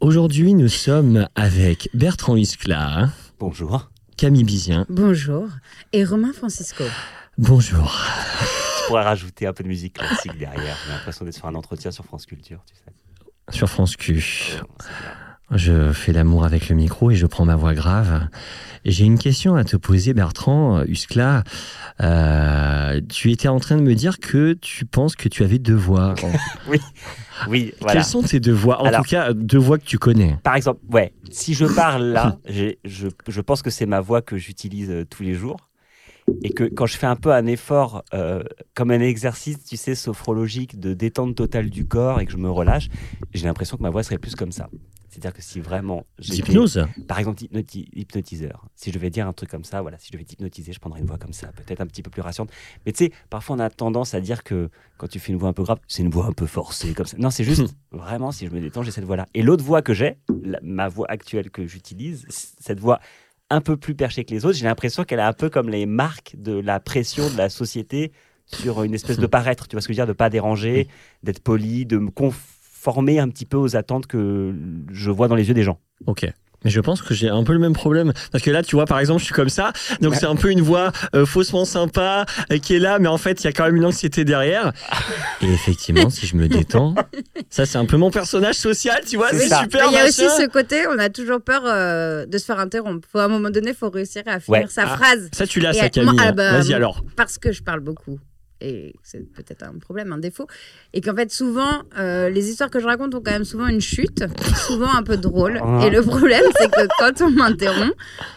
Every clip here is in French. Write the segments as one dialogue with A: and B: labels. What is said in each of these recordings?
A: Aujourd'hui, nous sommes avec Bertrand Huskla,
B: Bonjour.
A: Camille Bizien.
C: Bonjour. Et Romain Francisco.
A: Bonjour.
B: Tu pourrais rajouter un peu de musique classique derrière. J'ai l'impression d'être sur un entretien sur France Culture, tu sais.
A: Sur France Q.
B: Oh.
A: Je fais l'amour avec le micro et je prends ma voix grave. J'ai une question à te poser, Bertrand Huskla. Euh, tu étais en train de me dire que tu penses que tu avais deux voix.
B: Oui, oui, voilà.
A: Quelles sont tes deux voix? En
B: Alors-
A: tout cas, deux voix que tu connais.
B: Par exemple, ouais, si je parle là, je, je pense que c'est ma voix que j'utilise euh, tous les jours. Et que quand je fais un peu un effort, euh, comme un exercice, tu sais, sophrologique de détente totale du corps et que je me relâche, j'ai l'impression que ma voix serait plus comme ça. C'est-à-dire que si vraiment.
A: D'hypnose
B: Par exemple, hypnoti- hypnotiseur. Si je vais dire un truc comme ça, voilà, si je vais t'hypnotiser, je prendrai une voix comme ça, peut-être un petit peu plus rassurante. Mais tu sais, parfois on a tendance à dire que quand tu fais une voix un peu grave, c'est une voix un peu forcée comme ça. Non, c'est juste vraiment si je me détends, j'ai cette voix-là. Et l'autre voix que j'ai, ma voix actuelle que j'utilise, cette voix un peu plus perchée que les autres, j'ai l'impression qu'elle est un peu comme les marques de la pression de la société sur une espèce de paraître. Tu vois ce que je veux dire, de pas déranger, d'être poli, de me conformer un petit peu aux attentes que je vois dans les yeux des gens.
A: Ok. Mais je pense que j'ai un peu le même problème. Parce que là, tu vois, par exemple, je suis comme ça. Donc,
B: Ouais.
A: c'est un peu une voix euh, faussement sympa euh, qui est là, mais en fait, il y a quand même une anxiété derrière. Et effectivement, si je me détends, ça, c'est un peu mon personnage social, tu vois.
B: C'est
A: super.
C: Il y a aussi ce côté, on a toujours peur euh, de se faire interrompre. Faut, à un moment donné, il faut réussir à finir
B: Ouais.
C: sa
A: Ah.
C: phrase.
A: Ça, tu l'as, ça, Camille.
C: ah bah,
A: Vas-y alors.
C: parce que je parle beaucoup. Et c'est peut-être un problème, un défaut. Et qu'en fait, souvent, euh, les histoires que je raconte ont quand même souvent une chute, souvent un peu drôle.
B: Ah.
C: Et le problème, c'est que quand on m'interrompt,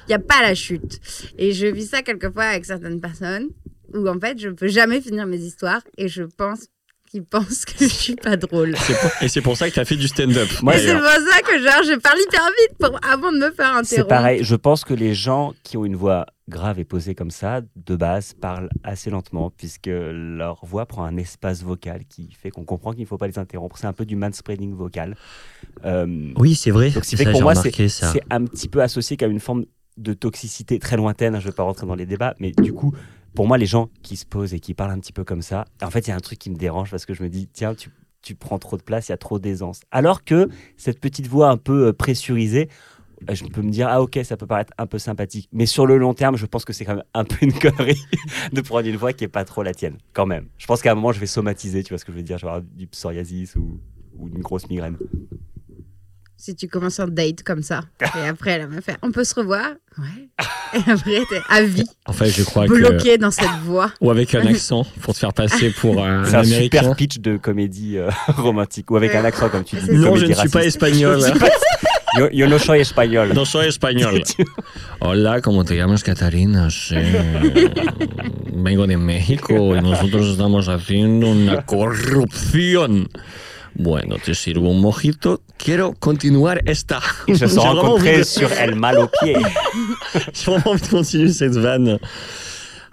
C: il n'y a pas la chute. Et je vis ça quelquefois avec certaines personnes, où en fait, je ne peux jamais finir mes histoires. Et je pense qu'ils pensent que je suis pas drôle.
A: C'est pour- Et c'est pour ça que tu as fait du stand-up.
B: Moi,
C: c'est pour ça que genre, je parle hyper vite pour, avant de me faire interrompre.
B: C'est pareil, je pense que les gens qui ont une voix grave et posée comme ça, de base, parlent assez lentement, puisque leur voix prend un espace vocal qui fait qu'on comprend qu'il ne faut pas les interrompre. C'est un peu du manspreading vocal. Euh,
A: Oui, c'est vrai.
B: donc, ce qui
A: Ça,
B: fait que pour moi, c'est c'est un petit peu associé qu'à une forme de toxicité très lointaine. Je ne vais pas rentrer dans les débats, mais du coup, pour moi, les gens qui se posent et qui parlent un petit peu comme ça, en fait, il y a un truc qui me dérange parce que je me dis, tiens, tu, tu prends trop de place, il y a trop d'aisance. Alors que cette petite voix un peu euh, pressurisée, euh, je peux me dire, ah ok, ça peut paraître un peu sympathique. Mais sur le long terme, je pense que c'est quand même un peu une connerie de prendre une voix qui est pas trop la tienne, quand même. Je pense qu'à un moment, je vais somatiser, tu vois ce que je veux dire, je vais avoir du psoriasis ou, ou une grosse migraine.
C: Si tu commences un date comme ça, et après elle va faire on peut se revoir? Ouais. Et après t'es à vie,
A: Enfin, je crois que.
C: bloqué dans cette voie.
A: Ou avec un accent pour te faire passer pour un,
B: C'est un
A: américain.
B: super pitch de comédie euh, romantique, ou avec un accent, comme tu dis.
C: C'est
B: de
C: ça.
A: Non, je ne suis pas
B: raciste.
A: espagnol.
B: Yo, yo no soy espagnol.
A: No soy español. Hola, ¿cómo te llamas, Catarina? Sí. Vengo de México y nosotros estamos haciendo una corrupción. Bueno, te sirvo un mojito. Quiero continuar esta.
B: Ils se sont rencontrés
A: de-
B: sur El Mal au pied.
A: J'ai vraiment envie de continuer cette vanne.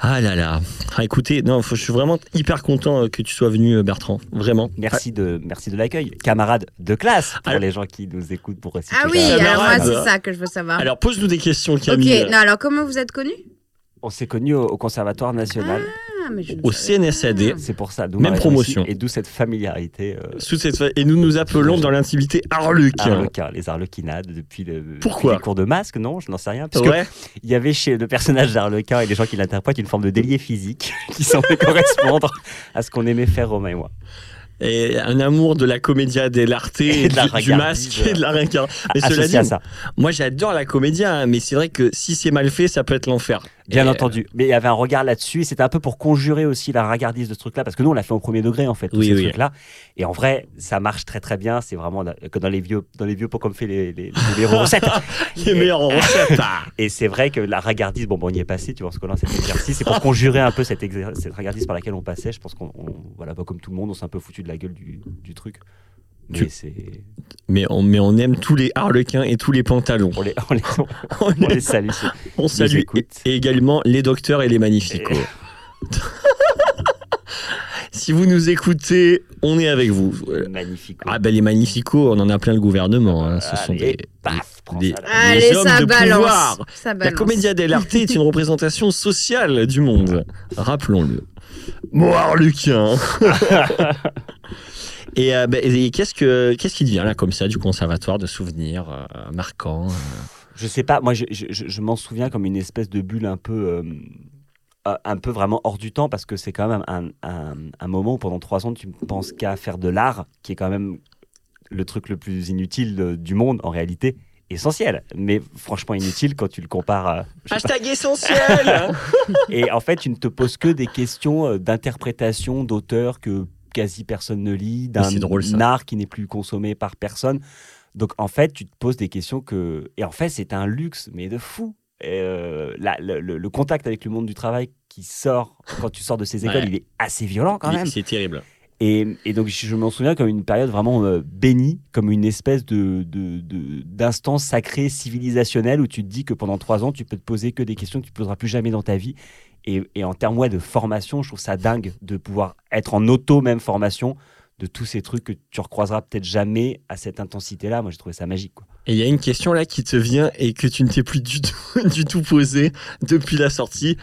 A: Ah là là. Ah, écoutez, non, faut- je suis vraiment hyper content euh, que tu sois venu, euh, Bertrand. Vraiment.
B: Merci de, merci de l'accueil. Camarades de classe, pour
A: Alors-
B: les gens qui nous écoutent pour.
C: Ah oui,
A: Camarade.
C: alors moi c'est ça que je veux savoir.
A: Alors, pose-nous des questions,
C: ok,
A: Camille.
C: non alors comment vous êtes connus?
B: On s'est connus au, au Conservatoire National.
C: ah, mais je ne
A: Au CNSAD.
B: C'est pour ça.
A: Même promotion.
B: Et d'où cette familiarité. euh,
A: Sous cette fa- Et nous nous appelons dans l'intimité Arluc.
B: Arlequin, les arlequinades depuis, le, depuis
A: Pourquoi
B: les cours de masque, non Je n'en sais rien. Parce que
A: Ouais.
B: il y avait chez le personnage d'Arlequin et les gens qui l'interprètent une forme de délié physique qui semblait correspondre à ce qu'on aimait faire Romain et moi.
A: et un amour de la comédia dell'arte et,
B: Et de la
A: du, du masque et de la. Mais cela dit,
B: ça,
A: moi j'adore la comédia, hein, mais c'est vrai que si c'est mal fait, ça peut être l'enfer.
B: Bien
A: Et,
B: entendu. Mais il y avait un regard là-dessus c'était un peu pour conjurer aussi la ringardise de ce truc-là parce que nous on l'a fait au premier degré en fait, tous
A: Oui,
B: ces
A: oui.
B: trucs-là. Et en vrai, ça marche très très bien. C'est vraiment que dans les vieux, dans les vieux pots comme fait les, les, les meilleures recettes.
A: Les meilleurs en recette. ah.
B: Et c'est vrai que la ringardise, bon, bon, on y est passé, tu vois, ce qu'on a cet exercice, c'est pour conjurer un peu cette, cette ringardise par laquelle on passait. Je pense qu'on, on- voilà, pas comme tout le monde, on s'est un peu foutu de la gueule du, du truc. Mais
A: Tu-
B: c'est.
A: Mais on, mais on aime tous les harlequins et tous les pantalons.
B: On les, on les,
A: On,
B: on les salue.
A: on salue et également les docteurs et les magnificos. si vous nous écoutez, on est avec vous.
B: Magnifique.
A: Ah ben les magnificos, on en a plein le gouvernement. hein. Ce sont
B: Allez,
A: des,
B: paf,
A: des-
B: là.
C: Allez,
A: Les hommes
C: ça
A: de
C: balance.
A: pouvoir.
C: Ça
A: La
C: balance.
A: Commedia dell'arte est une représentation sociale du monde. Rappelons-le. Bon, Harlequin. Et, euh, ben, et qu'est-ce que qu'est-ce qui devient là comme ça du conservatoire de souvenirs euh, marquants euh,
B: Je sais pas, moi je, je- je- je m'en souviens comme une espèce de bulle un peu, euh, un peu vraiment hors du temps parce que c'est quand même un, un- un moment où pendant trois ans tu ne penses qu'à faire de l'art, qui est quand même le truc le plus inutile du monde en réalité. Essentiel, mais franchement inutile quand tu le compares à.
A: Hashtag essentiel
B: Et en fait, tu ne te poses que des questions d'interprétation d'auteurs que quasi personne ne lit, d'un
A: drôle,
B: art qui n'est plus consommé par personne. Donc en fait, tu te poses des questions que... Et en fait, c'est un luxe, mais de fou. Et, euh, la- le, contact avec le monde du travail qui sort quand tu sors de ces écoles,
A: Ouais.
B: il est assez violent quand même.
A: C'est terrible.
B: Et, et donc, je, m'en souviens comme une période vraiment euh, bénie, comme une espèce de, d'instance sacrée civilisationnelle où tu te dis que pendant trois ans, tu peux te poser que des questions que tu ne poseras plus jamais dans ta vie. Et, et en termes ouais, de formation, je trouve ça dingue de pouvoir être en auto-même formation de tous ces trucs que tu recroiseras peut-être jamais à cette intensité-là. Moi, j'ai trouvé ça magique. Quoi.
A: Et il y a une question là qui te vient et que tu ne t'es plus du tout, du tout posée depuis la sortie.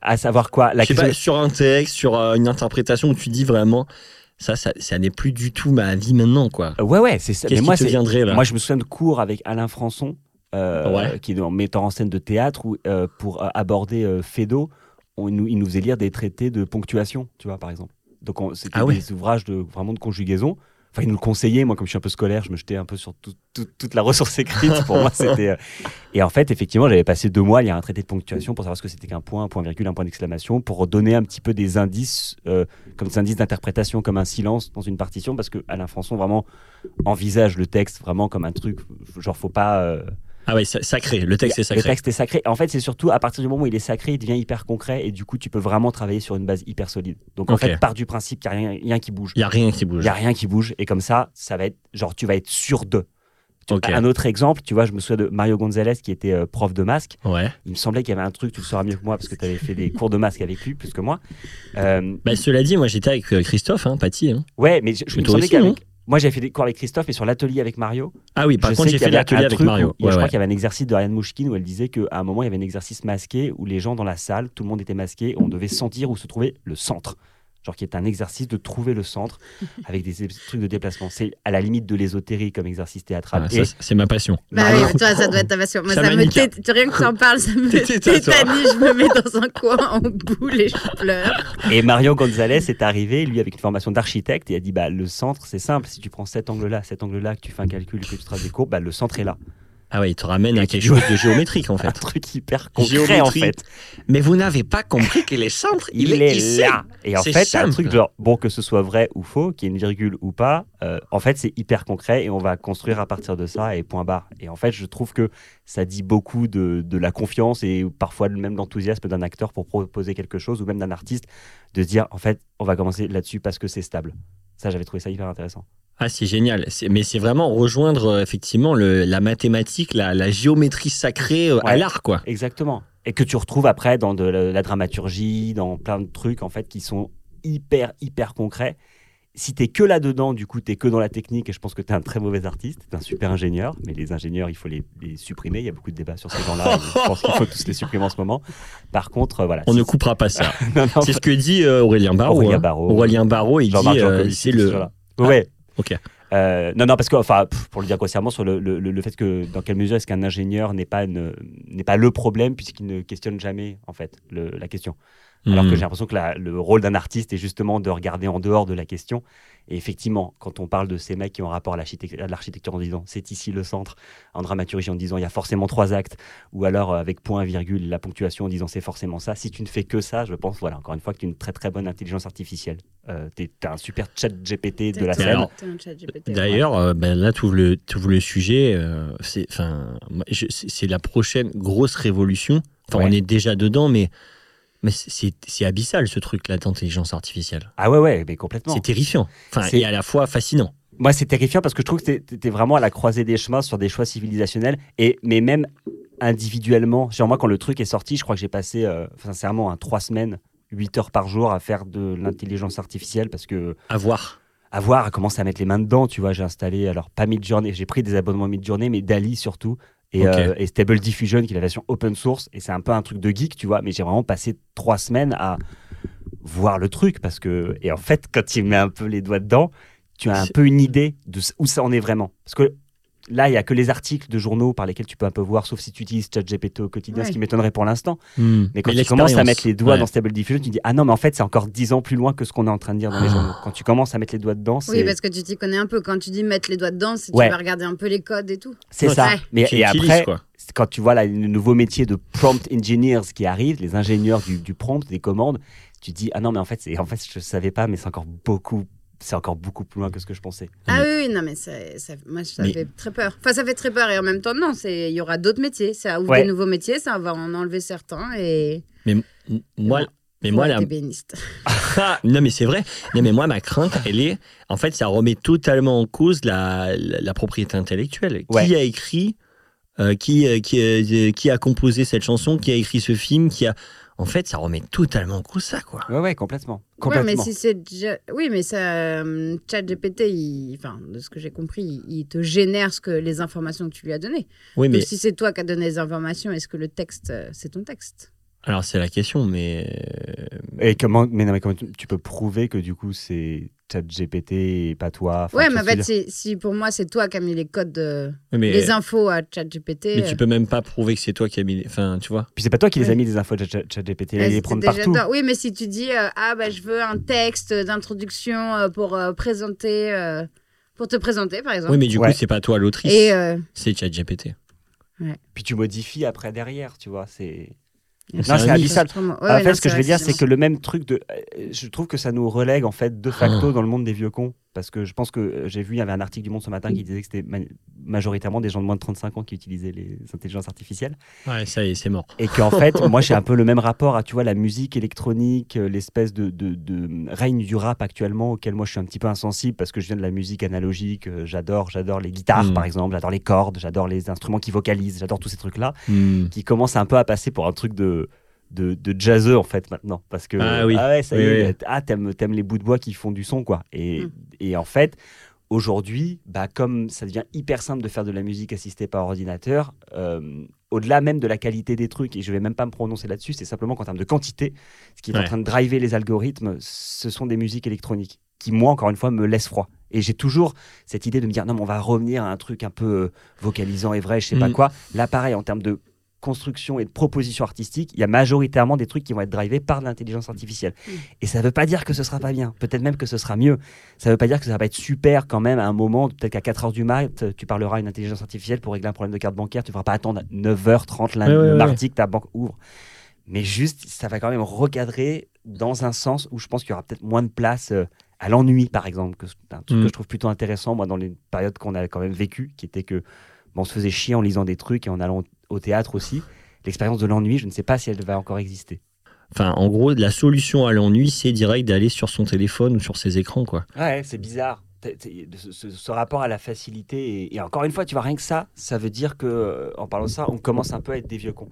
B: À savoir quoi? La question-
A: pas, sur un texte, sur euh, une interprétation où tu dis vraiment ça, ça, ça n'est plus du tout ma vie maintenant quoi.
B: Ouais, ouais, c'est ça.
A: Qu'est-ce
B: Mais moi,
A: te viendrait là?
B: Moi, je me souviens de cours avec Alain Françon, euh,
A: Ouais.
B: qui est metteur en scène de théâtre, où, euh, pour euh, aborder euh, Fédo, on, nous- il nous faisait lire des traités de ponctuation, tu vois, par exemple. Donc, on- c'était
A: Ah ouais.
B: des ouvrages de, vraiment de conjugaison. Enfin, il nous le conseillait. Moi, comme je suis un peu scolaire, je me jetais un peu sur tout- tout- toute la ressource écrite. Pour moi, c'était. euh, Et en fait, effectivement, j'avais passé deux mois à lire un traité de ponctuation pour savoir ce que c'était qu'un point, un point virgule, un point d'exclamation, pour donner un petit peu des indices, euh, comme des indices d'interprétation, comme un silence dans une partition, parce que Alain Françon vraiment envisage le texte vraiment comme un truc, genre faut pas. euh,
A: Ah ouais, sa- sacré, le texte est
B: Le
A: sacré.
B: texte est sacré. En fait, c'est surtout à partir du moment où il est sacré, il devient hyper concret et du coup, tu peux vraiment travailler sur une base hyper solide. Donc en fait, part du principe qu'il n'y a rien, rien qui bouge.
A: Il y a rien qui
B: Il
A: bouge.
B: n'y a rien qui bouge et comme ça, ça va être genre tu vas être sûr de. Tu-
A: Ok.
B: Un autre exemple, tu vois, je me souviens de Mario Gonzalez qui était euh, prof de masque.
A: Ouais.
B: Il me semblait qu'il y avait un truc, tu le sauras mieux que moi parce que tu avais fait des cours de masque avec lui plus que moi. Euh,
A: Bah, cela dit, moi j'étais avec euh, Christophe, hein, Paty. hein.
B: ouais, mais je, je me
A: aussi,
B: qu'avec. Moi, j'avais fait des cours avec Christophe et sur l'atelier avec Mario,
A: Ah oui, par
B: je
A: contre j'ai fait l'atelier
B: un
A: avec Mario.
B: où- je crois
A: ouais.
B: qu'il y avait un exercice de Ariane Mouchkine où elle disait qu'à un moment, il y avait un exercice masqué où les gens dans la salle, tout le monde était masqué, on devait sentir où se trouvait le centre. Genre qui est un exercice de trouver le centre avec des trucs de déplacement. C'est à la limite de l'ésotérie comme exercice théâtral.
A: Ah, c'est ma passion.
C: Bah
B: Mario-
C: oui, toi, ça doit être ta passion. Moi,
A: Ça
C: ça, me
A: m'anique.
C: tét- rien que tu en parles, ça me tétanise. Je me mets dans un coin en boule et je pleure.
B: Et Mario Gonzalez est arrivé, lui, avec une formation d'architecte, et a dit bah, le centre, c'est simple. Si tu prends cet angle-là, cet angle-là, que tu fais un calcul, que tu traces des courbes, bah, le centre est là.
A: Ah ouais, il te ramène à quelque chose de géométrique en
B: Un
A: fait.
B: truc hyper concret, en fait.
A: Mais vous n'avez pas compris que les centres,
B: Il, est, là. Et en fait, c'est un
A: simple.
B: truc genre, bon, que ce soit vrai ou faux, qu'il y ait une virgule ou pas, euh, en fait, c'est hyper concret et on va construire à partir de ça et point barre. Et en fait, je trouve que ça dit beaucoup de, de la confiance et parfois même l'enthousiasme d'un acteur pour proposer quelque chose ou même d'un artiste de se dire, en fait, on va commencer là-dessus parce que c'est stable. Ça, j'avais trouvé ça hyper intéressant.
A: Ah, c'est génial. C'est- Mais c'est vraiment rejoindre euh, effectivement le- la mathématique, la, la géométrie sacrée euh, à l'art, quoi.
B: Exactement. Et que tu retrouves après dans de la, la dramaturgie, dans plein de trucs en fait qui sont hyper hyper concrets. Si t'es que là-dedans, du coup, t'es que dans la technique, et je pense que t'es un très mauvais artiste, t'es un super ingénieur, mais les ingénieurs, il faut les, les supprimer. Il y a beaucoup de débats sur ces gens-là. je pense qu'il faut tous les supprimer en ce moment. Par contre, euh, voilà.
A: On ne coupera pas ça. C'est ce que dit euh, Aurélien Barraud.
B: Aurélien
A: hein.
B: Barraud.
A: Aurélien Barraud, il dit euh, c'est le.
B: gens-là. Ouais.
A: Ok.
B: Euh, non, non, parce que, enfin, pour le dire grossièrement, sur le, le- le fait que dans quelle mesure est-ce qu'un ingénieur n'est pas, n'est pas le problème, puisqu'il ne questionne jamais, en fait, le- la question. Alors
A: Hmm.
B: que j'ai l'impression que la- le rôle d'un artiste est justement de regarder en dehors de la question. Et effectivement, quand on parle de ces mecs qui ont rapport à l'architecture, en disant c'est ici le centre, en dramaturgie en disant il y a forcément trois actes, ou alors euh, avec point, virgule, la ponctuation en disant c'est forcément ça, si tu ne fais que ça, je pense, voilà, encore une fois, que tu as une très très bonne intelligence artificielle. Euh, t'es- T'as un super chat GPT de la scène.
A: D'ailleurs, euh, ben là, tu ouvres le, sujet. euh, c'est, la prochaine grosse révolution. Enfin,
B: Ouais.
A: on est déjà dedans, mais, mais c'est, abyssal ce truc-là d'intelligence artificielle.
B: Ah ouais, ouais, mais complètement.
A: C'est terrifiant. Enfin, et à la fois fascinant.
B: moi, c'est terrifiant parce que je trouve que t'es- t'es vraiment à la croisée des chemins sur des choix civilisationnels, et, mais même individuellement. Genre, moi, quand le truc est sorti, je crois que j'ai passé, euh, sincèrement, hein, trois semaines, 8 heures par jour à faire de l'intelligence artificielle parce que
D: À voir.
B: à voir, à commencer à mettre les mains dedans, tu vois. J'ai installé, alors pas Midjourney, j'ai pris des abonnements Midjourney, mais Dali surtout. Et, euh, et Stable Diffusion, qui est la version open source. Et c'est un peu un truc de geek, tu vois. Mais j'ai vraiment passé trois semaines à voir le truc. Parce que, et en fait, quand tu mets un peu les doigts dedans, tu as un peu une idée de où ça en est vraiment. Parce que là, il n'y a que les articles de journaux par lesquels tu peux un peu voir, sauf si tu utilises ChatGPT au quotidien,
C: Ouais.
B: ce qui m'étonnerait pour l'instant.
D: Hmm.
B: Mais quand tu commences à mettre les doigts
D: ouais.
B: dans Stable Diffusion, tu dis Ah non, mais en fait, c'est encore dix ans plus loin que ce qu'on est en train de dire dans les
D: Ah.
B: journaux. Quand tu commences à mettre les doigts dedans, c'est.
C: Oui, parce que tu t'y connais un peu. Quand tu dis mettre les doigts dedans, c'est
B: Ouais.
C: tu vas regarder un peu les codes et tout.
B: C'est
D: Ouais.
B: ça.
C: Ouais.
B: Mais et
D: utilises,
B: après,
D: quoi.
B: quand tu vois là, le nouveau métier de prompt engineers qui arrive, les ingénieurs du, du prompt, des commandes, tu te dis ah non mais en fait c'est en fait je savais pas mais c'est encore beaucoup c'est encore beaucoup plus loin que ce que je pensais.
C: Ah oui, oui, non, mais ça, ça- moi, ça
D: Mais-
C: fait très peur. Enfin, ça fait très peur et en même temps, non, c'est- il y aura d'autres métiers. Ça ouvre
B: Ouais.
C: des nouveaux métiers, ça va en enlever certains et.
D: M- Moi, mais moi, la. Ah, non, mais c'est vrai. Non, mais moi, ma crainte, elle est. En fait, ça remet totalement en cause la, la, la propriété intellectuelle.
B: Ouais.
D: Qui a écrit euh, qui, euh, qui, euh, qui a composé cette chanson Qui a écrit ce film qui a... En fait, ça remet totalement en cause ça, quoi.
B: Ouais ouais complètement.
C: Ouais,
B: Complètement.
C: mais si c'est déjà... Oui, mais ça, euh, ChatGPT, il... enfin, de ce que j'ai compris, il, te génère ce que les informations que tu lui as données.
D: Oui, mais
C: Donc, si c'est toi qui as donné les informations, est-ce que le texte, euh, c'est ton texte?
D: Alors c'est la question, mais euh,
B: Et comment mais non mais comment tu, tu peux prouver que du coup c'est ChatGPT et pas toi?
C: Ouais, mais en fait, si, si pour moi, c'est toi qui as mis les codes, de...
D: mais,
C: les infos à ChatGPT.
D: mais tu peux même pas prouver que c'est toi qui as mis. les- Enfin, tu vois.
B: Puis c'est pas toi qui les as
C: Ouais.
B: mis des infos de Chat- ChatGPT, il
C: euh,
B: les prendre partout.
C: dedans. Oui, mais si tu dis, euh, ah, bah, je veux un texte d'introduction euh, pour euh, présenter, euh, pour te présenter, par exemple.
D: Oui, mais du
B: Ouais.
D: coup, c'est pas toi l'autrice.
C: Et euh,
D: C'est ChatGPT.
B: Puis tu modifies après derrière, tu vois, C'est Non, c'est abyssal.
C: Ouais,
B: en fait,
C: non,
B: ce que je veux dire, c'est que le même truc de. euh, Je trouve que ça nous relègue, en fait, de facto
D: Ah.
B: dans le monde des vieux cons. Parce que je pense que euh, j'ai vu, il y avait un article du Monde ce matin qui disait que c'était ma- majoritairement des gens de moins de 35 ans qui utilisaient les intelligences artificielles.
D: Ouais, ça y est, c'est mort.
B: Et qu'en fait, moi, j'ai un peu le même rapport à, tu vois, la musique électronique, euh, l'espèce de, de- de règne du rap actuellement, auquel moi, je suis un petit peu insensible parce que je viens de la musique analogique. euh, J'adore, j'adore les guitares,
D: Mm.
B: par exemple, j'adore les cordes, j'adore les instruments qui vocalisent, j'adore tous ces trucs-là
D: Hmm.
B: qui commence un peu à passer pour un truc de, de, de jazzeux en fait maintenant parce que
D: Ah oui.
B: ouais ça y
D: Oui,
B: est
D: oui.
B: ah t'aimes t'aimes les bouts de bois qui font du son quoi et,
C: Mm.
B: et en fait aujourd'hui bah comme ça devient hyper simple de faire de la musique assistée par ordinateur euh, au-delà même de la qualité des trucs et je vais même pas me prononcer là-dessus c'est simplement qu'en termes de quantité ce qui est en train de driver les algorithmes ce sont des musiques électroniques qui moi encore une fois me laissent froid et j'ai toujours cette idée de me dire non mais on va revenir à un truc un peu euh, vocalisant et vrai je sais pas
D: Mm.
B: quoi là pareil en termes de construction et de proposition artistique, il y a majoritairement des trucs qui vont être drivés par l'intelligence artificielle.
C: Mm.
B: Et ça ne veut pas dire que ce sera pas bien. Peut-être même que ce sera mieux. Ça ne veut pas dire que ça va pas être super quand même à un moment. Peut-être qu'à 4h du mat, tu parleras à une intelligence artificielle pour régler un problème de carte bancaire. Tu ne feras pas attendre 9h30 lundi,
D: Ouais, ouais,
B: le
D: ouais.
B: mardi que ta banque ouvre. Mais juste, ça va quand même recadrer dans un sens où je pense qu'il y aura peut-être moins de place euh, à l'ennui, par exemple. Que c'est un truc
D: Mm.
B: que je trouve plutôt intéressant, moi, dans les périodes qu'on a quand même vécues, qui était que on se faisait chier en lisant des trucs et en allant au théâtre aussi. L'expérience de l'ennui, je ne sais pas si elle va encore exister.
D: Enfin, en gros, la solution à l'ennui, c'est direct d'aller sur son téléphone ou sur ses écrans, quoi.
B: Ouais, c'est bizarre. Ce, rapport à la facilité. Et, et encore une fois, tu vois, rien que ça, ça veut dire que, en parlant de ça, on commence un peu à être des vieux cons.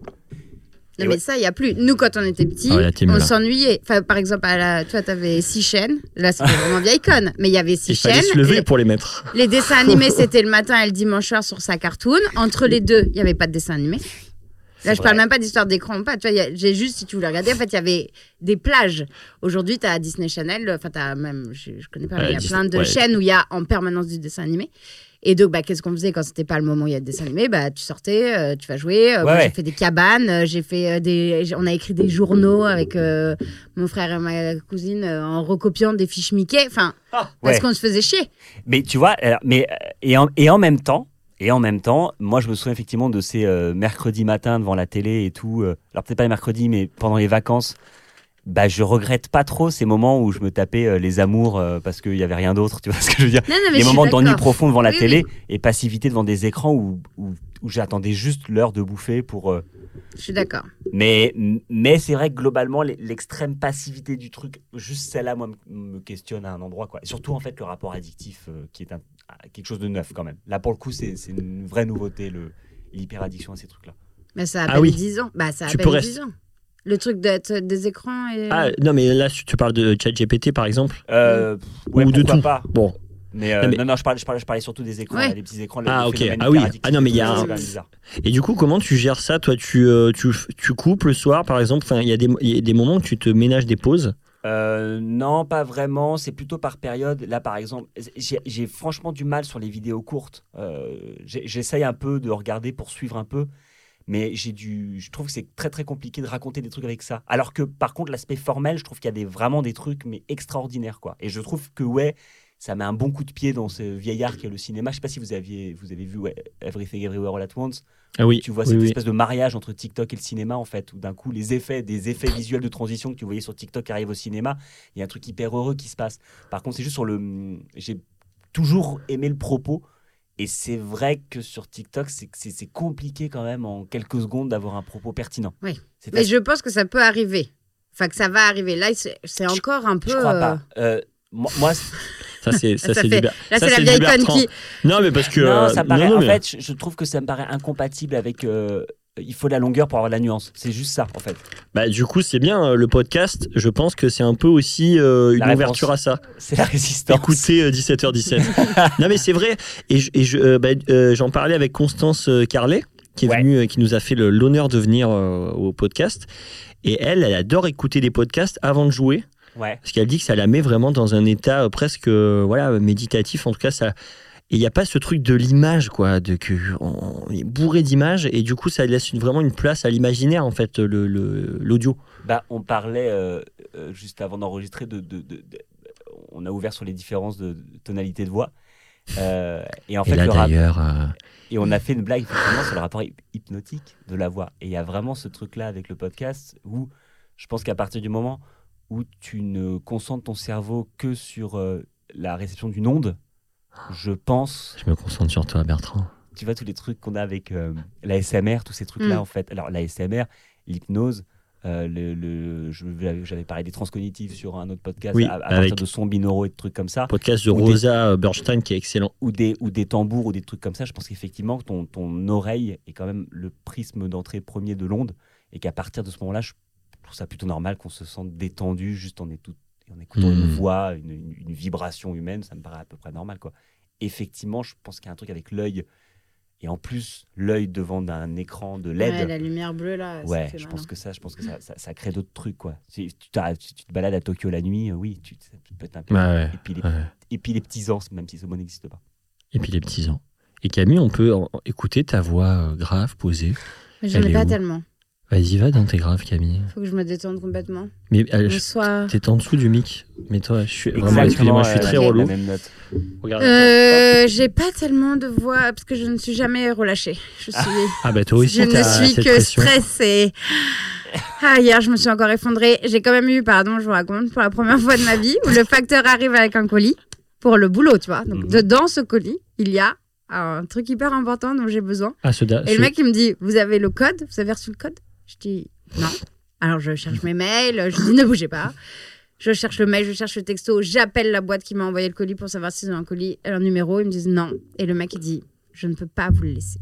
C: Non, mais
B: ouais.
C: ça, il n'y a plus. Nous, quand on était petits,
D: Ah
C: on s'ennuyait. Enfin, par exemple, à la... toi, tu avais six chaînes. Là, c'était vraiment vieille conne. Mais il y avait six
D: Il fallait
C: chaînes.
D: se lever
C: Les-
D: pour les mettre.
C: Les dessins animés, c'était le matin et le dimanche soir sur sa cartoon. Entre les deux, il n'y avait pas de dessin animé. Là, je parle
B: vrai.
C: même pas d'histoire d'écran ou pas. Tu vois, il j'ai juste, si tu voulais regarder, en fait, il y avait des plages. Aujourd'hui, tu as Disney Channel. Enfin, tu as même, je, je connais pas, mais
D: Euh,
C: il y a
D: Disney-
C: plein de
D: ouais.
C: chaînes où il y a en permanence du dessin animé. Et donc, bah, qu'est-ce qu'on faisait quand c'était pas le moment où il y a de dessin animé? Bah, Tu sortais, euh, tu vas jouer. Euh, moi,
B: Ouais,
C: J'ai fait des cabanes, euh, j'ai fait des, on a écrit des journaux avec euh, mon frère et ma cousine en recopiant des fiches Mickey. Enfin, parce
B: Ouais.
C: qu'on se faisait chier.
B: Mais tu vois, alors, mais, et, en, et en même temps, et en même temps, moi je me souviens effectivement de ces euh, mercredis matins devant la télé et tout. euh, alors peut-être pas les mercredis, mais pendant les vacances. Bah, je regrette pas trop ces moments où je me tapais euh, les amours euh, parce qu'il y avait rien d'autre, tu vois ce que je veux dire
C: Non, non, mais
B: Les moments d'ennui profond devant la
C: Oui,
B: télé et passivité devant des écrans où, où, où j'attendais juste l'heure de bouffer pour. euh,
C: Je suis d'accord.
B: Mais, mais c'est vrai que globalement, l'extrême passivité du truc, juste celle-là, moi, me- questionne à un endroit. Quoi. Et surtout, en fait, le rapport addictif, euh, qui est un, à quelque chose de neuf quand même. Là, pour le coup, c'est c'est une vraie nouveauté, le- l'hyperaddiction à ces trucs-là.
C: Mais ça a
A: Ah
C: à
A: oui.
C: 10 ans. Bah, ça a
A: Tu
C: peine
A: pourrais-
C: 10 ans. Le truc d'être des écrans et.
A: Ah, non, mais là, tu parles de ChatGPT, par exemple
B: Euh, ouais,
A: Ou de tout.
B: pas.
A: Bon,
B: Mais, euh,
A: Non, mais-
B: non, non, je parlais, je parlais, je parlais surtout des écrans,
C: Ouais.
B: les petits écrans.
A: Ah, ok. Ah oui. Ah non, mais il y a un-. Et du coup, comment tu gères ça Toi, tu, euh, tu, tu coupes le soir, par exemple? Enfin, il y, a des- il y a des moments où tu te ménages des pauses?
B: Euh, non, pas vraiment. C'est plutôt par période. Là, par exemple, j'ai franchement du mal sur les vidéos courtes. Euh, J'essaye un peu de regarder pour suivre un peu. Mais j'ai du, je trouve que c'est très très compliqué de raconter des trucs avec ça. Alors que par contre, l'aspect formel, je trouve qu'il y a des, vraiment des trucs mais extraordinaires quoi. Et je trouve que ouais, ça met un bon coup de pied dans ce vieillard qui est le cinéma. Je sais pas si vous aviez, vous avez vu ouais, Everything Everywhere All at Once.
A: Ah oui.
B: Tu vois
A: oui,
B: cette
A: oui.
B: espèce de mariage entre TikTok et le cinéma, en fait, où d'un coup, les effets, des effets visuels de transition que tu voyais sur TikTok arrivent au cinéma. Il y a un truc hyper heureux qui se passe. Par contre, c'est juste sur le. J'ai toujours aimé le propos. Et c'est vrai que sur TikTok, c'est c'est- c'est compliqué quand même en quelques secondes d'avoir un propos pertinent.
C: Oui. Mais je pense que ça peut arriver. Enfin, que ça va arriver. Là, c'est encore un peu.
B: Je crois
C: euh,
B: pas. Euh, moi, moi,
A: Ça, c'est ça,
C: Ça
A: c'est
C: Là, c'est la vieille conne qui.
A: Non, mais parce que.
B: non,
A: euh,
B: ça me paraît.
A: non,
B: en
A: mais-
B: fait, je, je trouve que ça me paraît incompatible avec. euh, il faut de la longueur pour avoir de la nuance. C'est juste ça, en fait.
A: Bah, du coup, c'est bien euh, le podcast. Je pense que c'est un peu aussi euh, une
B: La réponse.
A: ouverture à ça.
B: C'est la résistance.
A: Écoutez euh, 17h17. non, mais c'est vrai. Et, je, euh, bah, euh, j'en parlais avec Constance euh, Carlet, qui est
B: Ouais.
A: venue, euh, qui nous a fait l'honneur de venir euh, au podcast. Et elle, elle adore écouter des podcasts avant de jouer.
B: Ouais.
A: Parce qu'elle dit que ça la met vraiment dans un état euh, presque euh, voilà, méditatif. En tout cas, ça. Et il n'y a pas ce truc de l'image, quoi, de que on est bourré d'images, et du coup, ça laisse vraiment une place à l'imaginaire, en fait, le- le- l'audio.
B: Bah, on parlait euh, euh, juste avant d'enregistrer de, de- de- de- On a ouvert sur les différences de, tonalité de voix. Euh, et en
A: et
B: fait,
A: là,
B: le rap-
A: euh,
B: et on a fait une blague effectivement sur le rapport hy- hypnotique de la voix. Et il y a vraiment ce truc-là avec le podcast où je pense qu'à partir du moment où tu ne concentres ton cerveau que sur la réception d'une onde, je pense
A: je me concentre sur toi, Bertrand.
B: tu vois tous les trucs qu'on a avec euh, la SMR, tous ces trucs-là
C: Mm.
B: en fait. Alors la SMR, l'hypnose, euh, le, j'avais parlé des transcognitives sur un autre podcast
A: Oui,
B: à, à
A: avec-
B: partir de sons binauraux et de trucs comme ça,
A: Podcast de
B: des-
A: Rosa euh, Bernstein qui est excellent.
B: ou des, ou des tambours ou des trucs comme ça. Je pense qu'effectivement ton, ton oreille est quand même le prisme d'entrée premier de l'onde et qu'à partir de ce moment-là, je trouve ça plutôt normal qu'on se sente détendu juste en, étou- en écoutant une voix, une, une- une vibration humaine. Ça me paraît à peu près normal quoi. Effectivement, je pense qu'il y a un truc avec l'œil. Et en plus, l'œil devant un écran de LED,
C: Ouais, la lumière bleue, là.
B: Ouais, je pense
C: hein.
B: que ça, je pense que ça, ça, ça crée d'autres trucs quoi. Si tu, t'as- si tu te balades à Tokyo la nuit, euh, oui, tu, ça peut être un peu.
A: Ouais, ouais,
B: ans, même si ce mot n'existe pas.
A: Et puis les petits ans. Et Camille, on peut écouter ta voix euh, grave, posée.
C: Mais j'en ai pas tellement.
A: Vas-y, va dans tes graves, Camille.
C: Faut que je me détende complètement.
A: Mais euh, je-
C: Bonsoir.
A: t'es en dessous du mic. Mais toi, je suis vraiment, excusez-moi, je suis très relou.
B: La même note.
A: Regarde.
C: Euh, j'ai pas tellement de voix parce que je ne suis jamais relâchée. Je suis.
A: Ah bah toi aussi,
C: je ne suis que
A: pression.
C: stressée. Ah, hier, je me suis encore effondrée. J'ai quand même eu, pardon, je vous raconte, pour la première fois de ma vie, où le facteur arrive avec un colis pour le boulot, tu vois. Donc,
B: Mhm.
C: dedans ce colis, il y a un truc hyper important dont j'ai besoin.
A: Ah, ce da-
C: Et
A: ce-
C: le mec, il me dit Vous avez le code? Vous avez reçu le code? Je dis Non. Alors, je cherche mes mails. Je dis Ne bougez pas. Je cherche le mail, je cherche le texto. J'appelle la boîte qui m'a envoyé le colis pour savoir s'ils ont un colis, un numéro. Ils me disent Non. Et le mec, il dit Je ne peux pas vous le laisser.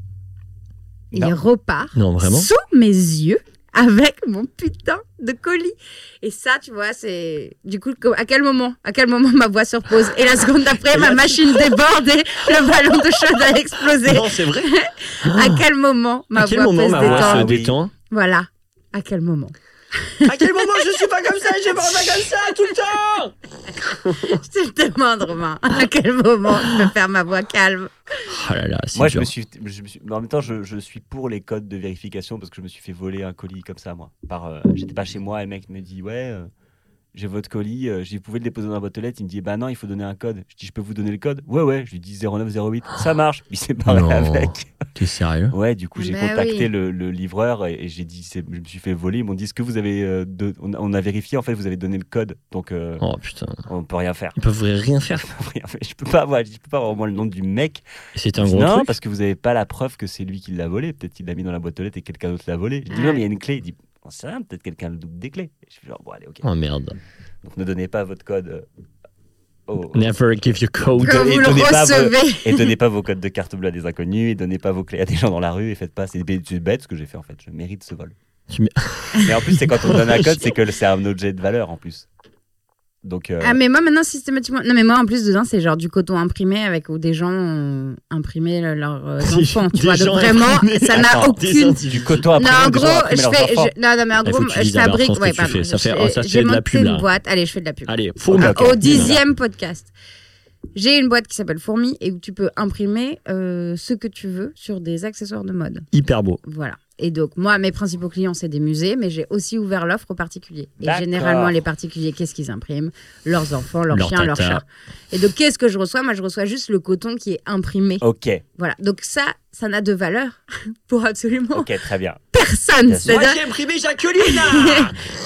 B: Non.
C: il repart
A: Non, vraiment
C: sous mes yeux avec mon putain de colis. Et ça, tu vois, c'est du coup co- à quel moment, à quel moment ma voix se repose? Et la seconde d'après ma machine déborde et le ballon de chaude a explosé.
A: Non, c'est vrai.
C: À quel moment ma
A: à quel
C: voix
A: moment
C: peut se
A: voix
C: détendre?
A: détend?
C: Voilà. À quel moment
A: À quel moment je suis pas comme ça Je parle pas comme ça tout le temps
C: Je te demande, Romain. À quel moment je peux faire ma voix calme
A: Oh là là, c'est
B: Moi, je
A: dur.
B: me, suis, je me suis- mais en même temps, je, je suis pour les codes de vérification parce que je me suis fait voler un colis comme ça, moi. Par, euh, j'étais pas chez moi et le mec me dit ouais, euh, j'ai votre colis, euh, j'ai pouvez le déposer dans la boîte aux lettres. Il me dit bah non, il faut donner un code. Je dis je peux vous donner le code? Ouais ouais. Je lui dis 0908. Ça marche. Il s'est barré
A: Non.
B: avec.
A: T'es sérieux?
B: Ouais, du coup, j'ai
C: Ben
B: contacté
C: oui.
B: le, le livreur et, et j'ai dit, c'est- je me suis fait voler. Ils m'ont dit, est-ce que vous avez, euh, de- on, a- on a vérifié, en fait, vous avez donné le code, donc euh,
A: Oh putain.
B: on peut rien faire.
A: Ils peuvent rien faire.
B: Rien faire. je peux pas avoir, je peux pas avoir au moins le nom du mec.
A: C'est un
B: Je dis,
A: gros
B: non,
A: truc.
B: parce que vous avez pas la preuve que c'est lui qui l'a volé. Peut-être qu'il l'a mis dans la boîte aux lettres et quelqu'un d'autre l'a volé. Je dis, non, mais il y a une clé. Il dit, on sait rien, peut-être quelqu'un le double des clés. Et je suis genre, bon, allez, ok.
A: Oh merde.
B: Donc ne donnez pas votre code euh, au-
D: Never give your code.
C: Quand
B: et
C: vous le
B: donnez pas vos- et donnez pas vos codes de carte bleue à des inconnus, et donnez pas vos clés à des gens dans la rue, et faites pas. C'est bête ce que j'ai fait en fait. Je mérite ce vol. Mais en plus, c'est quand on donne un code, c'est que c'est un objet de valeur en plus. Donc, euh,
C: Ah, mais moi, maintenant, systématiquement. Non, mais moi, en plus, dedans, c'est genre du coton imprimé avec où des gens ont imprimé le- leurs euh, enfants. Tu vois, donc vraiment,
D: imprimés.
C: ça n'a aucune.
B: du coton
C: Non,
B: imprimé,
C: en
B: des gens
C: gros, je fais. je- Non, non, mais en gros, je fabrique. Ouais, pardon.
D: fais. Ça fait- oh, ça,
C: J'ai
D: de la pub, là.
C: une boîte. Allez, je fais de la pub.
D: Allez, faut
B: Ah.
C: Au dixième podcast. J'ai une boîte qui s'appelle Fourmi et où tu peux imprimer euh, ce que tu veux sur des accessoires de mode.
D: Hyper beau.
C: Voilà. Et donc, moi, mes principaux clients, c'est des musées, mais j'ai aussi ouvert l'offre aux particuliers. Et généralement, les particuliers, qu'est-ce qu'ils impriment? Leurs enfants, leurs
D: Leur
C: chiens, leurs chats. Et donc, qu'est-ce que je reçois? Moi, je reçois juste le coton qui est imprimé.
B: Ok,
C: Voilà. Donc, ça, ça n'a de valeur pour absolument
B: ok, très bien.
C: Personne. C'est-à-dire
D: j'ai imprimé Jacqueline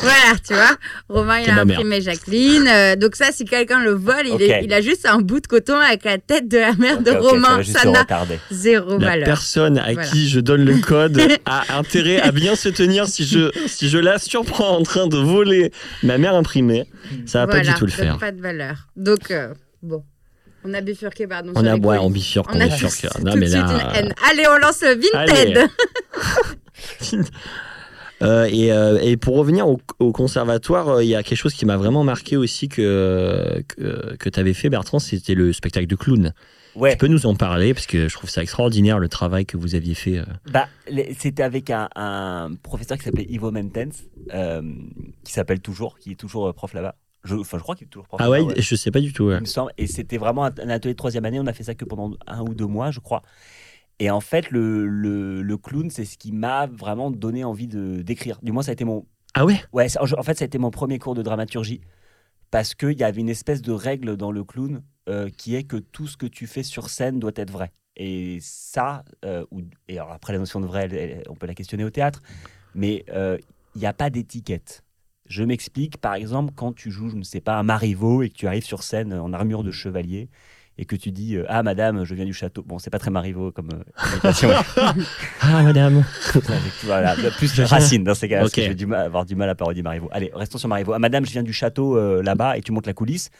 C: voilà, tu vois. Romain, il a imprimé Jacqueline. euh, donc ça, si quelqu'un le vole, il,
B: Ok.
C: est- il a juste un bout de coton avec la tête de la mère de
B: Ok, ok, ça
C: Romain.
B: va
C: Ça
B: se
C: n'a zéro
D: La
C: valeur.
D: personne à
C: Voilà.
D: qui je donne le code a intérêt à bien se tenir si je, si je la surprends en train de voler ma mère imprimée. Ça va
C: voilà,
D: pas du tout le faire.
C: pas de valeur. Donc, euh, bon. On a bifurqué, pardon.
D: On a
C: colis.
D: on bifurque,
C: On
D: on
C: a
D: bifurque.
C: tous-
D: Non,
C: tout
D: mais
C: de suite
D: là.
C: une haine. Allez, on lance le Vinted.
D: Euh, et, euh, et pour revenir au, au conservatoire, euh, il y a quelque chose qui m'a vraiment marqué aussi que, que, que tu avais fait, Bertrand, c'était le spectacle de clown.
B: Ouais,
D: Tu peux nous en parler parce que je trouve ça extraordinaire le travail que vous aviez fait.
B: bah, c'était avec un, un professeur qui s'appelait Ivo Mentens, qui s'appelle toujours, qui est toujours prof là-bas. Je, enfin, je crois qu'il est toujours prof
D: Ah ouais,
B: là-bas,
D: je sais pas du tout. ouais.
B: il me semble. Et c'était vraiment un, un atelier de troisième année. On a fait ça que pendant un ou deux mois, je crois. Et en fait, le, le, le clown, c'est ce qui m'a vraiment donné envie de d'écrire. Du moins, ça a été mon.
D: Ah ouais?
B: Ouais, ça- en fait, ça a été mon premier cours de dramaturgie. Parce qu'il y avait une espèce de règle dans le clown euh, qui est que tout ce que tu fais sur scène doit être vrai. Et ça, euh, ou, et alors après, la notion de vrai, elle- elle- on peut la questionner au théâtre, mais euh, il n'y a pas d'étiquette. Je m'explique, par exemple, quand tu joues, je ne sais pas, un Marivaux et que tu arrives sur scène en armure de chevalier et que tu dis euh, Ah, madame, je viens du château. Bon, c'est pas très Marivaux comme euh, imitation.
D: Ah madame.
B: voilà, plus Racine dans ces cas-là, parce que je vais du mal- avoir du mal à parodier Marivaux. Allez, restons sur Marivaux. Ah, madame, je viens du château euh, là-bas et tu montes la coulisse.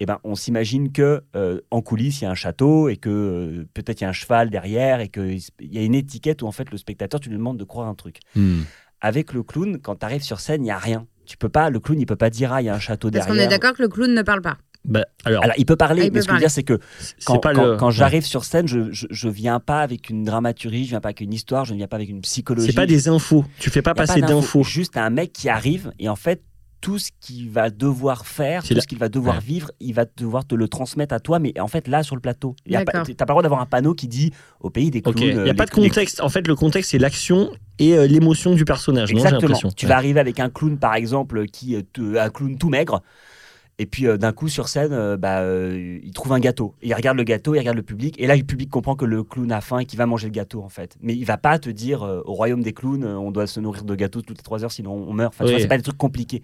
B: Eh ben, on s'imagine que euh, en coulisses, il y a un château et que euh, peut-être il y a un cheval derrière et qu'il y a une étiquette où en fait le spectateur, tu lui demandes de croire un truc.
D: Hmm.
B: Avec le clown, quand tu arrives sur scène, il n'y a rien. Tu peux pas, le clown, il peut pas dire ah il y a un château
C: Parce
B: derrière.
C: qu'on est d'accord que le clown ne parle pas.
D: Bah, alors,
B: Alors il peut parler,
C: Ah, il
B: mais
C: peut
B: ce que je veux dire c'est que quand,
D: pas
B: quand-
D: le.
B: quand j'arrive sur scène, je, je, je viens pas avec une dramaturgie, je viens pas avec une histoire, je ne viens pas avec une psychologie.
D: C'est pas des infos. Tu fais pas
B: a pas
D: passer d'infos.
B: Juste un mec qui arrive et en fait, tout ce qu'il va devoir faire, tout
D: la-
B: ce qu'il va devoir
D: Ouais.
B: vivre, il va devoir te le transmettre à toi, mais en fait, là, sur le plateau. Y a pas-
C: D'accord.
B: T'as pas le droit d'avoir un panneau qui dit au pays des clowns.
D: Il n'y
B: euh,
D: a pas de contexte. En fait, le contexte, c'est l'action et euh, l'émotion du personnage.
B: Exactement. Tu
D: Ouais.
B: vas arriver avec un clown, par exemple, qui euh, un clown tout maigre. Et puis euh, d'un coup sur scène, euh, bah, euh, il trouve un gâteau. Il regarde le gâteau, il regarde le public. Et là, le public comprend que le clown a faim et qu'il va manger le gâteau en fait. Mais il va pas te dire au royaume des clowns, on doit se nourrir de gâteaux toutes les trois heures, sinon on meurt. Enfin,
D: Oui.
B: c'est pas des trucs compliqués.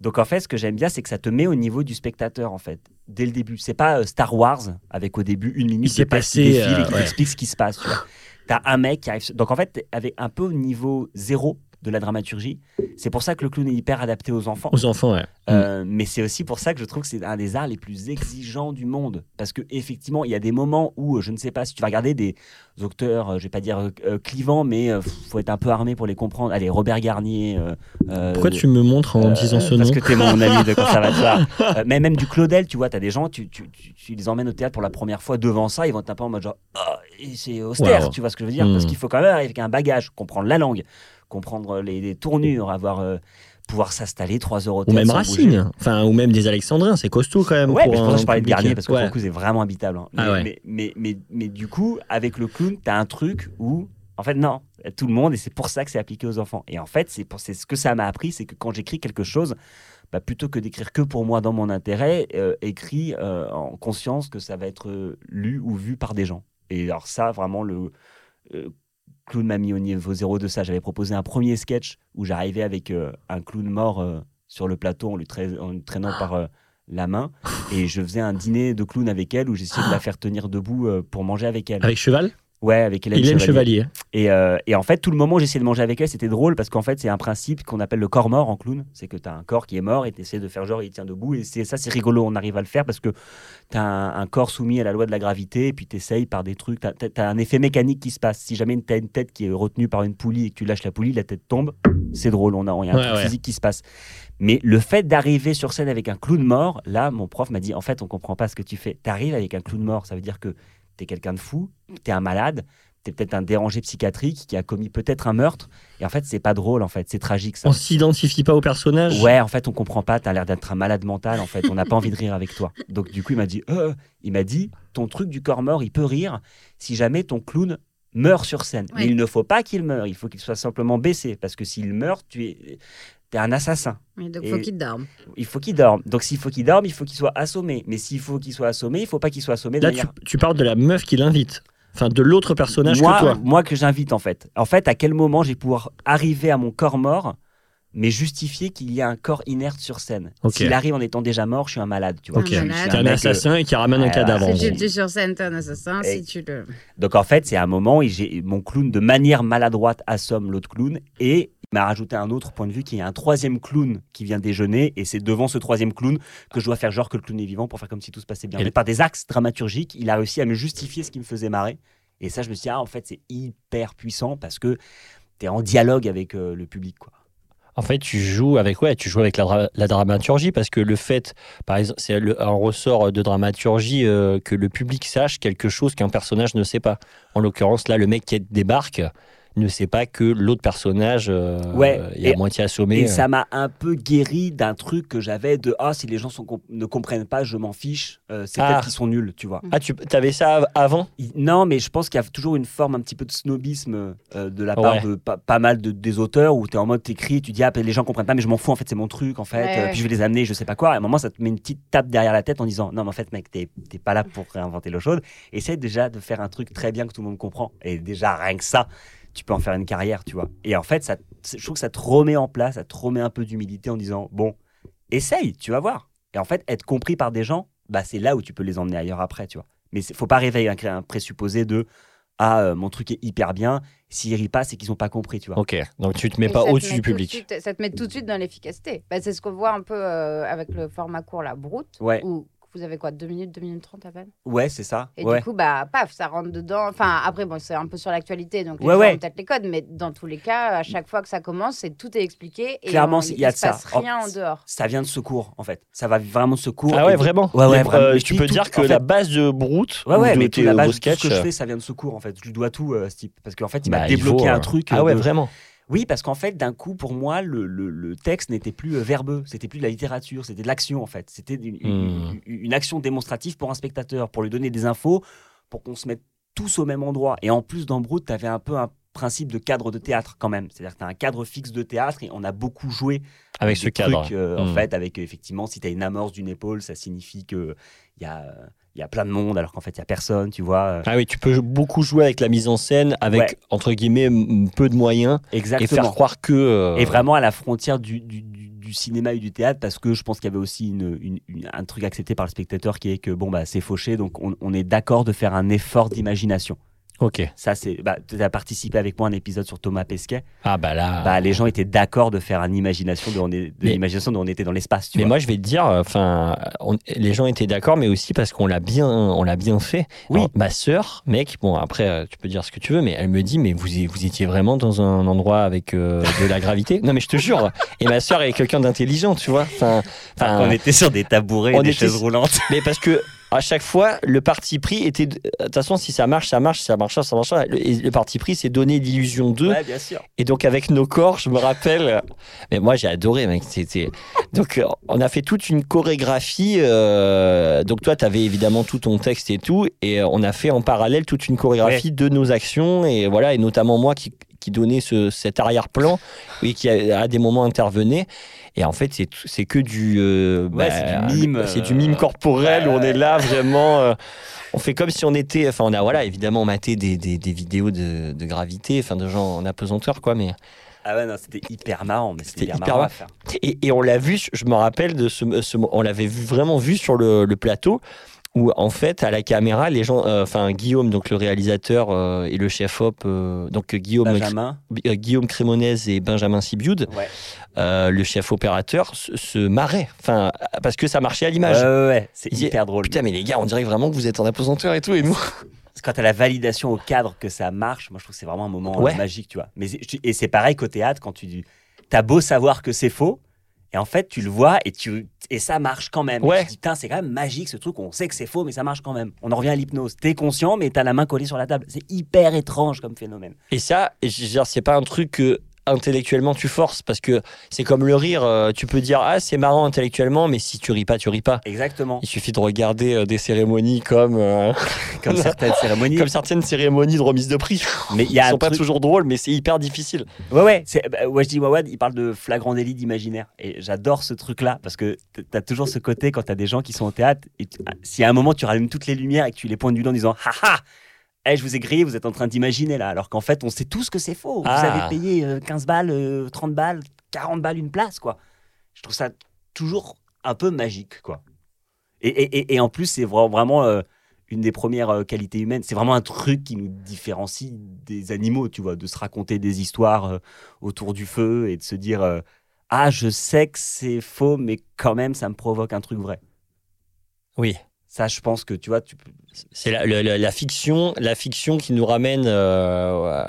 B: Donc en fait, ce que j'aime bien, c'est que ça te met au niveau du spectateur en fait, dès le début. C'est pas Star Wars avec au début une minute de
D: passé,
B: défile et qui
D: ouais.
B: t'explique ce qui se passe. Tu vois. T'as un mec qui arrive. Donc en fait, avec un peu au niveau zéro de la dramaturgie. C'est pour ça que le clown est hyper adapté aux enfants.
D: Aux enfants, ouais.
B: Euh, mais c'est aussi pour ça que je trouve que c'est un des arts les plus exigeants du monde. Parce que effectivement, il y a des moments où, euh, je ne sais pas, si tu vas regarder des auteurs, euh, je vais pas dire euh, clivants, mais euh, faut être un peu armé pour les comprendre. Allez, Robert Garnier.
D: Pourquoi tu me montres en disant ce
B: Parce
D: nom
B: que tu es mon ami de conservatoire. Mais même du Claudel, tu vois, tu as des gens, tu, tu, tu- tu les emmènes au théâtre pour la première fois devant ça, ils vont être un peu en mode genre, et c'est austère,
D: Wow.
B: tu vois ce que je veux dire? Parce qu'il faut quand même arriver avec un bagage, comprendre la langue, comprendre les, les tournures, avoir, euh, pouvoir s'installer trois heures au
D: Ou même. Racine. Enfin, ou même des Alexandrins. C'est costaud quand même.
B: Ouais,
D: pour
B: mais que je parlais de. Garnier, parce que
D: Ouais.
B: pour c'est vraiment habitable. hein. Mais,
D: Ah ouais.
B: mais, mais, mais, du coup, avec le clown, tu as un truc où, en fait, non, tout le monde, et c'est pour ça que c'est appliqué aux enfants. Et en fait, c'est ce que ça m'a appris, c'est que quand j'écris quelque chose, bah, plutôt que d'écrire que pour moi dans mon intérêt, euh, écrit euh, en conscience que ça va être euh, lu ou vu par des gens. Et alors ça, vraiment, le euh, clown m'a mis au niveau zéro de ça. J'avais proposé un premier sketch où j'arrivais avec euh, un clown mort euh, sur le plateau en lui, trai- en lui traînant par euh, la main. Et je faisais un dîner de clown avec elle où j'essayais de la faire tenir debout euh, pour manger avec elle.
D: Avec cheval?
B: Ouais, avec Hélène
A: Hélène
B: Chevalier.
A: Chevalier.
B: Et, euh, et en fait, tout le moment où j'essayais de manger avec elle, c'était drôle parce qu'en fait, c'est un principe qu'on appelle le corps mort en clown. C'est que tu as un corps qui est mort et tu essaies de faire genre il tient debout. Et c'est ça, c'est rigolo. On arrive à le faire parce que tu as un, un corps soumis à la loi de la gravité et puis tu essayes par des trucs. Tu as, un effet mécanique qui se passe. Si jamais tu as une tête qui est retenue par une poulie et que tu lâches la poulie, la tête tombe. C'est drôle. On a, a un
A: Ouais,
B: truc
A: ouais.
B: physique qui se passe. Mais le fait d'arriver sur scène avec un clown mort, là, mon prof m'a dit en fait, on comprend pas ce que tu fais. Tu arrives avec un clown mort, ça veut dire que tu es quelqu'un de fou, tu es un malade, tu es peut-être un dérangé psychiatrique qui a commis peut-être un meurtre. Et en fait, c'est pas drôle, en fait, c'est tragique ça.
A: On s'identifie pas au personnage?
B: Ouais, en fait, on comprend pas, tu as l'air d'être un malade mental, en fait, on n'a pas envie de rire avec toi. Donc, du coup, il m'a dit, Euh, il m'a dit, ton truc du corps mort, il peut rire si jamais ton clown meurt sur scène. Mais il ne faut pas qu'il meure, il faut qu'il soit simplement baissé, parce que s'il meurt, tu es, es un assassin.
C: Mais donc,
B: Et-
C: faut qu'il dorme.
B: Il faut qu'il dorme. Donc, s'il faut qu'il dorme, il faut qu'il soit assommé. Mais s'il faut qu'il soit assommé, il faut pas qu'il soit assommé de
A: Là, tu, parles de la meuf qui l'invite. Enfin, de l'autre personnage
B: moi,
A: que toi.
B: moi que j'invite en fait. En fait, à quel moment j'ai pouvoir arriver à mon corps mort, mais justifier qu'il y a un corps inerte sur scène?
A: Ok.
B: S'il arrive en étant déjà mort, je suis un malade, tu vois.
A: Ok,
C: Un
B: Je
C: malade.
A: t'es un
B: euh,
A: assassin et qui ramène un
B: euh,
A: cadavre.
C: Si tu le sur scène, t'es un assassin.
B: Et-
C: Si tu le.
B: Donc en fait, c'est un moment où j'ai mon clown de manière maladroite assomme l'autre clown et il m'a rajouté un autre point de vue qui est un troisième clown qui vient déjeuner et c'est devant ce troisième clown que je dois faire genre que le clown est vivant pour faire comme si tout se passait bien.
A: Et-
B: Mais par des axes dramaturgiques, il a réussi à me justifier ce qui me faisait marrer et ça je me suis dit ah en fait c'est hyper puissant parce que tu es en dialogue avec euh, le public quoi.
A: En fait, tu joues avec ouais, tu joues avec la, dra- la dramaturgie parce que le fait, par exemple, c'est un ressort de dramaturgie euh, que le public sache quelque chose qu'un personnage ne sait pas. En l'occurrence, là, le mec qui débarque ne sait pas que l'autre personnage euh,
B: Ouais,
A: est à
B: et-
A: moitié assommé.
B: Et
A: euh.
B: ça m'a un peu guéri d'un truc que j'avais de ah si les gens sont, comp- ne comprennent pas, je m'en fiche. Euh, c'est
A: Ah.
B: peut-être qu'ils sont nuls, tu vois.
A: Ah, tu avais ça av- avant?
B: Non, mais je pense qu'il y a toujours une forme un petit peu de snobisme euh, de la part
A: Ouais.
B: de pas, pas mal de, des auteurs où tu es en mode t'écris, tu dis ah les gens comprennent pas, mais je m'en fous en fait c'est mon truc en fait.
C: Ouais,
B: Euh,
C: ouais.
B: puis je vais les amener, je sais pas quoi. À un moment ça te met une petite tape derrière la tête en disant non mais en fait mec t'es t'es pas là pour réinventer l'eau chaude. Essaye déjà de faire un truc très bien que tout le monde comprend et déjà rien que ça tu peux en faire une carrière, tu vois. Et en fait, ça, je trouve que ça te remet en place, ça te remet un peu d'humilité en disant bon, essaye, tu vas voir. Et en fait, être compris par des gens, bah, c'est là où tu peux les emmener ailleurs après, tu vois. Mais il faut pas rêver avec un, un présupposé de ah, euh, mon truc est hyper bien, s'ils rient pas, c'est qu'ils ont pas compris, tu vois.
A: Ok, donc tu te mets
C: Et
A: pas au-dessus du public.
C: suite- ça te met tout de suite dans l'efficacité. Bah, c'est ce qu'on voit un peu euh, avec le format court, la broute.
B: Ouais.
C: Où vous avez quoi 2 minutes, 2 minutes 30 à peine?
B: Ouais, c'est ça.
C: Et
B: ouais.
C: du coup, bah, paf, ça rentre dedans. Enfin, après, bon, c'est un peu sur l'actualité, donc les
B: Ouais,
C: gens
B: ouais.
C: ont peut-être les codes, mais dans tous les cas, à chaque fois que ça commence, c'est tout est expliqué. Et
B: Clairement,
C: on-
B: il y a de ça.
C: passe rien
B: Oh,
C: en dehors.
B: Ça vient de secours, en fait. Ça va vraiment de secours.
A: Ah ouais, vraiment
B: Ouais, ouais, vraiment.
A: euh, Tu peux
B: tout-
A: dire que
B: en fait-
A: la base de Brute,
B: Ouais, ouais,
A: ou de
B: mais la base, tout ce que je
A: sketchs,
B: fais, ça vient de secours, en fait. Je lui dois tout, euh, ce type. Parce qu'en fait, il
A: bah,
B: m'a
A: il
B: débloqué
A: faut,
B: un
A: euh,
B: truc.
A: Ah
B: euh,
A: ouais,
B: de-
A: vraiment
B: Oui, parce qu'en fait, d'un coup, pour moi, le, le- le texte n'était plus euh, verbeux, c'était plus de la littérature, c'était de l'action en fait. C'était une,
A: Hmm.
B: une- une action démonstrative pour un spectateur, pour lui donner des infos, pour qu'on se mette tous au même endroit. Et en plus, dans Brut, tu avais un peu un principe de cadre de théâtre quand même. C'est-à-dire que tu as un cadre fixe de théâtre et on a beaucoup joué
A: avec ce cadre.
B: trucs, euh, En
A: Hmm.
B: fait, avec effectivement, si tu as une amorce d'une épaule, ça signifie qu'il y a, euh, il y a plein de monde alors qu'en fait, il n'y a personne, tu vois.
A: Ah oui, tu peux beaucoup jouer avec la mise en scène, avec
B: Ouais.
A: entre guillemets peu de moyens,
B: Exactement.
A: et faire croire que. euh,
B: Et vraiment à la frontière du, du- du- du cinéma et du théâtre, parce que je pense qu'il y avait aussi une- une- une- un truc accepté par le spectateur qui est que bon, bah, c'est fauché, donc on, on est d'accord de faire un effort d'imagination.
A: Ok.
B: Ça, c'est. Bah, tu as participé avec moi à un épisode sur Thomas Pesquet.
A: Ah bah là.
B: Bah, les gens étaient d'accord de faire une imagination de, on est- de
A: Mais-
B: l'imagination dont on était dans l'espace. tu
A: mais
B: vois.
A: moi, je vais te dire, enfin, on- les gens étaient d'accord, mais aussi parce qu'on l'a bien, on l'a bien fait.
B: Oui.
A: Alors, ma sœur, mec, bon après, euh, tu peux dire ce que tu veux, mais elle me dit, mais vous, vous étiez vraiment dans un endroit avec euh, de la gravité? Non, mais je te jure. Et ma sœur est quelqu'un d'intelligent, tu vois. Enfin,
B: Enfin,
A: enfin,
B: on était sur des tabourets et des
A: était-
B: chaises roulantes.
A: Mais parce que à chaque fois, le parti pris était. de toute façon, si ça marche, ça marche, si ça marche, ça marche. Le, parti pris, c'est donner l'illusion d'eux.
B: Ouais, bien sûr.
A: Et donc, avec nos corps, je me rappelle. Mais moi, j'ai adoré, mec. C'était. Donc, on a fait toute une chorégraphie. euh, Donc, toi, tu avais évidemment tout ton texte et tout. Et on a fait en parallèle toute une chorégraphie de nos actions. Et voilà, et notamment moi qui, qui donnait ce, cet arrière-plan et qui, à, à des moments, intervenait. Et en fait, c'est que du. euh,
B: c'est du mime,
A: C'est du
B: euh,
A: mime corporel où on est là vraiment. euh, on fait comme si on était. Enfin, on a, voilà, évidemment, maté des, des, des vidéos de, de gravité, enfin, de gens en apesanteur, quoi. Mais.
B: Ah ouais, non, c'était hyper marrant. Mais c'était hyper, marrant à
A: marrant.
B: faire.
A: Et, et on l'a vu, je me rappelle de ce, ce- on l'avait vu, vraiment vu sur le, le plateau. Où en fait à la caméra les gens, euh, enfin Guillaume donc le réalisateur euh, et le chef op, euh, donc Guillaume
B: Benjamin.
A: Guillaume Crémonez et Benjamin Sibiud,
B: Ouais.
A: le chef opérateur, se, se marrait, enfin parce que ça marchait à l'image.
B: ouais, ouais, c'est hyper drôle.
A: Putain mais les gars, on dirait vraiment que vous êtes en apesanteur et tout et nous.
B: Parce que quand tu as la validation au cadre que ça marche, moi je trouve que c'est vraiment un moment magique, tu vois. Mais et c'est pareil qu'au théâtre, quand tu as beau savoir que c'est faux, et en fait tu le vois et, tu, et ça marche quand même.
A: Ouais.
B: Tu te dis, putain, c'est quand même magique ce truc, on sait que c'est faux, mais ça marche quand même. On en revient à l'hypnose. T'es conscient, mais t'as la main collée sur la table. C'est hyper étrange comme phénomène.
A: Et ça, je veux dire, c'est pas un truc que intellectuellement tu forces parce que c'est comme le rire. euh, tu peux dire ah c'est marrant intellectuellement, mais si tu ris pas, tu ris pas.
B: Exactement.
A: Il suffit de regarder euh, des cérémonies comme euh,
B: Comme certaines cérémonies.
A: comme certaines cérémonies de remise de prix.
B: Mais y a
A: Ils sont pas
B: truc-
A: toujours drôles, mais c'est hyper difficile.
B: Ouais, ouais. c'est- bah, Wajdi Wawad, il parle de flagrant délit d'imaginaire. Et j'adore ce truc-là parce que t'as toujours ce côté quand t'as des gens qui sont au théâtre. Et ah, si à un moment tu rallumes toutes les lumières et que tu les pointes du doigt en disant Haha Eh, je vous ai grillé, vous êtes en train d'imaginer là. Alors qu'en fait, on sait tous que c'est faux.
A: Ah.
B: Vous avez payé euh, 15 balles, euh, 30 balles, 40 balles une place, quoi. Je trouve ça toujours un peu magique, quoi. Et, et- et- et en plus, c'est vra- vraiment euh, une des premières euh, qualités humaines. C'est vraiment un truc qui nous différencie des animaux, tu vois, de se raconter des histoires euh, autour du feu et de se dire euh, Ah, je sais que c'est faux, mais quand même, ça me provoque un truc vrai.
A: Oui.
B: Ça, je pense que, tu vois, tu.
A: C'est la, la- la- la fiction, la fiction qui nous ramène, euh,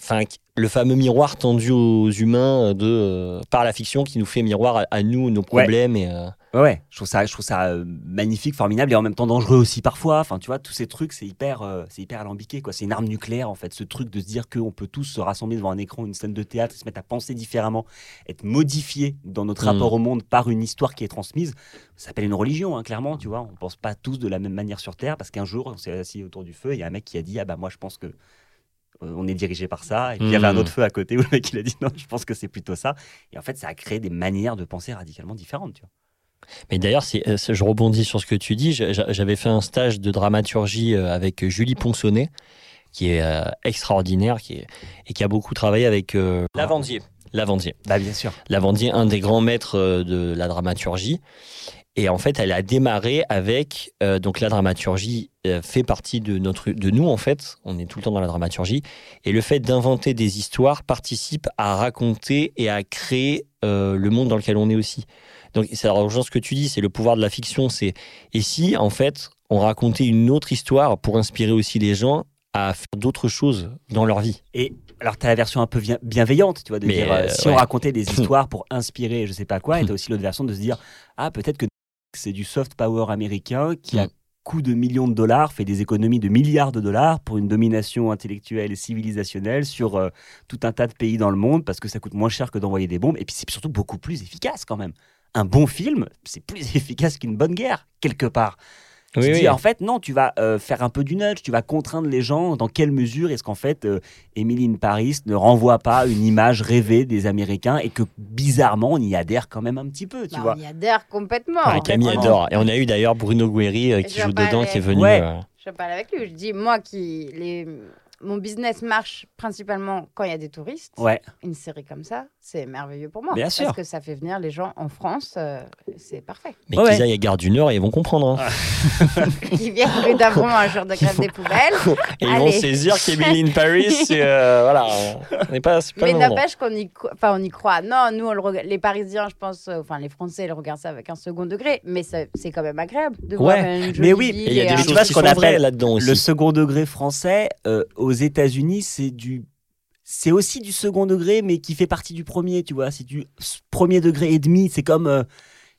A: enfin, le fameux miroir tendu aux humains de euh, par la fiction qui nous fait miroir à, à nous, nos problèmes et euh,
B: Ouais, ouais, je trouve ça, je trouve ça euh, magnifique, formidable et en même temps dangereux aussi parfois. Enfin, tu vois, tous ces trucs, c'est hyper, euh, c'est hyper alambiqué, quoi. C'est une arme nucléaire, en fait, ce truc de se dire qu'on peut tous se rassembler devant un écran, une scène de théâtre, se mettre à penser différemment, être modifié dans notre
A: Mm.
B: rapport au monde par une histoire qui est transmise. Ça s'appelle une religion, hein, clairement, tu vois. On pense pas tous de la même manière sur Terre parce qu'un jour, on s'est assis autour du feu et il y a un mec qui a dit, ah bah moi, je pense que euh, on est dirigé par ça. Et puis il y avait un
A: Mm.
B: autre feu à côté où le mec il a dit non, je pense que c'est plutôt ça. Et en fait, ça a créé des manières de penser radicalement différentes, tu vois.
A: Mais d'ailleurs, euh, je rebondis sur ce que tu dis. J'a- j'a- J'avais fait un stage de dramaturgie euh, avec Julie Ponsonnet, qui est euh, extraordinaire qui est, et qui a beaucoup travaillé avec euh, Lavandier. Lavandier.
B: Bah bien sûr.
A: Lavandier, un des grands maîtres euh, de la dramaturgie. Et en fait, elle a démarré avec euh, donc la dramaturgie euh, fait partie de notre de nous en fait. On est tout le temps dans la dramaturgie et le fait d'inventer des histoires participe à raconter et à créer euh, le monde dans lequel on est aussi. Donc ça rejoint ce que tu dis, c'est le pouvoir de la fiction. C'est et si en fait on racontait une autre histoire pour inspirer aussi les gens à faire d'autres choses dans leur vie?
B: Et alors, tu as la version un peu bien- bienveillante, tu vois, de
A: Mais,
B: dire euh,
A: euh,
B: si
A: ouais.
B: on racontait des histoires pour inspirer je sais pas quoi, et tu as aussi l'autre version de se dire ah, peut-être que c'est du soft power américain qui, à
A: Mm.
B: coût de millions de dollars, fait des économies de milliards de dollars pour une domination intellectuelle et civilisationnelle sur euh, tout un tas de pays dans le monde parce que ça coûte moins cher que d'envoyer des bombes. Et puis, c'est surtout beaucoup plus efficace quand même. Un bon film, c'est plus efficace qu'une bonne guerre, quelque part. Tu
A: Oui,
B: dis,
A: oui.
B: en fait, non, tu vas euh, faire un peu du nudge, tu vas contraindre les gens. Dans quelle mesure est-ce qu'en fait, euh, Emily in Paris ne renvoie pas une image rêvée des Américains et que bizarrement, on y adhère quand même un petit peu, tu
C: Bah,
B: vois?
C: on y adhère complètement.
A: Ouais, Camille adore. Et on a eu d'ailleurs Bruno Guerri euh, qui joue dedans, qui est venu.
B: Ouais.
A: euh,
C: Je parle avec lui. Je dis, moi, qui les... mon business marche principalement quand il y a des touristes.
B: Ouais,
C: Une série comme ça, c'est merveilleux pour moi.
B: Bien
C: parce
B: sûr.
C: que ça fait venir les gens en France. euh, c'est parfait.
A: Mais
B: Ouais,
A: qu'ils aillent à Gare du Nord et ils vont comprendre. hein.
C: Qui viennent rue d'Avron un jour de grève des poubelles.
A: Et ils vont saisir qu'Emily in Paris, c'est. euh, voilà. On n'est pas. c'est pas
C: Mais n'empêche qu'on y, cro- enfin, on y croit. Non, nous, on le rega- les Parisiens, je pense, euh, enfin les Français, ils regardent ça avec un second degré, mais c'est quand même agréable de voir
A: Ouais.
C: une
B: Mais oui,
A: il y a des choses
B: vois
A: qui
B: ce qu'on appelle
A: là-dedans aussi.
B: le second degré français euh, aux États-Unis, c'est du. C'est aussi du second degré, mais qui fait partie du premier, tu vois. C'est du premier degré et demi. C'est comme, euh,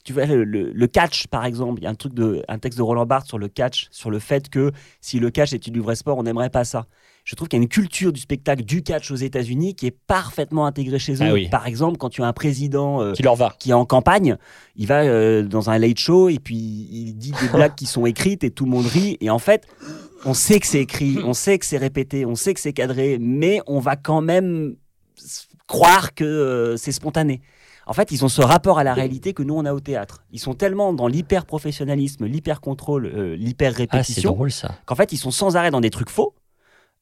B: tu vois, le, le- le catch, par exemple. Il y a un, truc de, un texte de Roland Barthes sur le catch, sur le fait que si le catch était du vrai sport, on n'aimerait pas ça. Je trouve qu'il y a une culture du spectacle du catch aux États-Unis qui est parfaitement intégrée chez eux.
A: Ah oui.
B: Par exemple, quand tu as un président euh,
A: Qui leur va.
B: qui est en campagne, il va euh, dans un late show et puis il dit des blagues qui sont écrites et tout le monde rit. Et en fait, on sait que c'est écrit, on sait que c'est répété, on sait que c'est cadré, mais on va quand même croire que euh, c'est spontané. En fait, ils ont ce rapport à la réalité que nous, on a au théâtre. Ils sont tellement dans l'hyper-professionnalisme, l'hyper-contrôle, euh,
A: Ah,
B: l'hyper-répétition,
A: ça.
B: qu'en fait, ils sont sans arrêt dans des trucs faux.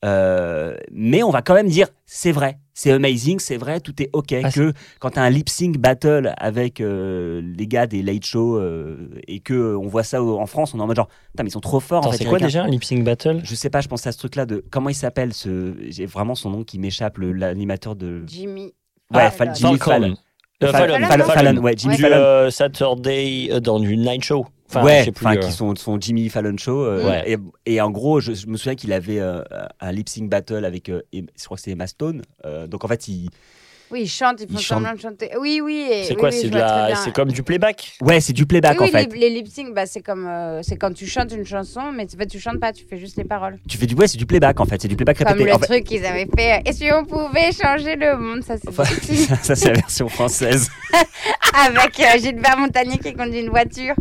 B: Euh, mais on va quand même dire c'est vrai, c'est amazing, c'est vrai, tout est ok.
A: Ah,
B: que quand t'as un lip sync battle avec euh, les gars des late show euh, et que euh, on voit ça en France, on est en mode genre, putain, mais ils sont trop forts. en fait,
A: c'est quoi déjà un lip sync battle?
B: Je sais pas, je pense à ce truc-là de comment il s'appelle ce. J'ai vraiment son nom qui m'échappe, l'animateur de.
C: Jimmy.
B: Ouais,
C: Ah.
B: Jimmy
A: Falcon.
B: Fallon. Fallon,
A: Fallon,
C: Fallon,
B: Fallon, ouais, Jimmy
A: du
B: Fallon.
A: euh, Saturday euh, dans du night show. Enfin, je
B: ouais,
A: sais plus, euh,
B: qui sont son Jimmy Fallon Show. euh,
A: Ouais.
B: et, et en gros, je, je me souviens qu'il avait euh, un lip sync battle avec, euh, je crois que c'est Emma Stone. Euh, donc en fait, il.
C: Oui, ils chantent, ils font
B: Ils chantent.
C: semblant de chanter. Oui, oui. et-
A: C'est
C: oui,
A: quoi
C: oui,
A: C'est
C: je
A: de
C: vois très
A: la,
C: bien.
A: c'est comme du playback?
B: Ouais, c'est du playback
C: oui,
B: en
C: oui,
B: fait.
C: les, les lip sync, bah, c'est comme euh, c'est quand tu chantes une chanson, mais en fait, tu chantes pas, tu fais juste les paroles.
B: Tu fais du ouais, c'est du playback en fait, c'est du playback
C: Comme
B: répété.
C: le
B: En fait-
C: truc qu'ils avaient fait. euh, Et si on pouvait changer le monde, ça c'est
B: Enfin, ça, ça, c'est la version française.
C: avec euh, Gilbert Montagnier qui conduit une voiture.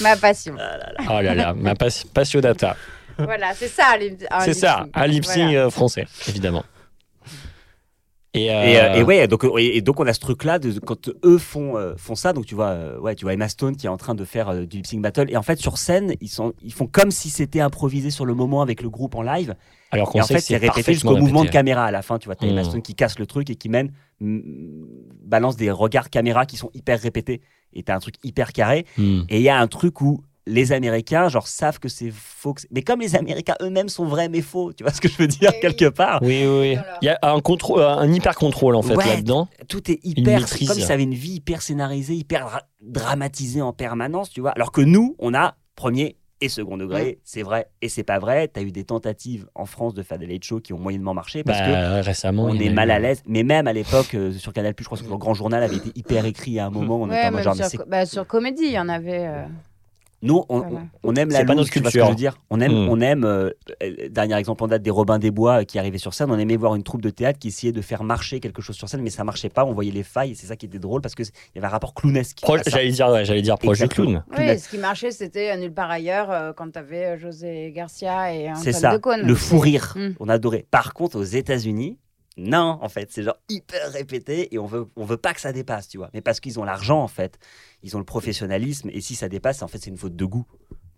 C: Ma passion.
A: Oh là là, ma pas- passionata.
C: voilà, c'est ça. les- un
A: C'est
C: lip
A: ça,
C: sync.
A: un lip sync
C: Voilà.
A: euh, français, évidemment. Et, euh,
B: Et, euh, et ouais, donc, et, et donc on a ce truc-là de quand eux font euh, font ça. Donc tu vois, euh, ouais, tu vois Emma Stone qui est en train de faire du lip sync battle. Et en fait sur scène, ils sont ils font comme si c'était improvisé sur le moment avec le groupe en live.
A: alors qu'on
B: en fait c'est répété jusqu'au mouvement de caméra à la fin. Tu vois, t'as Emma
A: Mm.
B: Stone qui casse le truc et qui mène balance des regards caméra qui sont hyper répétés. Et t'as un truc hyper carré.
A: Hmm.
B: Et il y a un truc où les Américains, genre, savent que c'est faux. que c'est- Mais comme les Américains eux-mêmes sont vrais mais faux, tu vois ce que je veux dire
C: Oui,
B: quelque part
A: Oui, oui, Il y a un, contrôle, un hyper contrôle en fait
B: Ouais.
A: là-dedans.
B: Tout est hyper.
A: maîtrise.
B: Comme si ça avait une vie hyper scénarisée, hyper dra- dramatisée en permanence, tu vois. Alors que nous, on a premier et second degré, c'est vrai et c'est pas vrai. T'as eu des tentatives en France de faire des late shows qui ont moyennement marché parce que.
A: Bah, récemment,
B: On est mal
A: eu.
B: à l'aise, mais même à l'époque euh, sur Canal+, je crois que le Grand Journal avait été hyper écrit à un moment. On était
C: Ouais,
B: en mode
C: même
B: genre, mais
C: sur,
B: c'est
C: co- bah, sur comédie, il y en avait. euh,
B: Nous, on,
C: Voilà.
B: on- on aime la
A: C'est pas
B: loose,
A: notre
B: tu vois ce que
A: culture.
B: je veux dire? On aime,
A: Mm.
B: on aime euh, dernier exemple en date des Robins des Bois euh, qui arrivaient sur scène. On aimait voir une troupe de théâtre qui essayait de faire marcher quelque chose sur scène, mais ça marchait pas. On voyait les failles et c'est ça qui était drôle parce qu'il y avait un rapport clownesque. Ça.
A: J'allais dire, ouais, j'allais dire proche du
B: Exactement.
A: clown.
C: Oui, ce qui marchait, c'était euh, nulle part ailleurs euh, quand t'avais euh, José Garcia et
B: C'est
C: Antoine
B: ça,
C: Decaune.
B: le
C: C'est-
B: fou rire.
C: Mm.
B: On adorait. Par contre, aux États-Unis, non, en fait, c'est genre hyper répété et on veut, on veut pas que ça dépasse, tu vois. Mais parce qu'ils ont l'argent, en fait, ils ont le professionnalisme et si ça dépasse, en fait, c'est une faute de goût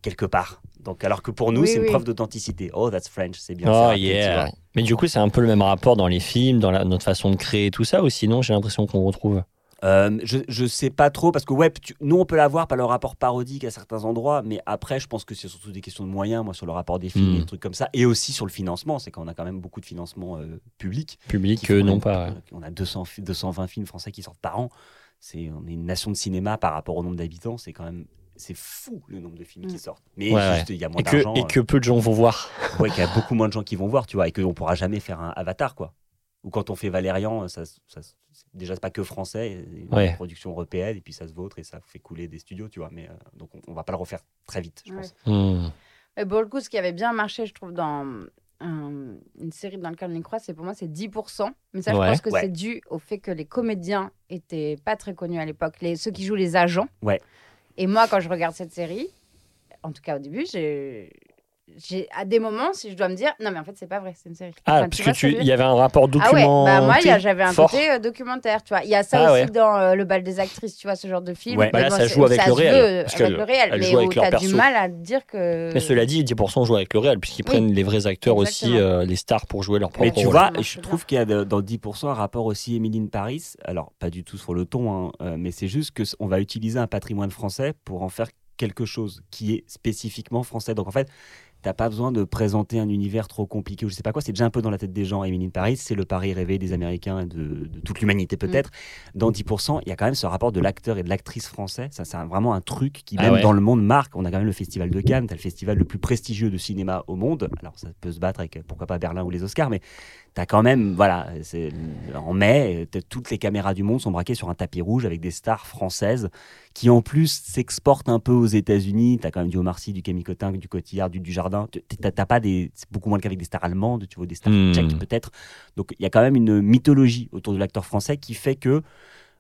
B: quelque part. Donc, alors que pour nous,
C: Oui,
B: c'est une preuve d'authenticité. Oh, that's French, c'est bien.
A: Oh yeah. Mais du coup, c'est un peu le même rapport dans les films, dans la- notre façon de créer tout ça, ou sinon, j'ai l'impression qu'on retrouve.
B: Euh, je, je sais pas trop parce que ouais, tu- nous on peut l'avoir par le rapport parodique à certains endroits, mais après je pense que c'est surtout des questions de moyens, moi sur le rapport des films et des trucs comme ça, et aussi sur le financement, c'est qu'on a quand même beaucoup de financement euh, public.
A: Public, euh, non pas.
B: On a 200, fi- 220 films français qui sortent par an. C'est on est une nation de cinéma par rapport au nombre d'habitants, c'est quand même c'est fou le nombre de films qui
C: Mm.
B: sortent. Mais
A: Ouais,
B: juste il y a moins
A: Et que,
B: d'argent,
A: et que peu de gens vont voir.
B: euh, ouais, qu'il y a beaucoup moins de gens qui vont voir, tu vois, et qu'on pourra jamais faire un Avatar quoi. Ou quand on fait Valérian, ça, ça, déjà c'est pas que français, une
A: Ouais.
B: production européenne et puis ça se vautre et ça fait couler des studios, tu vois. Mais euh, donc on, on va pas le refaire très vite, je
C: Ouais.
B: pense.
A: Hmm.
C: Mais pour le coup, ce qui avait bien marché, je trouve, dans euh, une série dans laquelle on y croit, c'est pour moi, c'est 10%. Mais ça, je pense que
B: Ouais.
C: c'est dû au fait que les comédiens étaient pas très connus à l'époque, les, ceux qui jouent les agents.
B: Ouais.
C: Et moi, quand je regarde cette série, en tout cas au début, j'ai. J'ai à des moments, si je dois me dire, non mais en fait c'est pas vrai, c'est une série.
A: Ah,
C: Enfin,
A: parce que tu, il y avait un rapport
C: Ah ouais,
A: document.
C: bah moi j'avais un
A: fort.
C: côté euh, documentaire, tu vois. Il y a ça
A: Ah
C: aussi
A: ouais.
C: dans euh, le bal des actrices, tu vois, ce genre de film.
B: Ouais.
A: Bah là, ça joue avec
C: ça
A: le réel, parce
C: avec le réel,
A: elle
C: mais
A: joue avec
C: où t'as du mal à dire que.
A: Mais cela dit, 10% jouent avec le réel, puisqu'ils
C: Oui.
A: prennent les vrais acteurs aussi, euh, les stars, pour jouer leur propre
B: Mais tu
A: rôle.
B: vois, je trouve qu'il y a dans 10% un rapport aussi Émilie Paris. Alors, pas du tout sur le ton, hein, euh, mais c'est juste qu'on va utiliser un patrimoine français pour en faire quelque chose qui est spécifiquement français. Donc en fait, t'as pas besoin de présenter un univers trop compliqué ou je sais pas quoi. C'est déjà un peu dans la tête des gens. Émilie Paris, c'est le pari rêvé des Américains et de, de toute l'humanité peut-être.
A: Mm.
B: Dans 10%, il y a quand même ce rapport de l'acteur et de l'actrice français. Ça, c'est vraiment un truc qui,
A: Ah
B: même
A: ouais.
B: dans le monde, marque. On a quand même le Festival de Cannes, le festival le plus prestigieux de cinéma au monde. Alors ça peut se battre avec pourquoi pas Berlin ou les Oscars, mais T'as quand même, voilà, en mai, toutes les caméras du monde sont braquées sur un tapis rouge avec des stars françaises qui en plus s'exportent un peu aux États-Unis. T'as quand même du Omar Sy, du Camille Cotin, du Cotillard, du Dujardin. T'as t'as pas des, c'est beaucoup moins le cas avec des stars allemandes, tu vois, des stars
A: Hmm.
B: tchèques peut-être. Donc il y a quand même une mythologie autour de l'acteur français qui fait que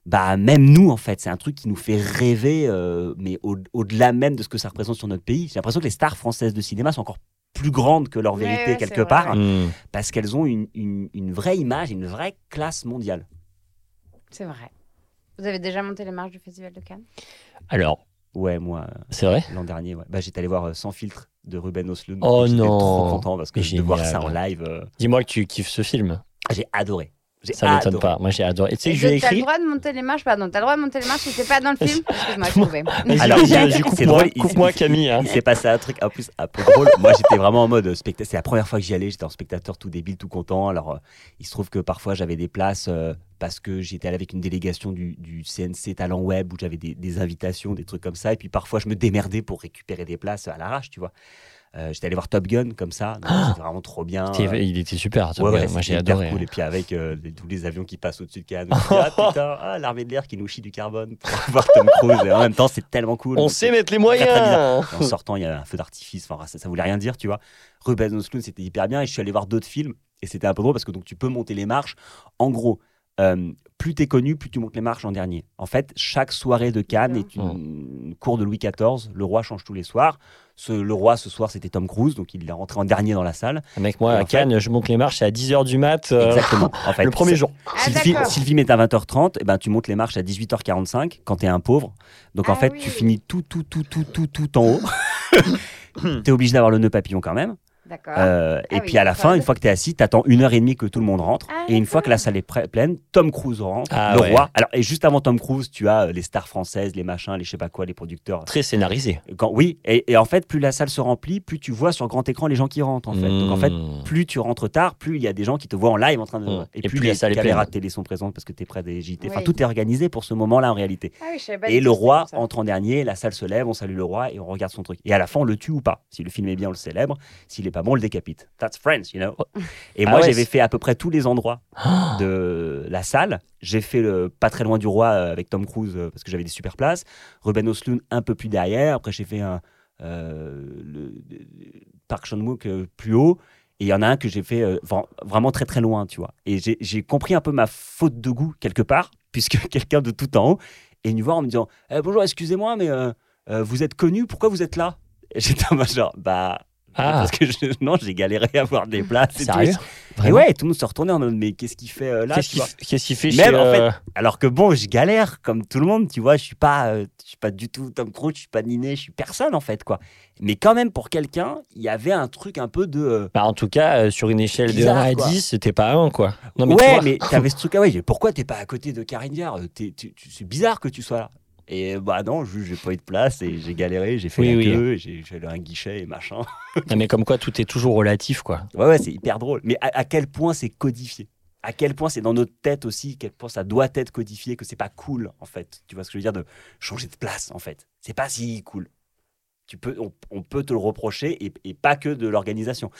B: bah même nous en fait c'est un truc qui nous fait rêver euh, mais au- au-delà même de ce que ça représente sur notre pays j'ai l'impression que les stars françaises de cinéma sont encore plus grandes que leur vérité
C: ouais,
B: quelque part
A: Hmm.
B: parce qu'elles ont une, une- une vraie image, une vraie classe mondiale.
C: C'est vrai. Vous avez déjà monté les marches du Festival de Cannes?
A: Alors,
B: Ouais, moi,
A: C'est vrai?
B: l'an dernier, ouais. Bah, j'étais allé voir euh, Sans filtre de Ruben Osloon.
A: Oh
B: J'étais
A: non.
B: trop content parce que de voir
A: Génial.
B: ça en live, euh,
A: Dis-moi que tu kiffes ce film.
B: j'ai adoré.
A: Ça m'étonne pas. Moi, j'ai adoré. Tu sais je lui ai
C: T'as le
A: écrit.
C: droit de monter les marches, pardon. T'as le droit de monter les marches si t'es pas dans le film Excuse-moi, je trouvais.
B: Alors, c'est
A: vas-y, coupe-moi,
B: drôle, il-
A: coupe-moi, Camille. hein.
B: Il s'est passé un truc en plus un peu drôle. Moi, j'étais vraiment en mode spectateur. C'est la première fois que j'y allais. J'étais en spectateur tout débile, tout content. Alors, euh, il se trouve que parfois, j'avais des places euh, parce que j'étais allé avec une délégation du, du CNC Talent Web où j'avais des, des invitations, des trucs comme ça. Et puis, parfois, je me démerdais pour récupérer des places à l'arrache, tu vois. Euh, j'étais allé voir Top Gun comme ça. Donc, C'était vraiment trop bien.
A: Il était super.
B: Ouais, ouais,
A: Moi, j'ai adoré.
B: cool. Et puis avec euh, les- tous les avions qui passent au-dessus de Cannes. ah putain, ah, l'armée de l'air qui nous chie du carbone pour voir Tom Cruise. Et en même temps, c'est tellement cool.
A: On sait mettre les
B: très, très
A: moyens.
B: en sortant, il y a un feu d'artifice. Enfin, ça, ça voulait rien dire, tu vois. Ruben Osloon, c'était hyper bien. Et je suis allé voir d'autres films. Et c'était un peu drôle parce que donc, tu peux monter les marches. En gros, euh, plus t'es connu, plus tu montes les marches en dernier. En fait, chaque soirée de Cannes est une cour de Louis XIV. Le roi change tous les soirs. Ce- le roi, ce soir, c'était Tom Cruise. Donc, il est rentré en dernier dans la salle.
A: Mec, moi,
B: Et
A: à
B: fait-
A: Cannes, je monte les marches à 10h du mat. euh,
B: Exactement. En fait,
A: Le premier jour.
C: Ah,
B: Si, le film,
C: d'accord.
B: si le film est à 20h30, eh ben, tu montes les marches à 18h45 quand tu es un pauvre. Donc en
C: Ah
B: fait,
C: oui.
B: tu finis tout, tout, tout, tout, tout, tout en haut. tu es obligé d'avoir le nœud papillon quand même.
C: D'accord.
B: Euh, et
C: Ah
B: puis
C: oui,
B: à la fin, une fois que tu es assis, tu attends une heure et demie que tout le monde rentre.
C: Ah,
B: et une fois que la salle est pleine, Tom Cruise rentre,
A: Ah
B: le
A: ouais.
B: roi. Alors, et juste avant Tom Cruise, tu as euh, les stars françaises, les machins, les je sais pas quoi, les producteurs.
A: Très scénarisé.
B: Quand, oui, et, et en fait, plus la salle se remplit, plus tu vois sur grand écran les gens qui rentrent. En fait. Donc en fait,
A: Mmh.
B: plus tu rentres tard, plus il y a des gens qui te voient en live en train de.
A: Mm.
B: Et,
A: Et
B: plus,
A: plus la
B: les caméras
A: pleine.
B: de télé sont présentes parce que tu es près des JT. Enfin,
C: Oui.
B: tout est organisé pour ce moment-là en réalité.
C: Ah oui,
B: Et le roi entre en dernier, la salle se lève, on salue le roi et on regarde son truc. Et à la fin, on le tue ou pas. Si le film est bien, on le célèbre. S'il est pas bon, on le décapite. That's France, you know. Et
A: Ah
B: moi,
A: ouais,
B: j'avais fait à peu près tous les endroits de la salle. J'ai fait le pas très loin du roi euh, avec Tom Cruise euh, parce que j'avais des super places. Ruben Osloon un peu plus derrière. Après, j'ai fait un euh, le, Park Chan-wook euh, plus haut. Et il y en a un que j'ai fait euh, vra- vraiment très très loin, tu vois. Et j'ai- compris un peu ma faute de goût quelque part, puisque quelqu'un de tout en haut est venu voir en me disant Eh, Bonjour, excusez-moi, mais euh, vous êtes connu, pourquoi vous êtes là? J'étais en mode genre Bah.
A: Ah.
B: Parce que je- non, j'ai galéré à avoir des places. et tout.
A: Sérieux
B: Et ouais, tout le monde se retournait en mode Mais qu'est-ce qu'il fait euh, là
A: Qu'est-ce
B: tu
A: qu'il fait
B: Même,
A: chez,
B: en fait,
A: euh,
B: Alors que bon, je galère comme tout le monde, tu vois. Je suis pas, euh, je suis pas du tout Tom Cruise, je suis pas Niné, je suis personne en fait, quoi. Mais quand même, pour quelqu'un, il y avait un truc un peu de.
A: bah, en tout cas, sur une échelle de
B: Bizarre,
A: 1 à
B: quoi.
A: 10, c'était pas 1, quoi. Non, mais tu
B: ouais,
A: vois-
B: mais t'avais ce truc, ah ouais, pourquoi t'es pas à côté de Karine tu- tu- C'est bizarre que tu sois là. Et bah non, j'ai pas eu de place et j'ai galéré, j'ai fait
A: Oui,
B: la
A: oui.
B: queue, et j'ai à un guichet et machin.
A: Non, mais comme quoi, tout est toujours relatif, quoi.
B: Ouais, ouais, c'est hyper drôle. Mais à, à quel point c'est codifié? À quel point c'est dans notre tête aussi, à quel point ça doit être codifié, que c'est pas cool en fait? Tu vois ce que je veux dire de changer de place en fait. C'est pas si cool. Tu peux, on, on peut te le reprocher et, et pas que de l'organisation.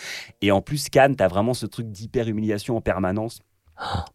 B: Et en plus, Cannes, t'as vraiment ce truc d'hyper humiliation en permanence.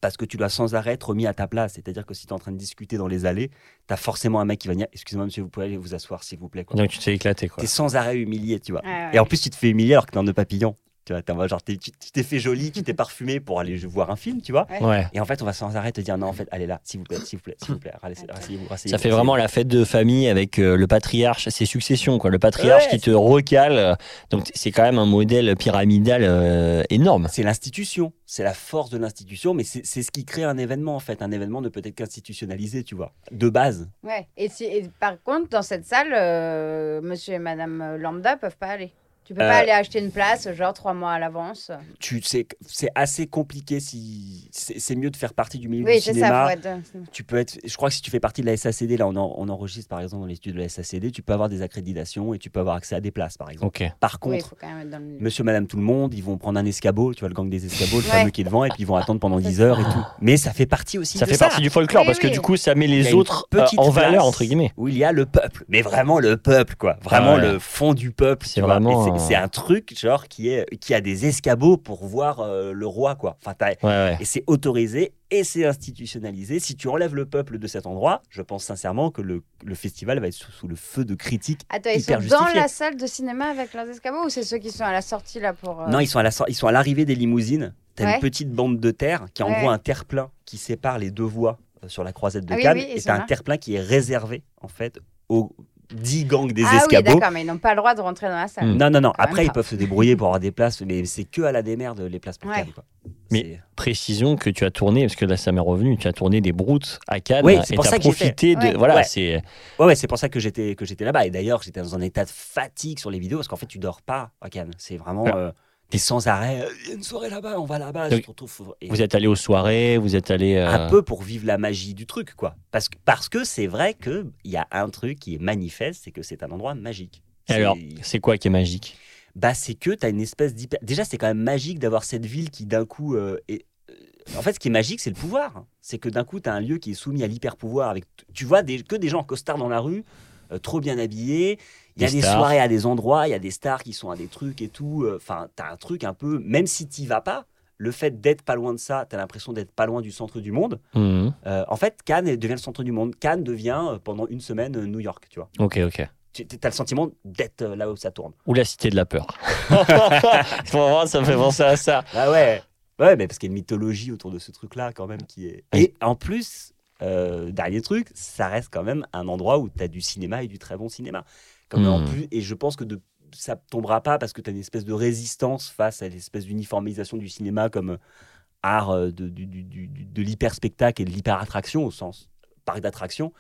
B: Parce que tu dois sans arrêt être remis à ta place. C'est-à-dire que si tu es en train de discuter dans les allées, tu as forcément un mec qui va venir Excusez-moi, monsieur, vous pouvez aller vous asseoir, s'il vous plaît. quoi.
A: Donc, tu t'es éclaté, quoi.
B: T'es sans arrêt humilié, tu vois.
C: Ouais.
B: Et en plus, tu te fais humilier alors que t'es en nœud papillon. Tu vois, t'es en mode genre, t'es- tu t'es fait joli, tu t'es parfumé pour aller voir un film, tu vois.
A: Ouais.
B: Et en fait, on va sans arrêt te dire non, en fait, allez là, s'il vous plaît, s'il vous plaît, s'il vous plaît, rasseyez- rasseyez-vous, rasseyez-vous.
A: Ça fait vraiment la fête de famille avec euh, le patriarche, c'est succession, quoi. Le patriarche
B: Ouais,
A: qui te recale. Donc, c'est quand même un modèle pyramidal euh, énorme.
B: C'est l'institution, c'est la force de l'institution, mais c'est c'est ce qui crée un événement en fait. Un événement ne peut être qu'institutionnalisé, tu vois, de base.
C: Ouais. Et, si, et par contre, dans cette salle, euh, monsieur et madame Lambda peuvent pas aller. Tu peux
B: Euh,
C: pas aller acheter une place, genre trois mois à l'avance.
B: Tu sais, c'est assez compliqué si c'est mieux de faire partie du milieu
C: Oui,
B: du
C: c'est
B: cinéma.
C: ça. Être...
B: tu peux être, je crois que si tu fais partie de la SACD, là on, en- on enregistre par exemple dans les studios de la SACD, tu peux avoir des accréditations et tu peux avoir accès à des places par exemple.
A: Ok.
B: Par contre,
C: le
B: monsieur, madame, tout le monde, ils vont prendre un escabeau, tu vois le gang des escabeaux, le
C: Ouais.
B: fameux qui est devant, et puis ils vont attendre pendant 10 heures et tout. Mais ça fait partie aussi
A: Ça
B: de
A: fait partie du folklore
C: Oui,
A: parce que du coup, ça met les autres euh, en valeur, entre guillemets.
B: Où il y a le peuple, mais vraiment le peuple, quoi. Vraiment
A: Ah ouais.
B: le fond du peuple.
A: C'est vraiment
B: c'est- un truc, genre, qui, est, qui a des escabeaux pour voir euh, le roi, quoi. Enfin, t'as-
A: Ouais, ouais.
B: Et c'est autorisé et c'est institutionnalisé. Si tu enlèves le peuple de cet endroit, je pense sincèrement que le, le festival va être sous, sous le feu de critiques.
C: Attends, ils sont dans la salle de cinéma avec leurs escabeaux ou c'est ceux qui sont à la sortie là pour. euh,
B: Non, ils sont à la ils sont à l'arrivée des limousines. T'as
C: Ouais.
B: une petite bande de terre qui est en
C: Ouais.
B: gros un terre-plein qui sépare les deux voies euh, sur la croisette de
C: Ah
B: Cannes.
C: oui,
B: et t'as un terre-plein qui est réservé en fait aux, 10 gangs des
C: ah oui, d'accord, mais ils n'ont pas le droit de rentrer dans la salle.
A: Hmm.
B: non, non, non.
C: Quand
B: Après, ils
C: pas.
B: peuvent se débrouiller pour avoir des places, mais c'est que à la démerde les places pour
C: Ouais.
B: Cannes. quoi.
A: Mais- Précisons que tu as tourné, parce que là ça m'est revenu, tu as tourné des broutes à Cannes
B: Oui, c'est
A: et
B: pour
A: tu as
B: ça que j'ai
A: profité de.
C: Ouais.
A: Voilà,
B: Ouais.
A: c'est.
B: Ouais, ouais, c'est pour ça que j'étais que j'étais là-bas. Et d'ailleurs, j'étais dans un état de fatigue sur les vidéos parce qu'en fait, tu dors pas à Cannes. C'est vraiment.
A: Ouais.
B: euh, T'es sans arrêt. Euh, Il y a une soirée là-bas, on va là-bas.
A: Donc,
B: et-
A: Vous êtes allé aux soirées, vous êtes allé. euh,
B: un peu pour vivre la magie du truc, quoi. Parce que parce que c'est vrai que il y a un truc qui est manifeste, c'est que c'est un endroit magique.
A: et Alors,
B: C'est-
A: c'est quoi qui est magique?
B: Bah c'est que tu as une espèce d'hyper. Déjà, c'est quand même magique d'avoir cette ville qui d'un coup euh, est. En fait, ce qui est magique, c'est le pouvoir. C'est que d'un coup, tu as un lieu qui est soumis à l'hyper-pouvoir. Avec... Tu vois des... que des gens en costard dans la rue, euh, trop bien habillés. Il y a
A: Des
B: soirées à des endroits, il y a des stars qui sont à des trucs et tout. euh, Enfin, tu as un truc un peu. Même si tu vas pas, le fait d'être pas loin de ça, tu as l'impression d'être pas loin du centre du monde.
A: Mhm.
B: Euh, en fait, Cannes devient le centre du monde. Cannes devient euh, pendant une semaine euh, New York, tu vois.
A: Ok, ok.
B: Tu as le sentiment d'être là où ça tourne.
A: Ou la cité de la peur. Vraiment, ça me fait penser à ça.
B: Ah ouais Ouais, mais parce qu'il y a une mythologie autour de ce truc-là, quand même, qui est. Et en plus, dernier truc, ça reste quand même un endroit où tu as du cinéma et du très bon cinéma. Comme en
A: Hmm.
B: plus, et je pense que de, ça tombera pas parce que tu as une espèce de résistance face à l'espèce d'uniformisation du cinéma comme euh, art euh, de, de l'hyper-spectacle et de l'hyper-attraction, au sens parc d'attraction.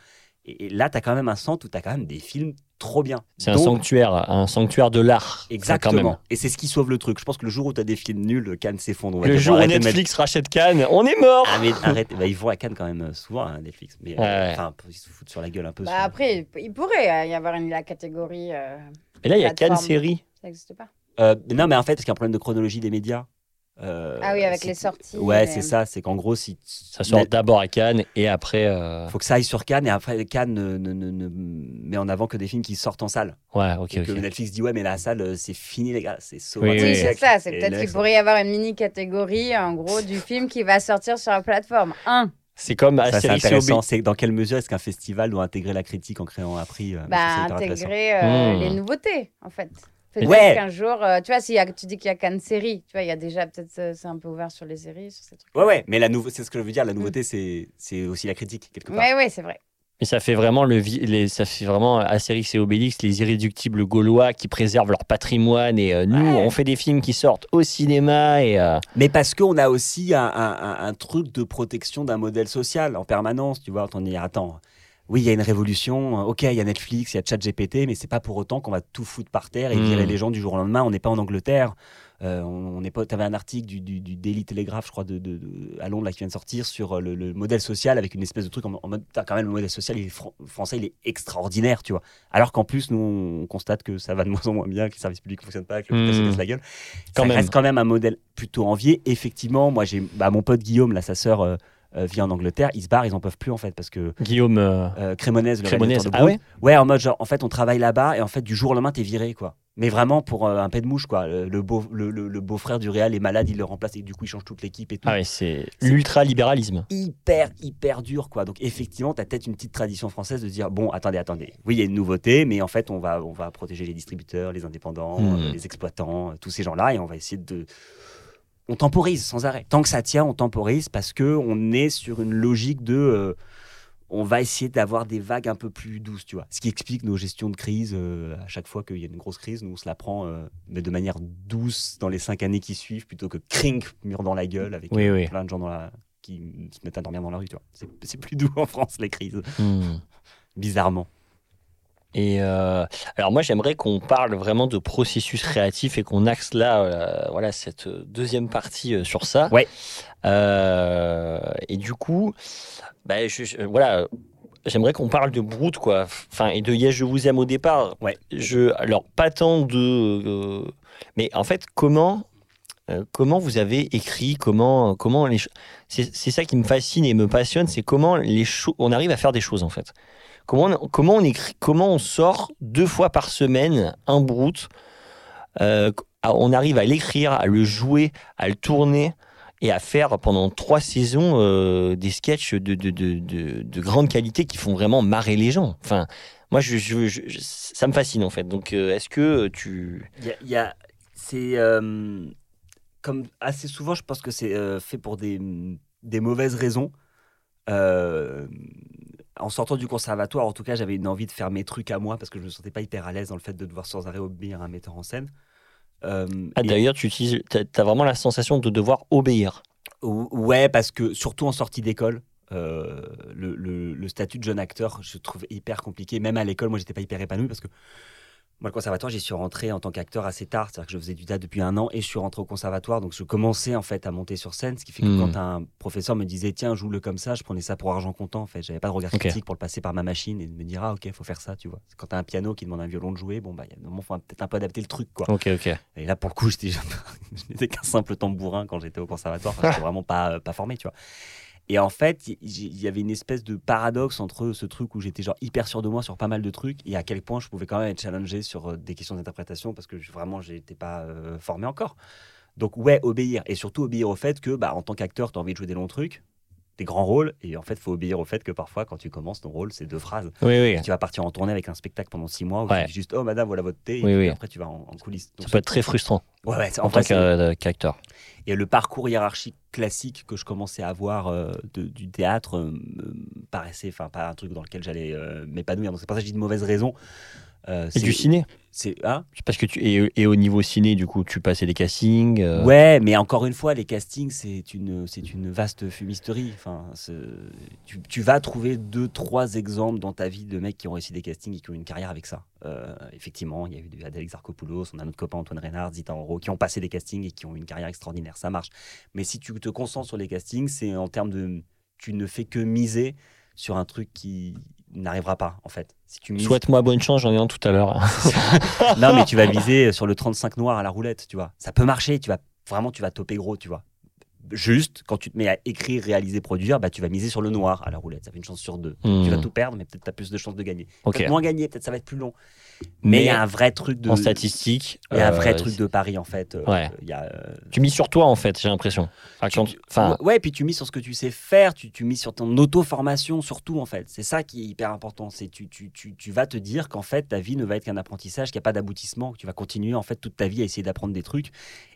B: Et, et là, tu as quand même un centre où tu as quand même des films trop bien.
A: C'est un sanctuaire, un sanctuaire de l'art.
B: Exactement.
A: quand même.
B: Et c'est ce qui sauve le truc. Je pense que le jour où tu as des films nuls, Cannes s'effondre.
A: Le jour où
B: mettre-
A: Netflix rachète Cannes, on est mort
B: ah mais arrête, bah, ils vont à Cannes quand même euh, souvent à Netflix. Mais euh,
A: Ouais,
B: enfin, ils se foutent sur la gueule un peu.
C: Bah,
B: sur-
C: après, il- pourrait euh, y avoir une, la catégorie. euh,
A: Et là, il y a Cannes série.
C: ça n'existe pas?
B: Euh, non, mais en fait, parce qu'il y a un problème de chronologie des médias. Euh,
C: Ah oui, avec les sorties.
B: Ouais,
C: mais-
B: c'est ça. C'est qu'en gros, si
A: Ça sort
B: Mais-
A: d'abord à Cannes et après. euh,
B: faut que ça aille sur Cannes et après Cannes ne, ne- ne- ne met en avant que des films qui sortent en salle.
A: Ouais, ok,
B: Et que. Netflix dit ouais, mais la salle euh, c'est fini les gars, c'est sauvage.
A: Oui,
C: Oui,
A: oui,
C: c'est ça. C'est peut-être qu'il pourrait y avoir une mini catégorie, en gros, du film qui va sortir sur la plateforme. Un.
A: C'est comme
B: Ça, c'est intéressant. C'est dans quelle mesure est-ce qu'un festival doit intégrer la critique en créant un prix euh,
C: Bah, intégrer euh,
A: Hmm.
C: les nouveautés, en fait. Peut-être
B: Ouais.
C: qu'un jour, euh, tu vois, si y a- tu dis qu'il y a qu'une série, tu vois, il y a déjà peut-être euh, c'est un peu ouvert sur les séries, sur ces trucs.
B: Ouais, ouais, mais la nouveau... c'est ce que je veux dire. La nouveauté, c'est c'est aussi la critique quelque part.
C: Ouais, ouais, c'est vrai.
A: Mais ça fait vraiment le vi- les, ça fait vraiment Astérix et Obélix, les irréductibles gaulois qui préservent leur patrimoine et euh, nous
C: Ouais.
A: on fait des films qui sortent au cinéma et euh,
B: Mais parce qu'on a aussi un, un- un- un truc de protection d'un modèle social en permanence, tu vois. On dit, attends, oui, il y a une révolution, euh, ok, il y a Netflix, il y a ChatGPT, mais c'est pas pour autant qu'on va tout foutre par terre et
A: Mm.
B: virer les gens du jour au lendemain. On n'est pas en Angleterre. Euh, on n'est pas. Avais un article du, du, du Daily Telegraph, je crois, de, de- de- à Londres, là, qui vient de sortir sur euh, le, le modèle social avec une espèce de truc en, en mode, quand même, le modèle social il est français, il est extraordinaire, tu vois. Alors qu'en plus, nous, on constate que ça va de moins en moins bien, que les services publics ne fonctionnent pas, que l'hôpital se
A: Mm.
B: casse la gueule.
A: Quand
B: ça
A: même.
B: reste quand même un modèle plutôt envié. Effectivement, moi, j'ai bah, mon pote Guillaume, là, sa sœur, euh, euh, vit en Angleterre. Ils se barrent, ils en peuvent plus, en fait, parce que
A: Guillaume euh,
B: euh, Crémonez, le
A: Crémonez.
B: de
A: Ah ouais
B: Ouais, en mode genre, en fait, on travaille là-bas et en fait, du jour au lendemain, t'es viré, quoi. Mais vraiment pour euh, un pet de mouche, quoi. Le, beau, le, le- le beau-frère du Réal est malade, il le remplace et du coup, il change toute l'équipe et tout.
A: Ah ouais, c'est
B: C'est-
A: l'ultra-libéralisme.
B: Hyper, hyper dur, quoi. Donc, effectivement, t'as peut-être une petite tradition française de dire, bon, attendez, attendez. Oui, il y a une nouveauté, mais en fait, on va, on va protéger les distributeurs, les indépendants,
A: Hmm.
B: les exploitants, tous ces gens-là, et on va essayer de. On temporise sans arrêt. Tant que ça tient, on temporise parce que on est sur une logique de. euh, on va essayer d'avoir des vagues un peu plus douces, tu vois. Ce qui explique nos gestions de crise. euh, à chaque fois qu'il y a une grosse crise, nous, on se la prend, euh, mais de manière douce dans les cinq années qui suivent, plutôt que crink, mur dans la gueule, avec
A: Oui, oui.
B: plein de gens dans la... qui se mettent à dormir dans la rue, tu vois. C'est- C'est plus doux en France, les crises,
A: Hmm.
B: bizarrement.
A: Et euh, alors moi j'aimerais qu'on parle vraiment de processus créatif et qu'on axe là euh, voilà cette deuxième partie euh, sur ça.
B: Ouais.
A: Et du coup, bah, je- je- voilà, j'aimerais qu'on parle de Brute quoi. Enfin et de Yes je vous aime au départ.
B: Ouais.
A: Je alors pas tant de mais en fait comment comment vous avez écrit comment comment les c'est ça qui me fascine et me passionne c'est comment les on arrive à faire des choses en fait. Comment on, écrit, comment on sort deux fois par semaine un brut euh, On arrive à l'écrire, à le jouer, à le tourner et à faire pendant trois saisons euh, des sketchs de, de, de, de, de grande qualité qui font vraiment marrer les gens. Enfin, moi, ça me fascine en fait. Donc, euh, est-ce que tu.
B: Y a, c'est comme assez souvent, je pense que c'est fait pour des mauvaises raisons. En sortant du conservatoire, en tout cas, j'avais une envie de faire mes trucs à moi parce que je me sentais pas hyper à l'aise dans le fait de devoir sans arrêt obéir à un metteur en scène. Euh,
A: Ah,
B: et-
A: D'ailleurs, tu utilises, as vraiment la sensation de devoir obéir.
B: Ou- Ouais, parce que surtout en sortie d'école, euh, le, le- le statut de jeune acteur, je trouve hyper compliqué. Même à l'école, moi, j'étais pas hyper épanoui parce que moi, le conservatoire, j'y suis rentré en tant qu'acteur assez tard. C'est-à-dire que je faisais du théâtre depuis un an et je suis rentré au conservatoire. Donc, je commençais en fait à monter sur scène. Ce qui fait que
A: Hmm.
B: quand un professeur me disait, tiens, joue-le comme ça, je prenais ça pour argent comptant. En fait, j'avais pas de regard critique pour le passer par ma machine et de me dire, ah, ok, faut faire ça, tu vois. Quand t'as un piano qui demande un violon de jouer, bon, bah, il y a un moment, faut peut-être un peu adapter le truc, quoi.
A: Ok, ok.
B: Et là, pour le coup, j'étais, je n'étais qu'un simple tambourin quand j'étais au conservatoire. Enfin, j'étais vraiment pas, pas formé, tu vois. Et en fait, il y, avait une espèce de paradoxe entre ce truc où j'étais genre hyper sûr de moi sur pas mal de trucs et à quel point je pouvais quand même être challengé sur euh, des questions d'interprétation parce que je- vraiment, j'étais pas euh, formé encore. Donc, ouais, obéir. Et surtout, obéir au fait que, bah, en tant qu'acteur, tu as envie de jouer des longs trucs, des grands rôles. Et en fait, il faut obéir au fait que parfois, quand tu commences ton rôle, c'est deux phrases.
A: Oui, oui.
B: Tu vas partir en tournée avec un spectacle pendant six mois où
A: Ouais.
B: tu dis juste, oh madame, voilà votre thé. Et
A: Oui,
B: après, tu vas en, en coulisses. Donc,
A: Ça peut être très frustrant
B: Ouais, ouais, c'est-
A: en,
B: en
A: tant qu'a- qu'acteur.
B: et le parcours hiérarchique classique que je commençais à avoir euh, de- du théâtre euh, me paraissait, enfin, pas un truc dans lequel j'allais euh, m'épanouir. Donc c'est pas ça que j'ai de mauvaise raison. Euh,
A: Et
B: c'est-
A: du ciné
B: C'est hein
A: Parce que tu et, et au niveau ciné, du coup, tu passais des castings. euh,
B: Ouais, mais encore une fois, les castings, c'est une, c'est une vaste fumisterie. Enfin, tu, tu vas trouver deux, trois exemples dans ta vie de mecs qui ont réussi des castings et qui ont une carrière avec ça. Euh, effectivement, il y a eu Adèle Exarchopoulos, on a notre copain Antoine Reynard, Zita Enro, qui ont passé des castings et qui ont une carrière extraordinaire. Ça marche. Mais si tu te concentres sur les castings, c'est en termes de. Tu ne fais que miser sur un truc qui n'arrivera pas, en fait. Si tu mises
A: Souhaite-moi bonne chance, j'en ai un tout à l'heure.
B: non, mais tu vas viser sur le 35 noir à la roulette, tu vois. Ça peut marcher, tu vas vraiment, tu vas toper gros, tu vois. Juste, quand tu te mets à écrire, réaliser, produire, bah, tu vas miser sur le noir à la roulette. Ça fait une chance sur deux.
A: Hmm.
B: Tu vas tout perdre, mais peut-être tu as plus de chances de gagner. Peut-être moins gagner, peut-être ça va être plus long. Mais il y a un vrai truc de.
A: En statistique,
B: Il y a un vrai
A: euh,
B: truc de pari, en fait. Euh,
A: Ouais.
B: y a, euh,
A: Tu mises sur toi, en fait, j'ai l'impression. Enfin, enfin,
B: ouais, puis tu mises sur ce que tu sais faire, tu, tu mises sur ton auto-formation surtout en fait. C'est ça qui est hyper important. C'est tu, tu, tu, tu vas te dire qu'en fait ta vie ne va être qu'un apprentissage, qu'il n'y a pas d'aboutissement, que tu vas continuer en fait toute ta vie à essayer d'apprendre des trucs.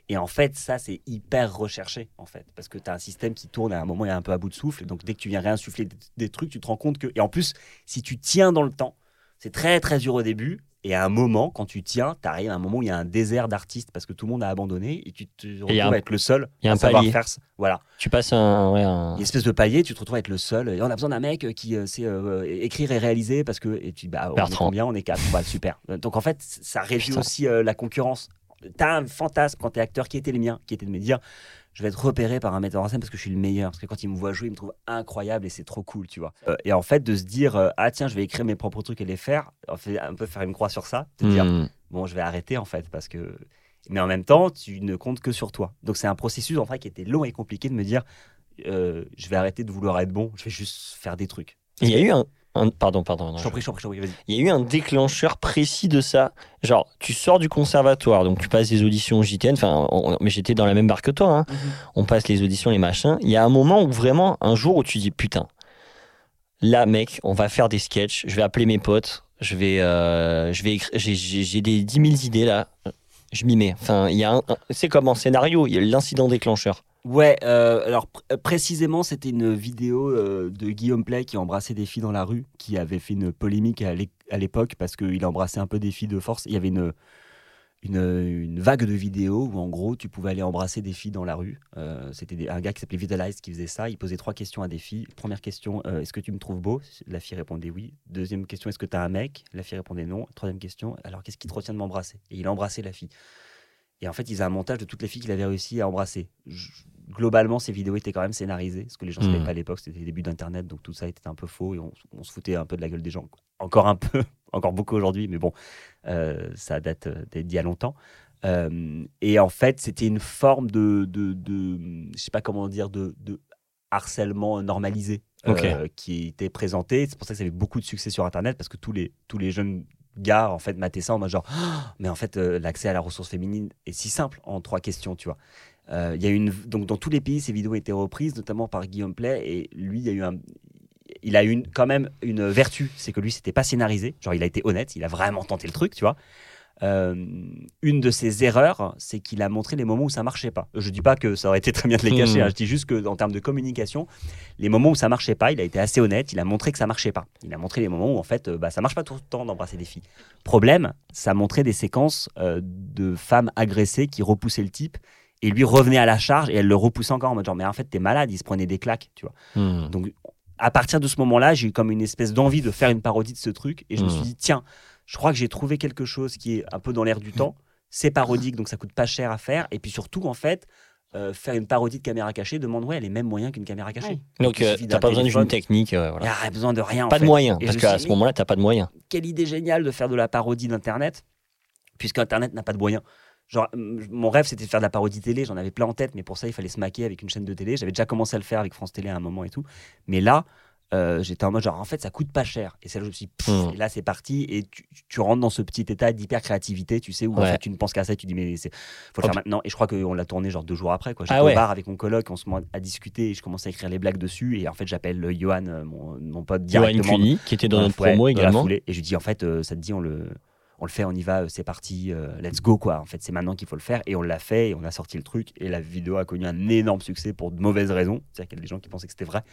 B: Et en fait, ça c'est hyper recherché en fait, parce que tu as un système qui tourne à un moment il est un peu à bout de souffle. Donc dès que tu viens réinsuffler des, des trucs, tu te rends compte que et en plus si tu tiens dans le temps, c'est très très dur au début. Et à un moment, quand tu tiens, tu arrives à un moment où il y a un désert d'artistes parce que tout le monde a abandonné et tu te retrouves
A: un-
B: à être le seul
A: il y a
B: à
A: un
B: savoir
A: palier.
B: faire. Voilà.
A: tu passes un. Ouais,
B: une espèce de palier, tu te retrouves à être le seul. Et on a besoin d'un mec qui euh, sait euh, écrire et réaliser parce que. Et tu bah, on est combien? On est quatre. Bah, super. Donc en fait, ça réduit
A: Putain.
B: aussi euh, la concurrence. T'as un fantasme quand t'es acteur qui était le mien, qui était de me dire je vais être repéré par un metteur en scène parce que je suis le meilleur. Parce que quand il me voit jouer, il me trouve incroyable et c'est trop cool, tu vois. Euh, et en fait, de se dire euh, ah tiens, je vais écrire mes propres trucs et les faire, en fait, un peu faire une croix sur ça, te dire
A: Hmm.
B: bon, je vais arrêter en fait parce que. Mais en même temps, tu ne comptes que sur toi. Donc c'est un processus en fait qui était long et compliqué de me dire, euh, je vais arrêter de vouloir être bon, je vais juste faire des trucs.
A: Il y a eu un. Un- Pardon, pardon. non,
B: Je t'en prie, je t'en prie, vas-y.
A: Il y a eu un déclencheur précis de ça. Genre, tu sors du conservatoire, donc tu passes des auditions au JTN. Enfin, mais j'étais dans la même barque que toi. hein. On passe les auditions, les machins. Il y a un moment où vraiment, un jour où tu dis putain, là, mec, on va faire des sketchs. Je vais appeler mes potes. Je vais, euh, je vais. J'ai, des 10 000 idées là. Je m'y mets. Enfin, il y a c'est comme en scénario. Il y a l'incident déclencheur.
B: Ouais, euh, alors euh, précisément, c'était une vidéo euh, de Guillaume Play qui embrassait des filles dans la rue, qui avait fait une polémique à l'é- à l'époque parce qu'il embrassait un peu des filles de force. Il y avait une, vague de vidéos où en gros tu pouvais aller embrasser des filles dans la rue. C'était un gars qui s'appelait Vitalize qui faisait ça. Il posait trois questions à des filles. Première question, est-ce que tu me trouves beau? La fille répondait oui. Deuxième question, est-ce que tu as un mec? La fille répondait non. Troisième question, alors qu'est-ce qui te retient de m'embrasser? Et il embrassait la fille. Et en fait, ils ont un montage de toutes les filles qu'il avait réussi à embrasser. Globalement, ces vidéos étaient quand même scénarisées, ce que les gens ne savaient
A: Mhm.
B: pas à l'époque. C'était les débuts d'Internet, donc tout ça était un peu faux et on, on se foutait un peu de la gueule des gens. Encore un peu, encore beaucoup aujourd'hui, mais bon, euh, ça date euh, d'il y a longtemps. Euh, et en fait, c'était une forme de, de, de- je sais pas comment dire, de, de harcèlement normalisé euh, qui était présenté. C'est pour ça que ça avait beaucoup de succès sur Internet parce que tous les, tous les jeunes gars en fait mataient ça en mode genre, mais en fait, euh, l'accès à la ressource féminine est si simple en trois questions, tu vois. Euh, Il y a une, donc dans tous les pays, ces vidéos ont été reprises, notamment par Guillaume Play, et lui, il y a eu un, il a eu une, quand même une vertu, c'est que lui, c'était pas scénarisé. Genre, il a été honnête, il a vraiment tenté le truc, tu vois. euh, une de ses erreurs, c'est qu'il a montré les moments où ça marchait pas. Je dis pas que ça aurait été très bien de les cacher,
A: Hmm.
B: hein, je dis juste que en termes de communication, les moments où ça marchait pas, il a été assez honnête, il a montré que ça marchait pas. Il a montré les moments où en fait, euh, bah, ça marche pas tout le temps d'embrasser des filles. Problème, ça montrait des séquences euh, de femmes agressées qui repoussaient le type et lui revenait à la charge et elle le repoussait encore en mode genre mais en fait t'es malade, il se prenait des claques, tu vois.
A: Hmm.
B: Donc, à partir de ce moment-là, j'ai eu comme une espèce d'envie de faire une parodie de ce truc. Et je me suis dit, tiens, je crois que j'ai trouvé quelque chose qui est un peu dans l'air du temps. C'est parodique, donc ça coûte pas cher à faire. Et puis surtout, en fait, euh, faire une parodie de caméra cachée demande ouais, les mêmes moyens qu'une caméra cachée.
C: Ouais.
A: Donc, euh, t'as pas besoin d'une technique. euh,
B: Il
A: voilà.
B: n'y a besoin de rien. en
A: Pas de moyens, parce qu'à ce moment-là, t'as pas de moyens.
B: quelle idée géniale de faire de la parodie d'Internet, puisque Internet n'a pas de moyens. Genre, mon rêve, c'était de faire de la parodie télé. J'en avais plein en tête, mais pour ça, il fallait se maquer avec une chaîne de télé. J'avais déjà commencé à le faire avec France Télé à un moment et tout. Mais là, euh, j'étais en mode genre, en fait, ça coûte pas cher. Et c'est là, je me suis dit, pff,
A: Hmm.
B: et là, c'est parti. Et tu, tu rentres dans ce petit état d'hyper créativité, tu sais, où en fait, tu ne penses qu'à ça. et Tu dis, mais c'est faut le faire maintenant. Et je crois qu'on l'a tourné genre deux jours après. quoi. J'étais
A: Ah ouais.
B: au bar avec mon coloc, on se met à discuter et je commence à écrire les blagues dessus. Et en fait, j'appelle euh, Johan, euh, mon, mon pote,
A: Johan
B: directement.
A: Cuny, qui était dans notre
B: ouais,
A: promo également.
B: Et je lui dis, en fait, euh, ça te dit, on le, on le fait, on y va, euh, c'est parti, euh, let's go, quoi. En fait, c'est maintenant qu'il faut le faire. Et on l'a fait, et on a sorti le truc. Et la vidéo a connu un énorme succès pour de mauvaises raisons. C'est-à-dire qu'il y a des gens qui pensaient que c'était vrai.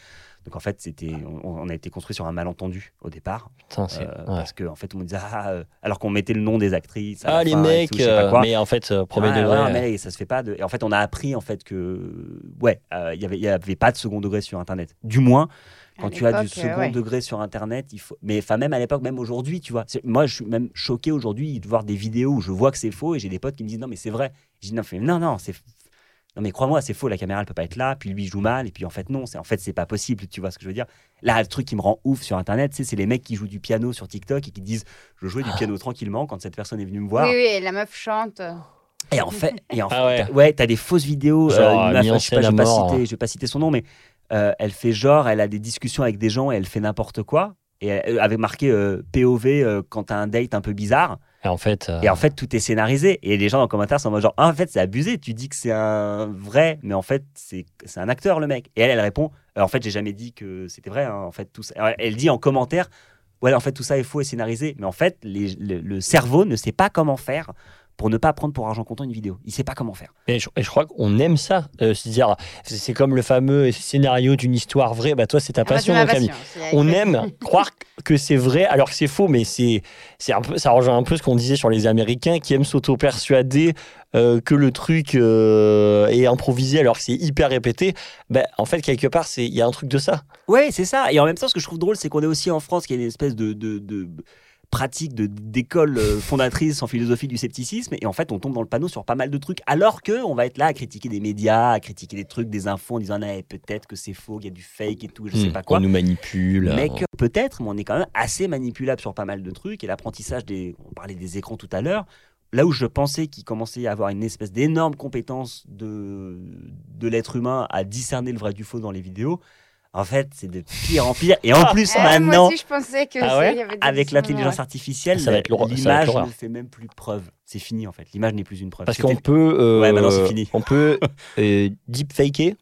B: Donc, en fait, c'était, on, on a été construit sur un malentendu au départ.
A: Putain,
B: Euh,
A: ouais.
B: Parce qu'en en fait, on me disait, ah, euh, alors qu'on mettait le nom des actrices.
A: Ah, les
B: fin
A: mecs,
B: tout,
A: mais en fait, premier degré.
B: ouais, mais ça se fait pas. De... Et en fait, on a appris en fait que ouais, il y avait, il y avait pas de second degré sur Internet. Du moins, quand tu as du
C: euh,
B: second
C: ouais.
B: degré sur Internet, il faut. Mais enfin, même à l'époque, même aujourd'hui, tu vois. Moi, je suis même choqué aujourd'hui de voir des vidéos où je vois que c'est faux et j'ai des potes qui me disent non, mais c'est vrai. Je dis non, mais non, non, c'est. Non mais crois-moi, c'est faux, la caméra elle peut pas être là, puis lui il joue mal, et puis en fait non, c'est en fait c'est pas possible, tu vois ce que je veux dire? Là, le truc qui me rend ouf sur internet, c'est les mecs qui jouent du piano sur TikTok et qui disent je jouais du piano tranquillement quand cette personne est venue me voir.
C: Oui, oui, et la meuf chante.
B: Et en fait, et en
A: Ah ouais.
B: t'as- ouais, des fausses vidéos.
A: Genre,
B: euh, une meuf, je sais pas,
A: scène
B: je
A: à
B: vais pas
A: mort.
B: citer, je vais pas citer son nom, mais euh, elle fait genre, elle a des discussions avec des gens et elle fait n'importe quoi. Et elle avait marqué euh, POV euh, quand t'as un date un peu bizarre.
A: Et en fait, euh,
B: Et en fait, tout est scénarisé. Et les gens dans les commentaires sont en mode genre, Ah, en fait, c'est abusé. Tu dis que c'est un vrai, mais en fait, c'est un acteur, le mec. Et elle, elle répond, Euh, en fait, j'ai jamais dit que c'était vrai. hein, en fait, tout ça. Alors, Elle dit en commentaire, ouais, en fait, tout ça est faux et scénarisé. Mais en fait, les- le, le cerveau ne sait pas comment faire pour ne pas prendre pour argent comptant une vidéo. Il sait pas comment faire.
A: Et je, et je crois qu'on aime ça. euh, C'est-à-dire, c'est c'est comme le fameux scénario d'une histoire vraie. Bah, toi, c'est ta
C: Ah,
A: passion,
C: avec
A: On aime croire que c'est vrai alors que c'est faux, mais c'est c'est un peu ça rejoint un peu ce qu'on disait sur les Américains qui aiment s'auto-persuader euh, que le truc euh, est improvisé alors que c'est hyper répété. Ben, en fait, quelque part, c'est il y a un truc de ça.
B: Ouais, c'est ça. Et en même temps, ce que je trouve drôle, c'est qu'on est aussi en France, qui a une espèce de, de, de pratique de- d'école euh, fondatrice en philosophie du scepticisme. Et en fait, on tombe dans le panneau sur pas mal de trucs, alors que on va être là à critiquer des médias, à critiquer des trucs, des infos, en disant ah, eh, peut-être que c'est faux, qu'il y a du fake et tout, je sais
A: Hmm,
B: pas quoi.
A: On nous manipule.
B: Mais
A: on-
B: que peut-être, mais on est quand même assez manipulable sur pas mal de trucs. Et l'apprentissage des. On parlait des écrans tout à l'heure. Là où je pensais qu'il commençait à avoir une espèce d'énorme compétence de, de l'être humain à discerner le vrai du faux dans les vidéos, en fait, c'est de pire en pire. Et en plus,
C: Eh, Moi
B: maintenant,
C: aussi, je pensais que
A: Ah ouais
C: y avait
B: avec l'intelligence artificielle, l'image ne fait même plus preuve. C'est fini en fait. L'image n'est plus une preuve.
A: Parce qu'on peut. euh,
B: Ouais, maintenant, c'est fini.
A: On peut euh, deepfaker
B: Tu peux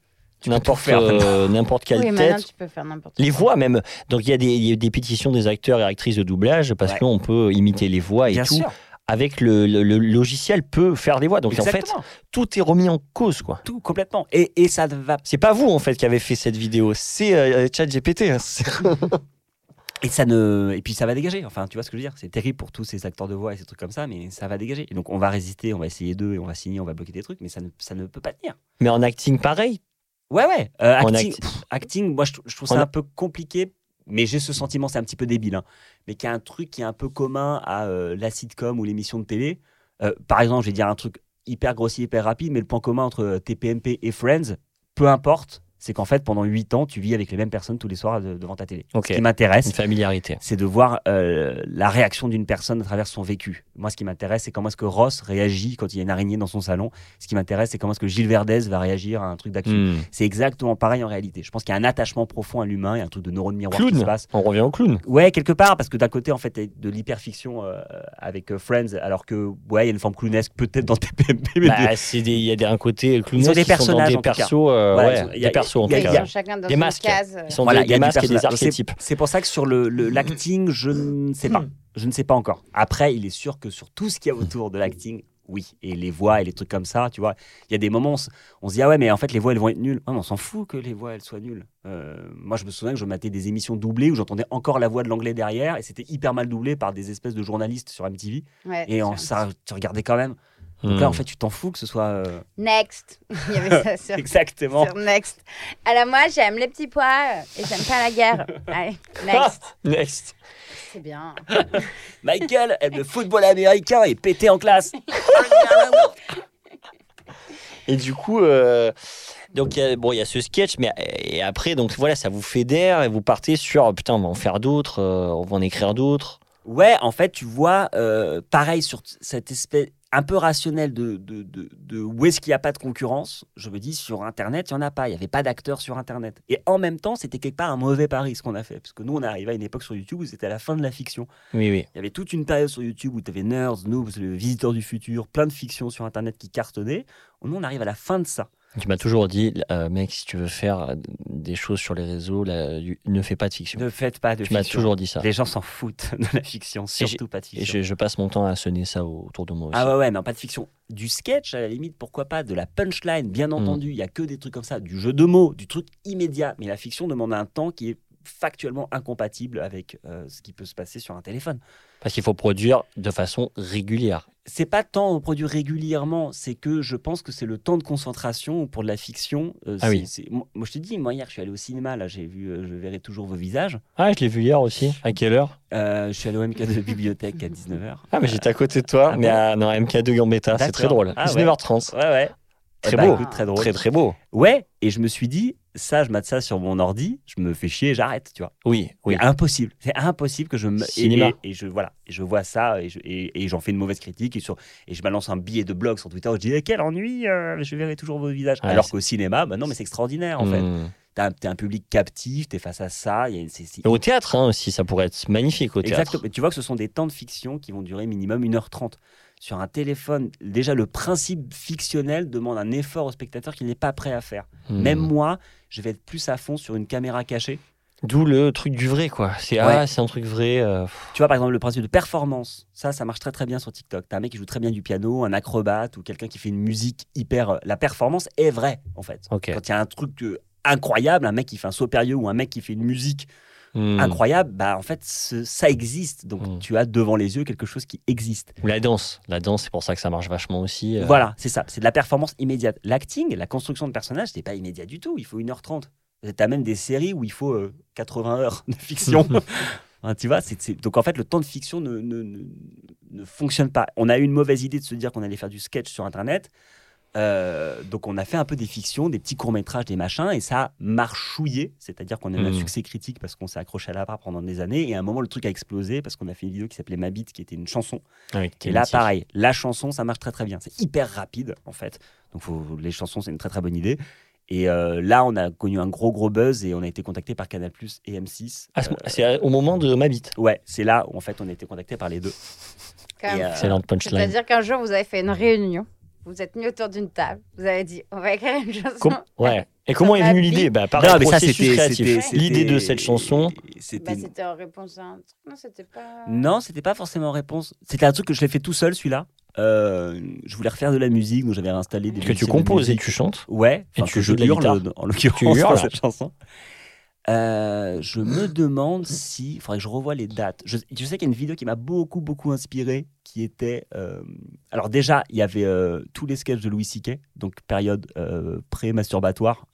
B: tout
A: n'importe
B: faire,
A: euh, n'importe quelle
C: Oui,
A: tête.
C: maintenant, tu peux faire n'importe
A: Les
C: quoi.
A: voix même. Donc il y, a des- il y a des pétitions des acteurs et actrices de doublage parce
B: Ouais.
A: qu'on peut imiter les voix et
B: Bien
A: tout.
B: sûr.
A: Avec le, le- le logiciel peut faire des voix. Donc en fait, tout est remis en cause quoi.
B: Tout complètement. Et, et ça va
A: C'est pas vous en fait qui avez fait cette vidéo, c'est euh, ChatGPT. hein.
B: Et ça ne et puis ça va dégager. Enfin, tu vois ce que je veux dire? C'est terrible pour tous ces acteurs de voix et ces trucs comme ça, mais ça va dégager. Et donc on va résister, on va essayer d'eux et on va signer, on va bloquer des trucs, mais ça ne, ça ne peut pas tenir.
A: Mais en acting pareil.
B: Ouais, ouais. Euh, acting,
A: acti-
B: pff, acting, moi je, trou- je trouve ça
A: a-
B: un peu compliqué, mais j'ai ce sentiment, c'est un petit peu débile, hein, mais qu'il y a un truc qui est un peu commun à euh, la sitcom ou l'émission de télé. Euh, par exemple, je vais dire un truc hyper grossier, hyper rapide, mais le point commun entre euh, TPMP et Friends, peu importe, c'est qu'en fait pendant 8 ans, tu vis avec les mêmes personnes tous les soirs de- devant ta télé. Ce qui m'intéresse, c'est de voir euh, la réaction d'une personne à travers son vécu. Moi, ce qui m'intéresse, c'est comment est-ce que Ross réagit quand il y a une araignée dans son salon. Ce qui m'intéresse, c'est comment est-ce que Gilles Verdez va réagir à un truc d'action.
A: Hmm.
B: C'est exactement pareil en réalité. Je pense qu'il y a un attachement profond à l'humain, il y a un truc de neurone miroir qui
A: Clown.
B: se passe.
A: On revient au clown.
B: Ouais, quelque part, parce que d'un côté, en fait, il de l'hyperfiction euh, avec euh, Friends, alors que, ouais, il y a une forme clownesque peut-être dans TPMP, mais
A: Bah, des- il y a des, un côté clownesque
B: Ils ont des
A: qui sont dans
B: personnages,
A: des
B: en tout cas.
A: persos, euh,
B: Voilà,
A: ouais,
B: ils ont- il y a-
A: des persos persos en
B: il y a-
A: tout
C: Ils
B: il y a-
A: cas.
C: sont chacun dans
A: Des masques.
C: case.
A: Ils sont
B: Voilà,
A: des,
B: il y a
A: des masques et des archétypes.
B: C'est pour ça que sur le le- l'acting, je ne sais pas. Je ne sais pas encore. Après, il est sûr que sur tout ce qu'il y a autour de l'acting, oui. Et les voix et les trucs comme ça, tu vois. Il y a des moments où on se- dit, ah ouais, mais en fait, les voix, elles vont être nulles. Ouais, mais on s'en fout que les voix, elles soient nulles. Euh, moi, je me souviens que je matais des émissions doublées où j'entendais encore la voix de l'anglais derrière et c'était hyper mal doublé par des espèces de journalistes sur MTV.
C: ouais,
B: Et ça, tu regardais quand même. Donc
A: Hmm.
B: là, en fait, tu t'en fous que ce soit. euh,
C: Next. Il y avait ça sur,
B: Exactement.
C: sur Next. Alors moi, j'aime les petits pois et j'aime pas la guerre. Allez, next.
A: Next.
C: C'est bien.
B: Michael aime le football américain et pété en classe.
A: Et du coup, euh, donc il y a- bon, il y a ce sketch, mais et après, donc voilà, ça vous fédère et vous partez sur putain, on va en faire d'autres, euh, on va en écrire d'autres.
B: Ouais, en fait, tu vois, euh, pareil sur cette espèce un peu rationnel de, de, de, de où est-ce qu'il n'y a pas de concurrence. Je me dis, sur Internet, il n'y en a pas. Il n'y avait pas d'acteurs sur Internet. Et en même temps, c'était quelque part un mauvais pari ce qu'on a fait. Parce que nous, on est arrivé à une époque sur YouTube où c'était à la fin de la fiction.
A: Oui, oui.
B: Il y avait toute une période sur YouTube où tu avais Nerds, Noobs, le Visiteur du Futur, plein de fictions sur Internet qui cartonnaient. Nous, on arrive à la fin de ça.
A: Tu m'as toujours dit, euh, mec, si tu veux faire des choses sur les réseaux, là, ne fais pas de fiction.
B: Ne faites pas de
A: Tu m'as
B: fiction.
A: toujours dit ça.
B: Les gens s'en foutent de la fiction, surtout pas de
A: Et
B: fiction.
A: je, je passe mon temps à sonner ça autour de moi aussi.
B: Ah ouais, ouais, mais pas de fiction. Du sketch, à la limite, pourquoi pas De la punchline, bien entendu. Il y a que des trucs comme ça. Du jeu de mots, du truc immédiat. Mais la fiction demande un temps qui est factuellement incompatible avec euh, ce qui peut se passer sur un téléphone.
A: Parce qu'il faut produire de façon régulière.
B: C'est pas tant au produit régulièrement, c'est que je pense que c'est le temps de concentration pour de la fiction. euh,
A: Ah oui.
B: Moi, je te dis, moi hier, je suis allé au cinéma, là, j'ai vu euh, Je verrai toujours vos visages.
A: Ah, je l'ai vu hier aussi. À quelle heure?
B: Je suis allé au MK de bibliothèque à 19h.
A: Ah, mais j'étais à côté de toi,
B: Ah
A: mais
B: bon?
A: à non, MK2 Gambetta. C'est très drôle.
B: Ah ouais.
A: 19h30.
B: Ouais, ouais.
A: Très
B: Eh bah,
A: beau.
B: écoute, très drôle.
A: Très, très beau.
B: Ouais, et je me suis dit, ça, je mate ça sur mon ordi, je me fais chier, j'arrête, tu vois.
A: Oui, oui.
B: C'est impossible. C'est impossible que je me.
A: Cinéma.
B: Et, et je voilà, et je vois ça et je- et, et j'en fais une mauvaise critique et sur et je balance un billet de blog sur Twitter. Je dis Eh, quel ennui, euh, je verrai toujours vos visages.
A: Ouais,
B: Alors qu'au cinéma, bah non, mais c'est extraordinaire en fait.
A: Hmm.
B: T'es un public captif, t'es face à ça. il y a- c'est- c'est-
A: Et Au théâtre hein, aussi, ça pourrait être magnifique au théâtre.
B: Exactement. Tu vois que ce sont des temps de fiction qui vont durer minimum 1h30. Sur un téléphone, déjà le principe fictionnel demande un effort au spectateur qu'il n'est pas prêt à faire.
A: Hmm.
B: Même moi, je vais être plus à fond sur une caméra cachée.
A: D'où le truc du vrai, quoi. C'est
B: Ouais.
A: ah, c'est un truc vrai. euh.
B: Tu vois, par exemple, le principe de performance, ça, ça marche très très bien sur TikTok. T'as un mec qui joue très bien du piano, un acrobate ou quelqu'un qui fait une musique hyper. euh, La performance est vraie, en fait. Quand il y a un truc euh, incroyable, un mec qui fait un saut périlleux ou un mec qui fait une musique
A: Hmm.
B: incroyable, bah en fait, ce- ça existe. Donc
A: Mm.
B: tu as devant les yeux quelque chose qui existe.
A: Ou la danse. La danse, c'est pour ça que ça marche vachement aussi. euh.
B: Voilà, c'est ça. C'est de la performance immédiate. L'acting, la construction de personnage, c'est pas immédiat du tout. Il faut 1h30. T'as même des séries où il faut euh, 80 heures de fiction. Hein, tu vois, c'est- donc en fait, le temps de fiction ne, ne, ne- ne fonctionne pas. On a eu une mauvaise idée de se dire qu'on allait faire du sketch sur Internet. Euh, donc on a fait un peu des fictions, des petits courts-métrages, des machins, et ça a marchouillé. C'est-à-dire qu'on a eu un
A: Mhm.
B: succès critique parce qu'on s'est accroché à la barre pendant des années. Et à un moment, le truc a explosé parce qu'on a fait une vidéo qui s'appelait Ma Bite, qui était une chanson.
A: Ah oui,
B: Et là, pareil, la chanson, ça marche très très bien. C'est hyper rapide, en fait. Donc, faut- les chansons, c'est une très très bonne idée. Et euh, là, on a connu un gros gros buzz et on a été contacté par Canal et M6.
A: Ah, c'est-
B: Euh,
A: au moment de ma bite.
B: ouais, c'est là où en fait on a été contacté par les deux. Euh,
A: Excellente punchline.
C: C'est-à-dire qu'un jour, vous avez fait une réunion, vous êtes mis autour d'une table, vous avez dit, on va écrire une chanson.
A: Com- ouais. Et comment est venue l'idée? Bah, Par
B: Non, mais ça, c'était-
A: L'idée de cette chanson?
C: Bah,
B: C'était.
C: c'était en réponse à un truc. Non, c'était pas.
B: non, c'était pas forcément réponse. C'était un truc que je l'ai fait tout seul, celui-là. Euh, je voulais refaire de la musique, donc j'avais installé des.
A: Que tu
B: logiciels de
A: composes et tu chantes.
B: Ouais,
A: Et
B: enfin,
A: tu
B: que
A: joues
B: je
A: de la
B: hurle,
A: guitare.
B: en l'occurrence, cette chanson. Euh, je me demande si. Il faudrait que je revoie les dates. Je, je sais qu'il y a une vidéo qui m'a beaucoup, beaucoup inspiré, qui était. euh, alors, déjà, il y avait euh, tous les sketchs de Louis C.K., donc période pré-masturbatoire,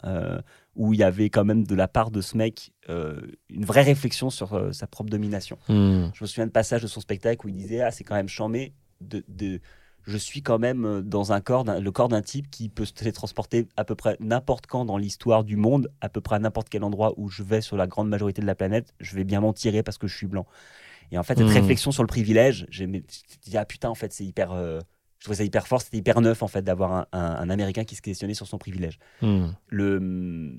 B: où il y avait quand même de la part de ce mec une vraie réflexion sur sa propre domination.
A: Hmm.
B: Je me souviens de passage de son spectacle où il disait Ah, c'est quand même chambé de, de- Je suis quand même euh, dans un corps, le corps d'un type qui peut se télétransporter à peu près n'importe quand dans l'histoire du monde, à peu près à n'importe quel endroit où je vais sur la grande majorité de la planète, je vais bien m'en tirer parce que je suis blanc. Et en fait, cette
A: Hmm.
B: réflexion sur le privilège, j'ai dit Ah putain, en fait, c'est hyper. euh, je trouvais ça hyper fort, c'était hyper neuf en fait d'avoir un, un- un Américain qui se questionnait sur son privilège
A: Hmm.
B: le,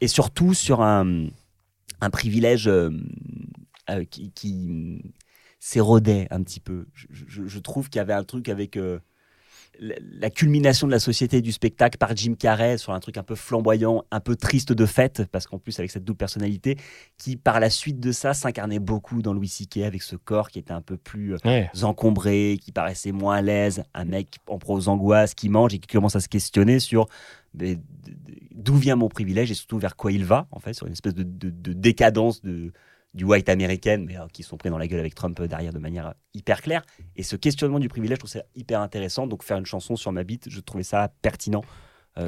B: et surtout sur un, un privilège euh, euh, qui, qui s'érodait un petit peu. Je, je- je trouve qu'il y avait un truc avec. euh, la, la culmination de la société du spectacle par Jim Carrey sur un truc un peu flamboyant, un peu triste de fête, parce qu'en plus avec cette double personnalité, qui par la suite de ça s'incarnait beaucoup dans Louis C.K. avec ce corps qui était un peu plus euh,
A: Ouais.
B: encombré, qui paraissait moins à l'aise, un mec en pro aux angoisses, qui mange et qui commence à se questionner sur d'où vient mon privilège et surtout vers quoi il va, en fait, sur une espèce de, de- de décadence de, du white américaine, mais euh, qui sont pris dans la gueule avec Trump euh, derrière de manière euh, hyper claire. Et ce questionnement du privilège, je trouve ça hyper intéressant. Donc faire une chanson sur ma bite, je trouvais ça pertinent.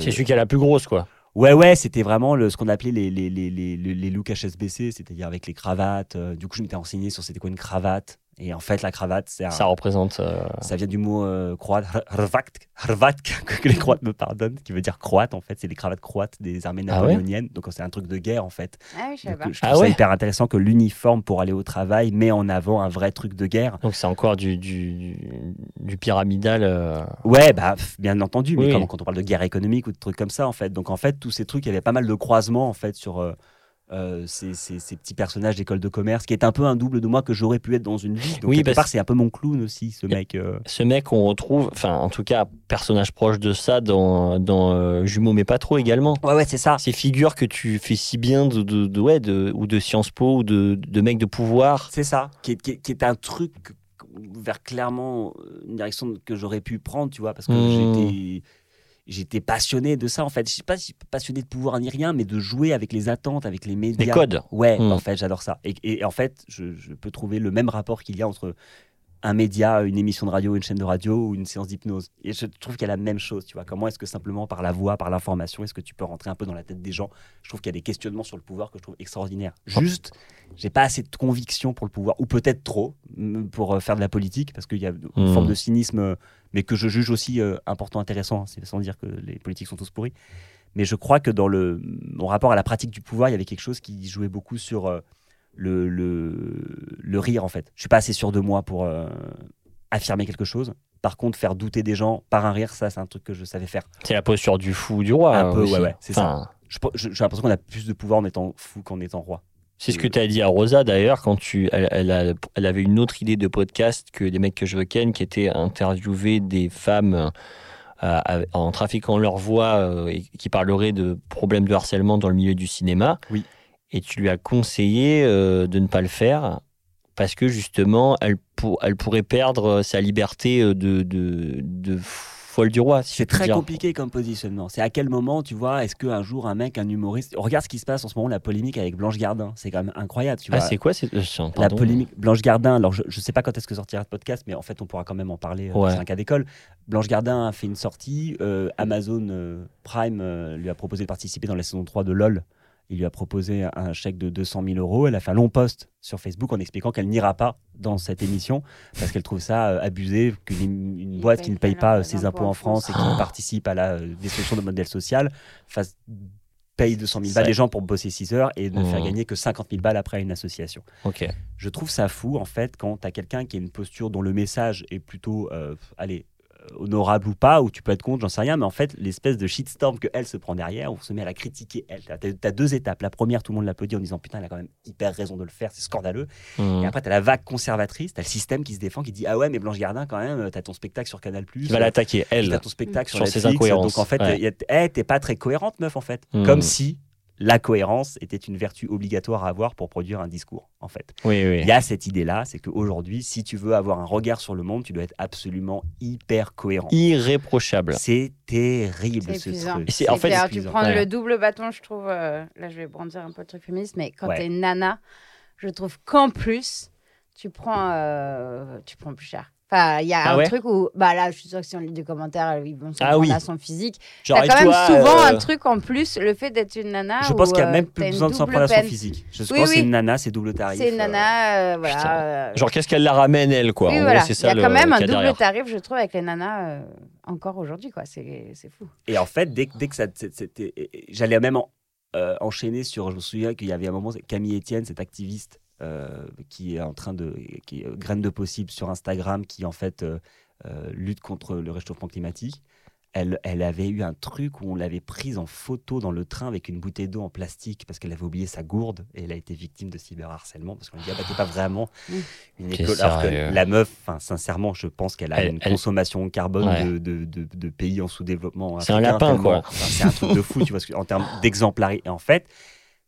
A: C'est celui qui a la plus grosse, quoi.
B: Ouais, ouais, c'était vraiment le, ce qu'on appelait les, les, les, les, les- looks HSBC, c'est-à-dire avec les cravates. Du coup, je m'étais renseigné sur c'était quoi une cravate. Et en fait, la cravate, c'est un-
A: Ça représente. euh,
B: ça vient du mot euh, croate, Hr- Hrvat, que les Croates me pardonnent, qui veut dire croate en fait. C'est les cravates croates des armées
A: Ah ouais
B: napoléoniennes. Donc c'est un truc de guerre en fait.
C: Ah oui, je
B: Donc,
C: pas.
B: euh, je trouve
A: Ah
B: ça
A: ouais
B: hyper intéressant que l'uniforme pour aller au travail met en avant un vrai truc de guerre.
A: Donc c'est encore du, du, pyramidal. euh,
B: Ouais, bah, bien entendu, mais
A: Oui.
B: quand, quand on parle de guerre économique ou de trucs comme ça, en fait. Donc, en fait, tous ces trucs, il y avait pas mal de croisements, en fait, sur euh, ces, ces- ces petits personnages d'école de commerce, qui est un peu un double de moi que j'aurais pu être dans une vie. Donc,
A: Oui,
B: quelque part, c'est un peu mon clown aussi, ce mec. euh.
A: Ce mec, on retrouve, enfin, en tout cas, personnage proche de ça dans, dans euh, Jumeaux, mais pas trop également.
B: Ouais, ouais, c'est ça.
A: Ces figures que tu fais si bien de, de, de- ouais, de, ou de Sciences Po ou de, de mecs de pouvoir.
B: C'est ça, qui est, qui est- qui est un truc vers clairement euh, une direction que j'aurais pu prendre, tu vois, parce que
A: Hmm.
B: j'étais. J'étais passionné de ça en fait. Je sais pas si passionné de pouvoir ni rien, mais de jouer avec les attentes, avec les médias.
A: Des codes.
B: Ouais,
A: Mm.
B: en fait, j'adore ça. Et, et en fait, je, je peux trouver le même rapport qu'il y a entre un média, une émission de radio, une chaîne de radio ou une séance d'hypnose. Et je trouve qu'il y a la même chose, tu vois. Comment est-ce que simplement par la voix, par l'information, est-ce que tu peux rentrer un peu dans la tête des gens? Je trouve qu'il y a des questionnements sur le pouvoir que je trouve extraordinaires. Juste, j'ai pas assez de conviction pour le pouvoir, ou peut-être trop, pour euh, faire de la politique, parce qu'il y a une forme de cynisme, mais que je juge aussi euh, important, intéressant. hein. C'est sans dire que les politiques sont tous pourris. Mais je crois que dans le, mon rapport à la pratique du pouvoir, il y avait quelque chose qui jouait beaucoup sur euh, le, le, le rire, en fait. Je suis pas assez sûr de moi pour euh, affirmer quelque chose. Par contre, faire douter des gens par un rire, ça, c'est un truc que je savais faire.
A: C'est la posture du fou du roi.
B: Un peu,
A: aussi.
B: ouais, ouais, c'est
A: Enfin,
B: je- J'ai l'impression qu'on a plus de pouvoir en étant fou qu'en étant roi.
A: C'est ce que tu as dit à Rosa d'ailleurs quand tu, elle, elle a- elle avait une autre idée de podcast que les mecs que je veux ken, qui était interviewer des femmes euh, en trafiquant leur voix euh, et qui parleraient de problèmes de harcèlement dans le milieu du cinéma.
B: Oui.
A: Et tu lui as conseillé euh, de ne pas le faire parce que justement, elle, pour- elle pourrait perdre sa liberté euh, de, de, de folle du roi. si
B: C'est très
A: dire.
B: compliqué comme positionnement. C'est à quel moment, tu vois, est-ce qu'un jour un mec, un humoriste. Regarde ce qui se passe en ce moment, la polémique avec Blanche Gardin. C'est quand même incroyable, tu
A: Ah,
B: vois.
A: c'est quoi c'est- euh,
B: La polémique Blanche Gardin, alors je ne sais pas quand est-ce que sortira ce podcast, mais en fait on pourra quand même en parler, euh,
A: Ouais.
B: c'est un cas d'école. Blanche Gardin a fait une sortie, euh, Amazon euh, Prime euh, lui a proposé de participer dans la saison 3 de LOL. Il lui a proposé un chèque de 200 000 euros. Elle a fait un long post sur Facebook en expliquant qu'elle n'ira pas dans cette émission parce qu'elle trouve ça euh, abusé, qu'une une boîte qui ne paye pas euh, ses
C: impôts
B: en France et qui
A: France.
B: participe à la euh, destruction de modèle social fasse paye 200 000
A: Ça-
B: balles les gens pour bosser 6 heures et ne
A: Mmh.
B: faire gagner que 50 000 balles après à une association.
A: Ok.
B: Je trouve ça fou, en fait, quand tu as quelqu'un qui a une posture dont le message est plutôt, euh, allez, honorable ou pas, ou tu peux être contre, j'en sais rien, mais en fait, l'espèce de shitstorm que elle se prend derrière, on se met à la critiquer elle. Tu as, deux étapes. La première, tout le monde l'applaudit en disant putain, elle a quand même hyper raison de le faire, c'est scandaleux.
A: Mmh.
B: Et après, tu as la vague conservatrice, tu as le système qui se défend, qui dit ah ouais, mais Blanche Gardin, quand même, tu as ton spectacle sur Canal.
A: Qui va l'attaquer, elle.
B: T'as ton spectacle sur,
A: Sur ses
B: Netflix,
A: incohérences,
B: Donc en fait,
A: ouais.
B: eh, t'es pas très cohérente, meuf, en fait.
A: Hmm.
B: Comme si la cohérence était une vertu obligatoire à avoir pour produire un discours, en fait.
A: Oui, oui.
B: Il y a cette idée-là, c'est qu'aujourd'hui, si tu veux avoir un regard sur le monde, tu dois être absolument hyper cohérent.
A: Irréprochable.
B: C'est terrible ce truc.
A: C'est- en fait,
C: clair, tu prends
A: Ouais.
C: le double bâton, je trouve. euh, là, je vais brandir un peu le truc féministe, mais quand
B: Ouais.
C: t'es nana, je trouve qu'en plus, tu prends, euh, tu prends plus cher. Enfin, il y a
A: Ah
C: un
A: ouais
C: truc où, bah là, je suis sûre que si on lit des commentaires, ils vont se
A: Ah
C: prendre
A: oui.
C: à son physique.
A: Genre, et
C: quand même
A: toi,
C: souvent
A: euh,
C: un truc en plus, le fait d'être une nana.
B: Je pense qu'il n'y a
C: euh,
B: même plus
C: une
B: besoin de s'en
C: double
B: prendre à son physique. Je
C: Oui,
B: pense que c'est
C: oui.
B: une nana, c'est double tarif.
C: C'est une
B: euh,
C: nana, euh, voilà.
A: Putain.
C: euh,
A: Genre, qu'est-ce qu'elle la ramène, elle, quoi
C: oui,
A: En
C: voilà.
A: gros, c'est
C: Il y
A: ça
C: a
A: le
C: quand même un double
A: derrière.
C: tarif, je trouve, avec les nanas euh, encore aujourd'hui, quoi. C'est c'est fou.
B: Et en fait, dès, que- dès que ça. J'allais même en- euh, enchaîner sur. Je me souviens qu'il y avait un moment, Camille Etienne, cette activiste euh, qui est en train de. qui est euh, graine de possible sur Instagram, qui en fait euh, euh, lutte contre le réchauffement climatique. elle, elle avait eu un truc où on l'avait prise en photo dans le train avec une bouteille d'eau en plastique parce qu'elle avait oublié sa gourde et elle a été victime de cyberharcèlement parce qu'on lui dit ah bah t'es pas vraiment une école alors que la meuf sincèrement je pense qu'elle a
A: Elle-
B: une
A: elle-
B: consommation carbone
A: Ouais.
B: de, de, de- de pays en sous-développement
A: C'est un lapin, quoi.
B: enfin, c'est un truc de fou tu vois parce que en termes d'exemplarité en fait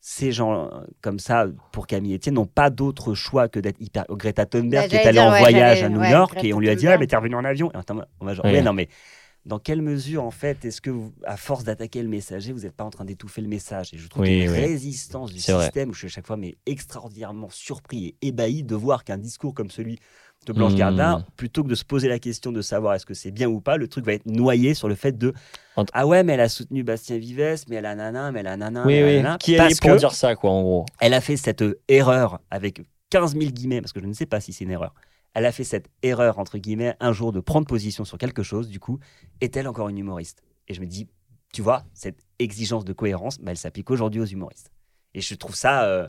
B: ces gens euh, comme ça, pour Camille Etienne, n'ont pas d'autre choix que d'être hyper. Greta Thunberg
C: Bah,
B: qui est allée en
C: ouais,
B: voyage à New
C: ouais,
B: York
C: Greta
B: et on lui a dit. Ah, mais t'es revenu en avion. Et attends, on va genre,
A: Ouais.
B: non, mais dans quelle mesure, en fait, est-ce que, vous- à force d'attaquer le messager, vous n'êtes pas en train d'étouffer le message? Et je trouve
A: Oui,
B: qu'il y a une
A: oui.
B: résistance du
A: vrai.
B: système où je suis à chaque fois mais extraordinairement surpris et ébahi de voir qu'un discours comme celui de Blanche
A: Hmm.
B: Gardin, plutôt que de se poser la question de savoir est-ce que c'est bien ou pas, le truc va être noyé sur le fait de Ah ouais, mais elle a soutenu Bastien Vives, mais elle a nana, mais elle a nana, mais
A: Oui,
B: elle a
A: oui.
B: nana.
A: Qui est pour dire ça, quoi, en gros
B: elle a fait cette euh, erreur avec 15 000 guillemets, parce que je ne sais pas si c'est une erreur. Elle a fait cette erreur, entre guillemets, un jour de prendre position sur quelque chose, du coup, est-elle encore une humoriste? Et je me dis, tu vois, cette exigence de cohérence, bah, elle s'applique aujourd'hui aux humoristes. Et je trouve ça. euh,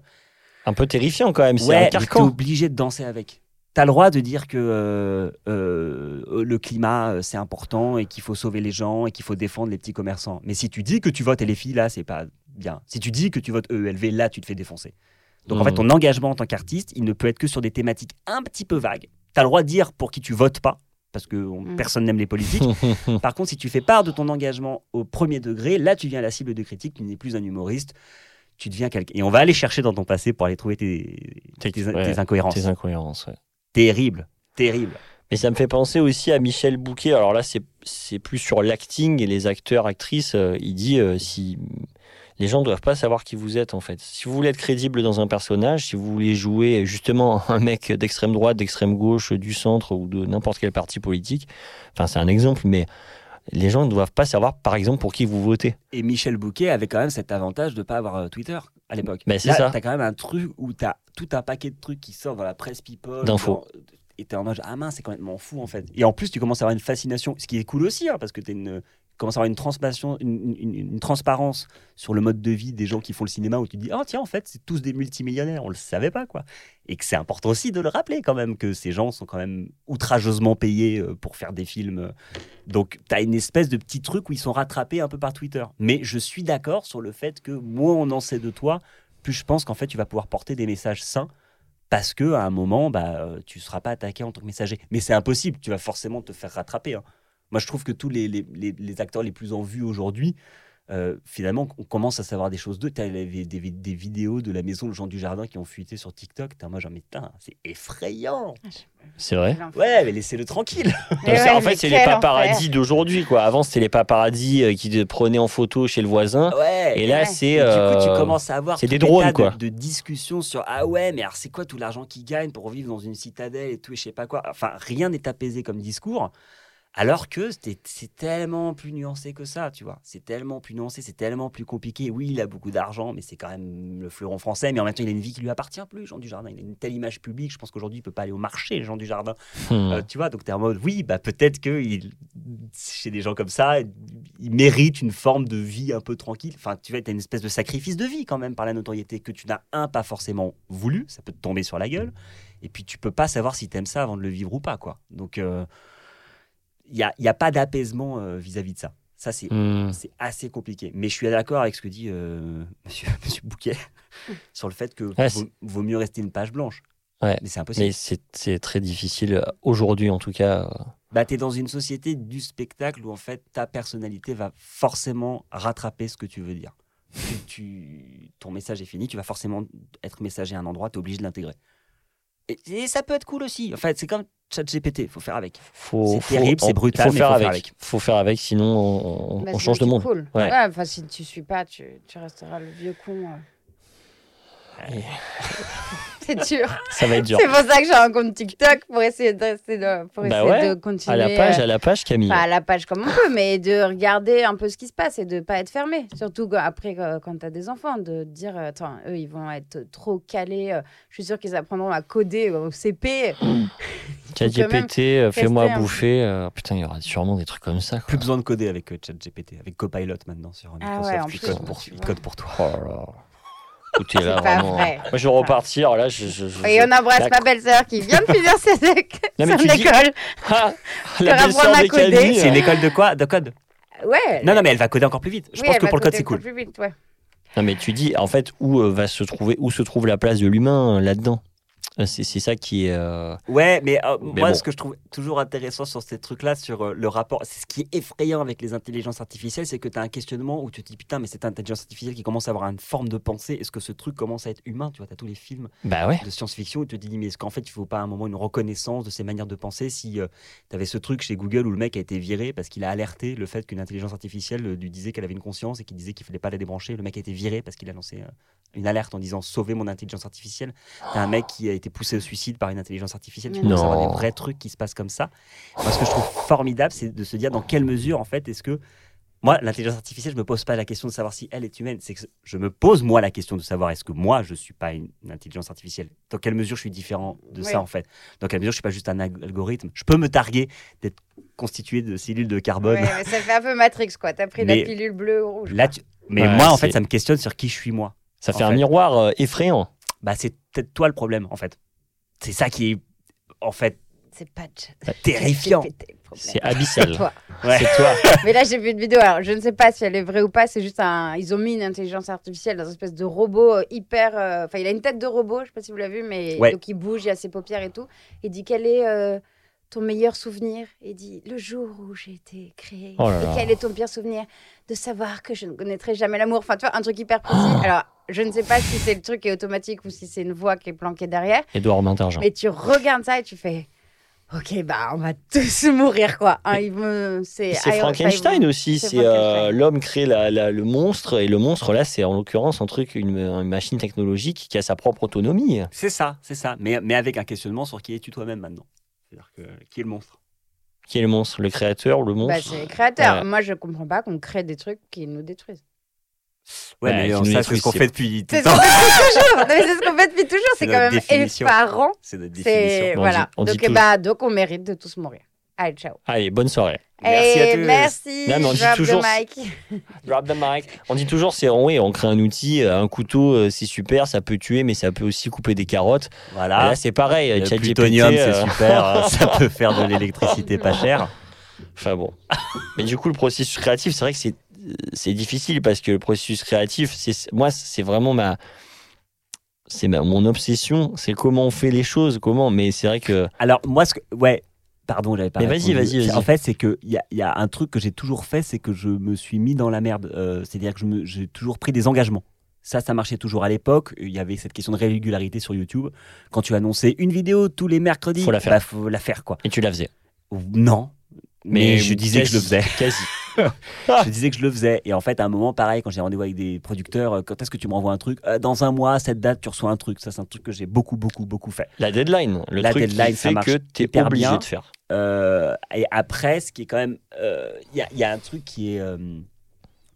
A: Un peu terrifiant, quand même. C'est
B: ouais,
A: un carcan.
B: obligé de danser avec. T'as le droit de dire que euh, euh, le climat euh, c'est important et qu'il faut sauver les gens et qu'il faut défendre les petits commerçants. Mais si tu dis que tu votes LFI là, c'est pas bien. Si tu dis que tu votes EELV là, tu te fais défoncer. Donc en fait, ton engagement en tant qu'artiste, il ne peut être que sur des thématiques un petit peu vagues. T'as le droit de dire pour qui tu votes pas, parce que on-
C: Mhm.
B: personne n'aime les politiques. Par contre, si tu fais part de ton engagement au premier degré, là, tu viens la cible de critique, tu n'es plus un humoriste, tu deviens quelqu'un. Et on va aller chercher dans ton passé pour aller trouver tes,
A: Tes-
B: tes-
A: ouais,
B: tes incohérences.
A: Tes incohérences, ouais.
B: Terrible, terrible.
A: Mais ça me fait penser aussi à Michel Bouquet. Alors là, c'est plus sur l'acting et les acteurs, actrices. Euh, il dit euh, si les gens ne doivent pas savoir qui vous êtes en fait. Si vous voulez être crédible dans un personnage, si vous voulez jouer justement un mec d'extrême droite, d'extrême gauche, du centre ou de n'importe quel parti politique, enfin c'est un exemple, mais les gens ne doivent pas savoir par exemple pour qui vous votez.
B: Et Michel Bouquet avait quand même cet avantage de ne pas avoir euh, Twitter à l'époque.
A: Ben, c'est ça.
B: T'as quand même un truc où t'as tout un paquet de trucs qui sortent dans la presse people.
A: D'infos.
B: Et t'es en mode, ah mince, c'est complètement fou en fait. Et en plus, tu commences à avoir une fascination, ce qui est cool aussi, hein, parce que t'es une tu commences à avoir une, transparence sur le mode de vie des gens qui font le cinéma où tu dis, oh tiens, en fait, c'est tous des multimillionnaires, on le savait pas quoi. Et que c'est important aussi de le rappeler quand même, que ces gens sont quand même outrageusement payés euh, pour faire des films. Donc, tu as une espèce de petit truc où ils sont rattrapés un peu par Twitter. Mais je suis d'accord sur le fait que moins on en sait de toi, plus je pense qu'en fait, tu vas pouvoir porter des messages sains. Parce que à un moment, bah, euh, tu ne seras pas attaqué en tant que messager. Mais c'est impossible, tu vas forcément te faire rattraper. hein. Moi, je trouve que tous les, les- les- les acteurs les plus en vue aujourd'hui, euh, finalement, on commence à savoir des choses d'eux. Tu as des, des- des vidéos de la maison de Jean Dujardin qui ont fuité sur TikTok. T'es en mode genre, mais putain, c'est effrayant.
A: C'est vrai.
B: Ouais, mais laissez-le tranquille.
C: Mais
A: C'est-
C: ouais,
A: en fait, c'est les
C: enfer.
A: d'aujourd'hui, quoi. Avant, c'était les paparazzis euh, qui te prenaient en photo chez le voisin.
B: Ouais.
A: Et là,
C: Ouais.
A: c'est.
B: Et du coup, tu
A: euh,
B: commences à avoir tout
A: des drones,
B: tas de-
A: quoi.
B: De, discussions sur ah ouais, mais alors c'est quoi tout l'argent qu'ils gagnent pour vivre dans une citadelle et tout, et je sais pas quoi. Enfin, rien n'est apaisé comme discours. Alors que c'est tellement plus nuancé que ça, tu vois. C'est tellement plus nuancé, c'est tellement plus compliqué. Oui, il a beaucoup d'argent, mais c'est quand même le fleuron français. Mais en même temps, il a une vie qui lui appartient plus, Jean Dujardin. Il a une telle image publique. Je pense qu'aujourd'hui, il peut pas aller au marché, Jean Dujardin.
A: hmm.
B: Euh, tu vois, donc tu es en mode, oui, bah, peut-être que il- chez des gens comme ça, ils méritent une forme de vie un peu tranquille. Enfin, tu vois, tu as une espèce de sacrifice de vie quand même par la notoriété que tu n'as, un, pas forcément voulu, ça peut te tomber sur la gueule, et puis tu peux pas savoir si tu aimes ça avant de le vivre ou pas, quoi. Donc, il n'y a, y a pas d'apaisement euh, vis-à-vis de ça. Ça, c'est c'est assez compliqué. Mais je suis d'accord avec ce que dit euh, monsieur, monsieur Bouquet sur le fait que
A: Ouais,
B: vaut, vaut mieux rester une page blanche.
A: Ouais.
B: Mais c'est impossible.
A: Mais c'est très difficile euh, aujourd'hui, en tout cas. euh,
B: bah, tu es dans une société du spectacle où en fait ta personnalité va forcément rattraper ce que tu veux dire. Tu, tu- ton message est fini, tu vas forcément être messager à un endroit, tu es obligé de l'intégrer. Et, et ça peut être cool aussi. En fait, c'est comme ChatGPT, il faut faire avec.
A: Faut,
B: C'est
A: faut-
B: terrible, c'est brutal,
A: Faut
B: mais
A: faire
B: faut
A: avec.
B: faire avec.
A: Faut faire avec, sinon on,
C: Bah,
A: on change de monde.
C: coules.
A: Ouais.
C: Ouais, enfin, si tu suis pas, tu, tu resteras le vieux con. euh. C'est dur.
A: Ça va être dur.
C: C'est pour ça que j'ai un compte TikTok pour essayer de rester de, pour
A: Bah
C: essayer
A: ouais,
C: de continuer.
A: À la page,
C: euh,
A: à la page, Camille.
C: Pas à la page comme on peut, mais de regarder un peu ce qui se passe et de pas être fermé. Surtout après, euh, quand tu as des enfants, de dire, euh, attends, eux, ils vont être trop calés. Je suis sûre qu'ils apprendront à coder au CP.
A: ChatGPT, fais-moi bouffer. euh, putain, il y aura sûrement des trucs comme ça. quoi.
B: Plus besoin de coder avec ChatGPT, avec Copilot maintenant sur
C: Ah
B: Microsoft.
C: ouais, en
B: il,
C: plus,
B: code pour, il
C: vois.
B: code pour toi.
A: Oh là là. Écoutez, là,
C: C'est pas
A: vraiment.
C: vrai.
A: Moi, je vais repartir. Là, je. je, je-
C: Et
A: je-
C: on embrasse
A: la-
C: ma belle-sœur qui vient de finir ses
A: Non,
C: son
A: dis-
C: école.
A: Ah,
C: Leur
A: la
C: apprendre
A: belle-sœur
C: coder.
B: C'est une école de quoi De code
C: Ouais.
B: Non, non, mais elle va coder encore plus vite. Je
C: oui,
B: pense que pour le code, c'est cool.
C: encore plus vite, ouais.
A: Non, mais tu dis, en fait, où euh, va se trouver, où se trouve la place de l'humain euh, là-dedans? C'est c'est ça qui est. euh,
B: Ouais, mais, euh,
A: Mais
B: moi,
A: bon.
B: ce que je trouve toujours intéressant sur ces trucs-là, sur euh, le rapport, c'est ce qui est effrayant avec les intelligences artificielles, c'est que tu as un questionnement où tu te dis putain, mais cette intelligence artificielle qui commence à avoir une forme de pensée, est-ce que ce truc commence à être humain Tu vois, tu as tous les films
A: Bah ouais.
B: de science-fiction où tu te dis, mais est-ce qu'en fait, il faut pas à un moment une reconnaissance de ces manières de penser Si tu avais ce truc chez Google où le mec a été viré parce qu'il a alerté le fait qu'une intelligence artificielle euh, lui disait qu'elle avait une conscience et qu'il disait qu'il fallait pas la débrancher, le mec a été viré parce qu'il a lancé euh, une alerte en disant sauvez mon intelligence artificielle. T'as un mec qui a été poussé au suicide par une intelligence artificielle. Tu
C: Non.
B: commences à avoir des vrais trucs qui se passent comme ça. Moi, ce que je trouve formidable, c'est de se dire dans quelle mesure, en fait, est-ce que moi, l'intelligence artificielle, je me pose pas la question de savoir si elle est humaine. C'est que je me pose moi la question de savoir est-ce que moi, je suis pas une, intelligence artificielle? Dans quelle mesure je suis différent de
C: Oui.
B: ça en fait? Dans quelle mesure je suis pas juste un algorithme? Je peux me targuer d'être constitué de cellules de carbone.
C: Ouais, mais ça fait un peu Matrix, quoi. T'as pris
B: Mais
C: la pilule bleue ou rouge.
B: Là, tu- Mais
A: Ouais,
B: moi, en fait, ça me questionne sur qui je suis moi.
A: Ça fait un
B: fait.
A: miroir euh, effrayant.
B: Bah, c'est peut-être toi le problème en fait. C'est ça qui est en fait
C: C'est pas
B: terrifiant.
A: C'est abyssal.
C: toi.
B: Ouais.
A: C'est toi.
C: Mais là, j'ai vu une vidéo. Alors, je ne sais pas si elle est vraie ou pas. C'est juste un. Ils ont mis une intelligence artificielle dans une espèce de robot euh, hyper. euh, Enfin, il a une tête de robot. Je sais pas si vous l'avez vu, mais
B: Ouais.
C: donc il bouge, il a ses paupières et tout. Il dit quel est euh, ton meilleur souvenir Il dit le jour où j'ai été créé.
A: Oh
C: et quel est ton pire souvenir De savoir que je ne connaîtrai jamais l'amour? Enfin, tu vois, un truc hyper précis.
A: Oh.
C: Alors, je ne sais pas si c'est le truc qui est automatique ou si c'est une voix qui est planquée derrière.
A: Edouard Montargent.
C: Mais tu regardes ça et tu fais. Ok, bah on va tous mourir quoi. Hein, c'est
A: Frankenstein aussi.
C: c'est
A: euh, l'homme crée la- la- le monstre et le monstre là, c'est en l'occurrence un truc, une, une machine technologique qui a sa propre autonomie.
B: C'est ça, c'est ça. Mais, mais avec un questionnement sur qui es-tu toi-même maintenant? C'est-à-dire que qui est le monstre?
A: Qui est le monstre? Le créateur ou le
C: Bah,
A: monstre?
C: c'est les créateurs.
A: Ouais.
C: Moi, je comprends pas qu'on crée des trucs qui nous détruisent.
B: Ouais,
A: Ouais,
B: mais euh, ça, c'est ce qu'on fait depuis tout
C: C'est
B: le
C: ce
B: temps.
C: qu'on fait toujours. Non, mais c'est ce qu'on fait depuis toujours.
B: C'est
C: quand même
B: définition.
C: effarant.
B: C'est notre définition.
A: Bon, on
C: voilà.
A: dit- on dit
C: Donc, eh bah, donc on mérite de tous mourir. Allez, ciao.
A: Allez, bonne soirée.
B: Merci à
C: Et
B: tous.
C: Merci.
A: Non, mais on dit
C: drop the
A: toujours-
C: mic.
A: Drop the mic. On dit toujours, c'est oui, on crée un outil, euh, un couteau, euh, c'est super, ça peut tuer, mais ça peut aussi couper des carottes. Et
B: Voilà.
A: là, c'est pareil.
B: Le plutonium,
A: euh,
B: c'est super. hein, ça peut faire de l'électricité pas chère.
A: Enfin bon. Mais du coup, le processus créatif, c'est vrai que c'est c'est difficile parce que le processus créatif, c'est moi, c'est vraiment ma c'est ma- mon obsession, c'est comment on fait les choses, comment. Mais c'est vrai que
B: Alors, moi, ce que. Ouais. Pardon, j'avais pas.
A: Mais vas-y, vas-y, vas-y.
B: En fait, c'est qu'il y a, il y a un truc que j'ai toujours fait, c'est que je me suis mis dans la merde. Euh, C'est-à-dire que j'ai toujours pris des engagements. Ça, ça marchait toujours à l'époque. Il y avait cette question de régularité sur YouTube. Quand tu annonçais une vidéo tous les mercredis,
A: Faut la faire.
B: bah, faut la faire, quoi.
A: et tu la faisais.
B: Non. Mais, je disais que je le faisais.
A: Quasi.
B: je disais que je le faisais. Et en fait, à un moment, pareil, quand j'ai rendez-vous avec des producteurs, euh, quand est-ce que tu m'envoies un truc? Euh, Dans un mois, à cette date, tu reçois un truc. Ça, c'est un truc que j'ai beaucoup, beaucoup, beaucoup fait.
A: La deadline, le
B: La
A: truc
B: deadline,
A: qui fait que tu es obligé
B: bien.
A: de faire.
B: Euh, et après, ce qui est quand même. euh, Il y, a, il y a un truc qui est euh,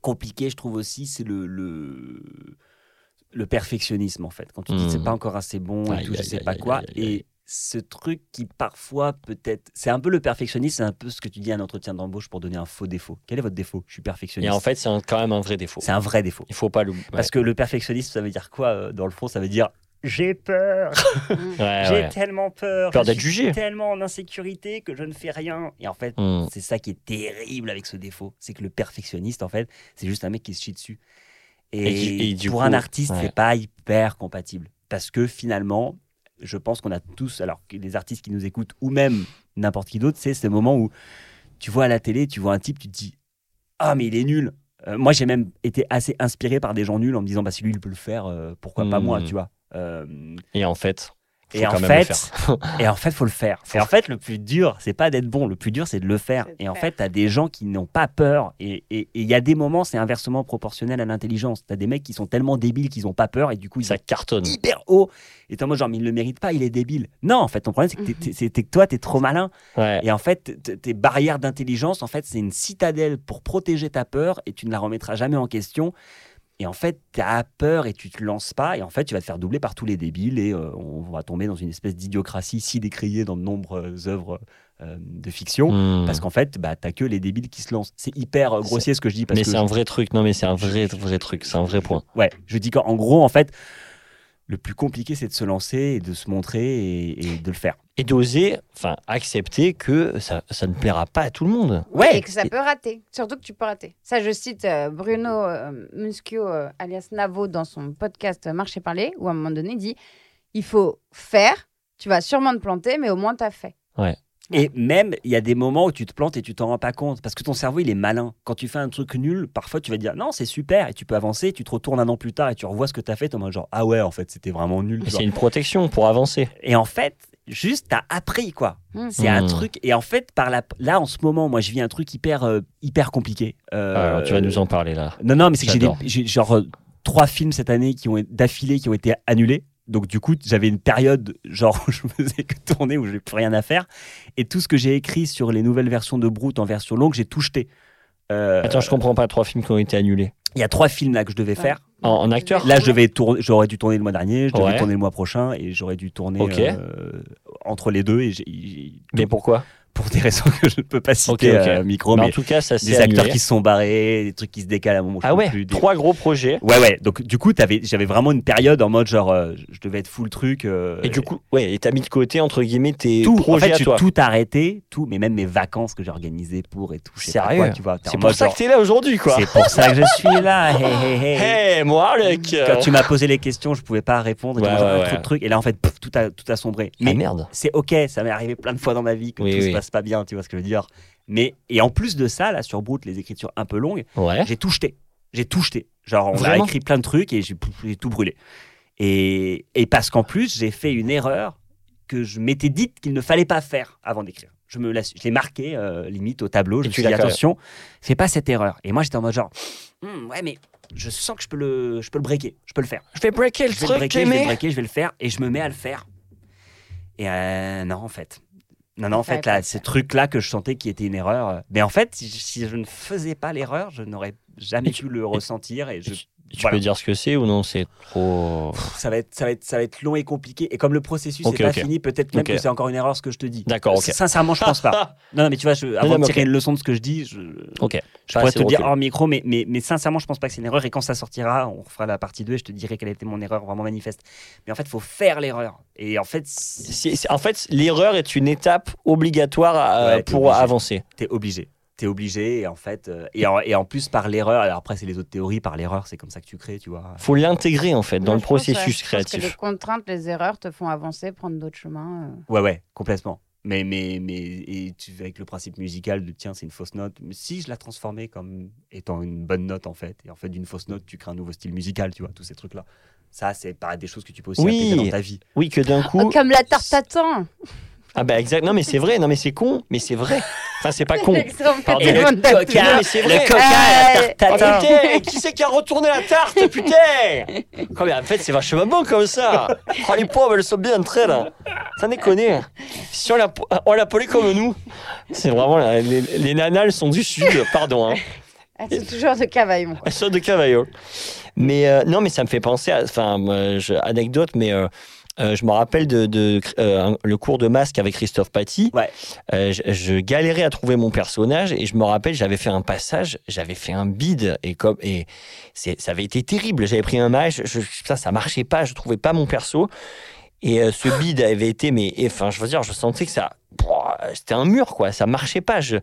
B: compliqué, je trouve aussi, c'est le, le, le perfectionnisme, en fait. Quand tu dis
A: Hmm.
B: c'est pas encore assez bon et tout, je sais pas quoi. Et ce truc qui parfois peut-être. C'est un peu le perfectionnisme, c'est un peu ce que tu dis à un entretien d'embauche pour donner un faux défaut. Quel est votre défaut? Je suis
A: Et
B: perfectionniste.
A: en fait, c'est quand même un vrai défaut.
B: c'est un vrai défaut.
A: Il faut pas l'oublier.
B: Parce que le perfectionnisme, ça veut dire quoi euh, Dans le fond, ça veut dire j'ai peur,
A: Ouais,
B: j'ai
A: ouais.
B: tellement peur,
A: Peur d'être jugé.
B: tellement en insécurité que je ne fais rien. Et en fait,
A: Hmm.
B: c'est ça qui est terrible avec ce défaut, c'est que le perfectionniste, en fait, c'est juste un mec qui se chie dessus. Et,
A: Et et
B: pour
A: coup,
B: un artiste,
A: ouais.
B: c'est pas hyper compatible, parce que finalement, je pense qu'on a tous, alors que les artistes qui nous écoutent ou même n'importe qui d'autre, c'est ce moment où tu vois à la télé, tu vois un type, tu te dis ah mais il est nul. Euh, moi, j'ai même été assez inspiré par des gens nuls en me disant bah si lui il peut le faire, euh, pourquoi pas
A: Hmm.
B: moi, tu vois. Euh,
A: Et en fait,
B: et en fait, et en fait, faut le faire. Et en fait, le plus dur, c'est pas d'être bon. Le plus dur, c'est de le faire. Et en fait, tu as des gens qui n'ont pas peur. Et il y a des moments, c'est inversement proportionnel à l'intelligence. Tu as des mecs qui sont tellement débiles qu'ils n'ont pas peur et du coup, ils
A: Ça
B: sont
A: cartonne.
B: hyper haut. Et t'es en mode genre, mais il le mérite pas, il est débile. Non, en fait, ton problème, c'est que, toi, tu es trop malin.
A: Ouais.
B: Et en fait, tes barrières d'intelligence, en fait, c'est une citadelle pour protéger ta peur et tu ne la remettras jamais en question. Et en fait, tu as peur et tu te lances pas. Et en fait, tu vas te faire doubler par tous les débiles et euh, on va tomber dans une espèce d'idiocratie si décriée dans de nombreuses œuvres euh, de fiction.
A: Hmm.
B: Parce qu'en fait, bah, t'as que les débiles qui se lancent. C'est hyper euh, grossier ce que je dis. Parce
A: Mais c'est un vrai truc. Non, mais c'est un vrai, vrai truc. C'est un vrai point.
B: Ouais, je dis qu'en en gros, en fait, le plus compliqué, c'est de se lancer et de se montrer et, et de le faire.
A: Et d'oser, enfin, accepter que ça, ça ne plaira pas à tout le monde.
C: Et que ça peut rater. Surtout que tu peux rater. Ça, je cite euh, Bruno euh, Muschio, euh, alias Navo, dans son podcast Marcher parler, où à un moment donné, il dit il faut faire. Tu vas sûrement te planter, mais au moins, tu as fait.
B: Et même, il y a des moments où tu te plantes et tu t'en rends pas compte. Parce que ton cerveau, il est malin. Quand tu fais un truc nul, parfois tu vas dire non, c'est super. Et tu peux avancer. Tu te retournes un an plus tard et tu revois ce que tu as fait. En mode genre ah ouais, en fait, c'était vraiment nul. Tu.
A: C'est une protection pour avancer.
B: Et en fait, juste, t'as appris quoi.
C: Mm.
B: C'est un
A: Mm.
B: truc. Et en fait, par la... là, en ce moment, moi, je vis un truc hyper, euh, hyper compliqué. Euh,
A: Alors, tu vas nous en parler là.
B: Non, non, mais c'est que j'ai des-
A: J'adore.
B: j'ai genre euh, trois films cette année qui ont d'affilée qui ont été annulés. Donc du coup, j'avais une période genre où je faisais que tourner où j'ai plus rien à faire et tout ce que j'ai écrit sur les nouvelles versions de Brute en version longue, j'ai tout jeté. Euh,
A: Attends, je comprends pas, trois films qui ont été annulés.
B: il y a trois films là que je devais faire.
A: En, en acteur
B: Là, je devais tourner, j'aurais dû tourner le mois dernier, je devais
A: Ouais.
B: tourner le mois prochain et j'aurais dû tourner euh, entre les deux et j'ai- j'ai-
A: Mais pourquoi?
B: Pour des raisons que je ne peux pas citer
A: Ok, ok.
B: euh, micro,
A: Mais
B: mais
A: En tout cas, ça
B: des acteurs qui se sont barrés, des trucs qui se décalent à un moment.
A: Ah ouais,
B: plus, des-
A: trois gros projets.
B: Ouais, ouais. Donc, du coup, j'avais vraiment une période en mode genre, euh, je devais être full truc. euh,
A: Et du coup, ouais, et t'as mis de côté, entre guillemets, tes
B: tout, en
A: projets
B: fait,
A: à toi.
B: tout arrêté, tout, mais même mes vacances que j'ai organisées pour et tout.
A: Sérieux
B: quoi, tu vois.
A: C'est
B: en
A: pour ça
B: genre,
A: que t'es là aujourd'hui, quoi.
B: C'est pour ça que je suis là. Hey, hey, hey.
A: Hey, moi, Alec
B: Quand tu m'as posé les questions, je pouvais pas répondre. et
A: Ouais, ouais,
B: trop
A: ouais.
B: de trucs. Et là, en fait, pff, tout a, tout a sombré.
A: Ah
B: Mais
A: merde.
B: c'est ok, ça m'est arrivé plein de fois dans ma vie que
A: Oui,
B: tout se
A: oui.
B: Passe pas bien, tu vois ce que je veux dire. Mais et en plus de ça, là sur Brute, les écritures un peu longues,
A: Ouais.
B: j'ai tout jeté. J'ai tout jeté. Genre, on a
A: Vraiment
B: écrit plein de trucs et j'ai tout brûlé. Et, et parce qu'en plus, j'ai fait une erreur que je m'étais dite qu'il ne fallait pas faire avant d'écrire. Je me je l'ai marqué euh, limite au tableau. Je me suis dit attention, fais pas cette erreur. Et moi, j'étais en mode genre, Hmm, ouais, mais je sens que je peux le, je peux le breaker, je peux le faire.
A: Je vais breaker le
B: Je vais le
A: truc,
B: breaker, je vais le breaker, je vais le faire et je me mets à le faire. Et euh, non, en fait. Non, non, en fait, là, ces trucs-là que je sentais qui étaient une erreur. euh, Mais en fait, si, si je ne faisais pas l'erreur, je n'aurais jamais
A: Et tu-
B: pu le ressentir. Et je,
A: Tu
B: voilà.
A: peux dire ce que c'est ou non C'est trop.
B: Ça, va être, ça, va être, ça va être long et compliqué. Et comme le processus n'est pas
A: ok.
B: fini, peut-être même que c'est encore une erreur ce que je te dis.
A: D'accord, ok.
B: Sincèrement, je pense pas. Non, non, mais tu vois, je- avant
A: non,
B: de tirer une leçon de ce que je dis, je,
A: Ok.
B: je
A: Pas
B: pourrais te dire hors micro, mais, mais, mais sincèrement, je pense pas que c'est une erreur. Et quand ça sortira, on fera la partie 2 et je te dirai quelle était mon erreur vraiment manifeste. Mais en fait, il faut faire l'erreur. Et en fait,
A: en fait, l'erreur est une étape obligatoire à-
B: Ouais, t'es
A: pour
B: obligé.
A: avancer.
B: t'es obligé. T'es obligé, et en fait, euh, et, en, et en plus par l'erreur, alors après c'est les autres théories, par l'erreur, c'est comme ça que tu crées, tu vois.
A: Faut l'intégrer en fait dans le
C: je pense, ouais,
A: processus
C: je pense que les
A: créatif.
C: contraintes, les erreurs te font avancer, prendre d'autres chemins. euh.
B: Ouais, ouais, complètement. Mais, mais, mais et tu, avec le principe musical de tiens, c'est une fausse note, mais si je la transformais comme étant une bonne note en fait, et en fait d'une fausse note, tu crées un nouveau style musical, tu vois, tous ces trucs-là. Ça, c'est pas des choses que tu peux aussi
A: Oui.
B: intégrer dans ta vie.
A: Oui, que d'un coup.
C: Oh, comme la tarte tatin
A: Ah bah exact. Non mais c'est vrai. Non mais c'est con. Mais c'est vrai. Enfin c'est pas con. Pardon.
C: le
A: coca. Non, mais c'est vrai.
B: le coca,
C: Euh,
B: la tarte
A: Oh, qui c'est qui a retourné la tarte, putain Quoi, mais en fait, c'est vachement bon comme ça. Oh, les pauvres, elles sont bien entre elles. Ça déconne. Si on l'a- on l'appelait comme nous, c'est vraiment la- les, les nanas, elles sont du sud, pardon. Hein.
C: Ah, c'est toujours de Cavaillon.
A: Elles sont de Cavaillon. Mais euh, non, mais ça me fait penser à. Enfin, euh, anecdote, mais. euh, euh, je me rappelle de, de, euh, le cours de masque avec Christophe Paty.
B: Ouais.
A: Euh, je, je galérais à trouver mon personnage et je me rappelle, j'avais fait un passage, j'avais fait un bide et comme et ça avait été terrible. J'avais pris un je, ça, ça marchait pas, je trouvais pas mon perso. Et ce bide avait été, mais enfin, je veux dire, je sentais que ça, c'était un mur quoi, ça marchait pas. Je,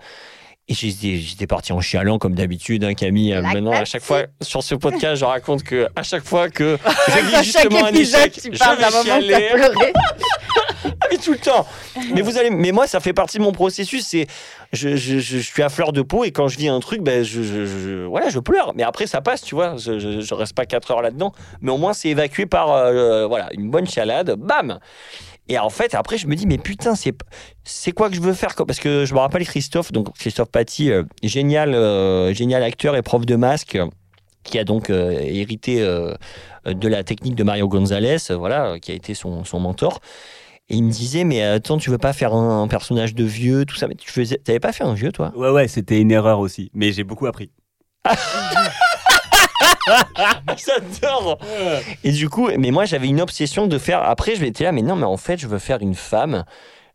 A: et j'étais, parti en chialant comme d'habitude, hein, Camille. Euh,
C: La
A: Maintenant, à chaque fois sur ce podcast, je raconte que à chaque fois que je vis justement un échec,
C: tu
A: je
C: parles
A: vais
C: d'un moment pleuré.
A: Mais tout le temps. Mais vous allez, mais moi, ça fait partie de mon processus. C'est, je, je, je, je suis à fleur de peau et quand je vis un truc, ben, je, voilà, je pleure. Mais après, ça passe, tu vois. Je, reste pas quatre heures là-dedans. Mais au moins, c'est évacué par, euh, voilà, une bonne chialade. Bam. Et en fait, après, je me dis, mais putain, c'est, c'est quoi que je veux faire quoi? Parce que je me rappelle Christophe, donc Christophe Paty, euh, génial, euh, génial acteur et prof de masque. qui a donc euh, hérité de la technique de Mario Gonzalez, voilà, qui a été son, son mentor. Et il me disait, mais attends, tu veux pas faire un, un personnage de vieux, tout ça? Mais tu faisais, t'avais pas fait un vieux, toi?
B: Ouais, ouais, c'était une erreur aussi, mais j'ai beaucoup appris.
A: J'adore Et du coup, mais moi, j'avais une obsession de faire. Après, je m'étais là, mais non, mais en fait, je veux faire une femme.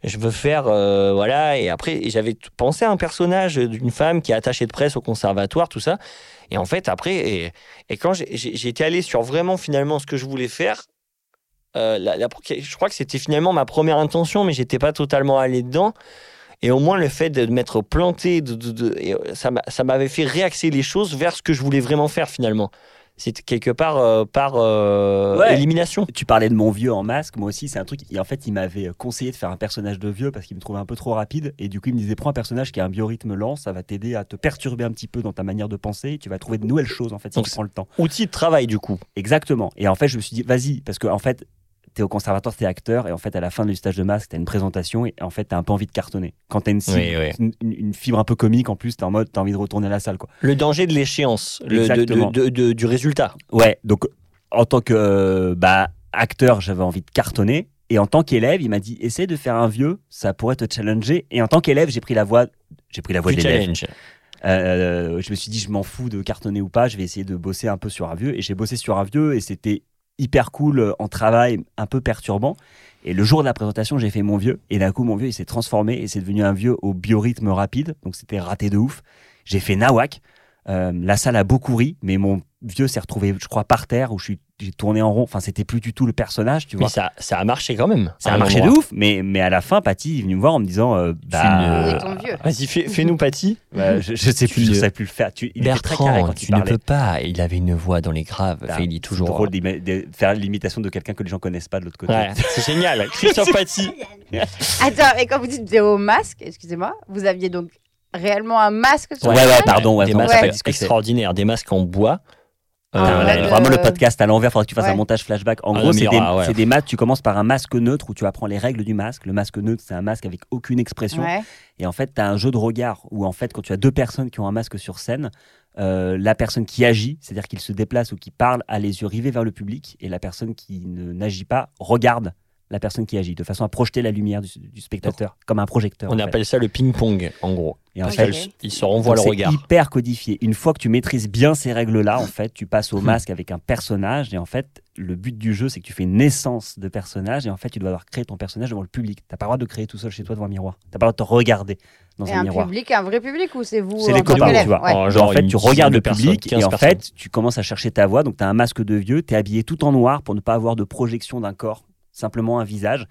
A: Je veux faire, euh, voilà. Et après, j'avais pensé à un personnage d'une femme qui est attachée de presse au conservatoire, tout ça. Et en fait, après, et, et quand j'étais allé sur vraiment finalement ce que je voulais faire, euh, la- je crois que c'était finalement ma première intention, mais j'étais pas totalement allé dedans. Et au moins, le fait de m'être planté, de, de- euh, ça m'a- ça m'avait fait réaxer les choses vers ce que je voulais vraiment faire finalement. C'était quelque part euh, par euh,
B: Ouais.
A: élimination.
B: Tu parlais de mon vieux en masque, moi aussi, c'est un truc. Et en fait, il m'avait conseillé de faire un personnage de vieux parce qu'il me trouvait un peu trop rapide. Et du coup, il me disait prends un personnage qui a un biorhythme lent, ça va t'aider à te perturber un petit peu dans ta manière de penser. Et tu vas trouver de nouvelles choses en fait si
A: Donc,
B: tu prends le temps.
A: Outil de travail, du coup.
B: Exactement. Et en fait, je me suis dit vas-y, parce que en fait, t'es au conservatoire, t'es acteur, et en fait, à la fin du stage de masque, t'as une présentation, et en fait, t'as un peu envie de cartonner. Quand t'as une, cible-
A: Oui, oui.
B: Une, une- une fibre un peu comique, en plus, t'es en mode, t'as envie de retourner à la salle, quoi.
A: Le danger de l'échéance, le- de-
B: Exactement.
A: de- de- du résultat.
B: Ouais, donc en tant que euh, bah, acteur, j'avais envie de cartonner. Et en tant qu'élève, il m'a dit essaie de faire un vieux, ça pourrait te challenger. Et en tant qu'élève, j'ai pris la voie, j'ai pris la voie
A: Du
B: de l'élève.
A: challenge.
B: Euh, je me suis dit je m'en fous de cartonner ou pas, je vais essayer de bosser un peu sur un vieux. Et j'ai bossé sur un vieux et c'était hyper cool euh, en travail, un peu perturbant. Et le jour de la présentation, j'ai fait mon vieux. Et d'un coup, mon vieux, il s'est transformé et c'est devenu un vieux au biorhythme rapide. Donc c'était raté de ouf. J'ai fait nawak. Euh, la salle a beaucoup ri, mais mon vieux s'est retrouvé, je crois, par terre où je suis, j'ai tourné en rond. Enfin, c'était plus du tout le personnage, tu vois.
A: Mais ça, ça a marché quand même.
B: Ça a marché de ouf, mais, mais à la fin, Patty est venu me voir en me disant euh, bah,
A: ne-
C: Où est ton vieux
A: Vas-y, fais- fais-nous Patty.
B: bah, je, je sais
A: Tu
B: plus, je
A: ne-
B: savais plus le faire. Tu, il était très carré
A: Bertrand,
B: quand
A: tu ne peux pas. Il avait une voix dans les graves.
B: Bah,
A: Enfin, il dit
B: C'est
A: toujours.
B: drôle d'ima- de faire l'imitation de quelqu'un que les gens connaissent pas de l'autre côté.
A: Ouais, c'est génial. Christophe Paty.
C: Attends, et quand vous dites au masque, excusez-moi, vous aviez donc réellement un masque sur
B: Ouais, ouais, pardon, ouais,
A: des masques
C: Ouais.
A: extraordinaires, des masques en bois.
C: Ah,
A: Euh,
B: vraiment le
C: Euh,
B: podcast à l'envers, faudrait que tu fasses
C: ouais.
B: un montage flashback. En
A: Ah,
B: gros,
A: mais
B: c'est des,
A: ouais.
B: masques. Tu commences par un masque neutre où tu apprends les règles du masque. Le masque neutre, c'est un masque avec aucune expression.
C: Ouais.
B: Et en fait, tu as un jeu de regard où, en fait, quand tu as deux personnes qui ont un masque sur scène, euh, la personne qui agit, c'est-à-dire qu'il se déplace ou qui parle, a les yeux rivés vers le public, et la personne qui ne n'agit pas regarde la personne qui agit, de façon à projeter la lumière du, du spectateur, comme un projecteur.
A: On
B: fait.
A: appelle ça le ping-pong, en gros.
B: Et en fait,
A: Ils- se renvoient le
B: c'est
A: regard.
B: hyper codifié. Une fois que tu maîtrises bien ces règles-là, en fait, tu passes au
A: Hmm.
B: masque avec un personnage. Et en fait, le but du jeu, c'est que tu fais une naissance de personnage. Et en fait, tu dois avoir créé ton personnage devant le public. T'as pas le droit de créer tout seul chez toi devant un miroir. T'as pas le droit de te regarder dans
C: Et
B: un
C: un
B: miroir.
C: public, un vrai public ou c'est vous
B: C'est
C: en
B: les copains, tu vois.
C: Ouais.
B: Genre, en fait, tu regardes
A: de
B: le public
A: 15
B: et en
A: personnes.
B: fait, tu commences à chercher ta voix. Donc, tu as un masque de vieux, tu es habillé tout en noir pour ne pas avoir de projection d'un corps, simplement un visage.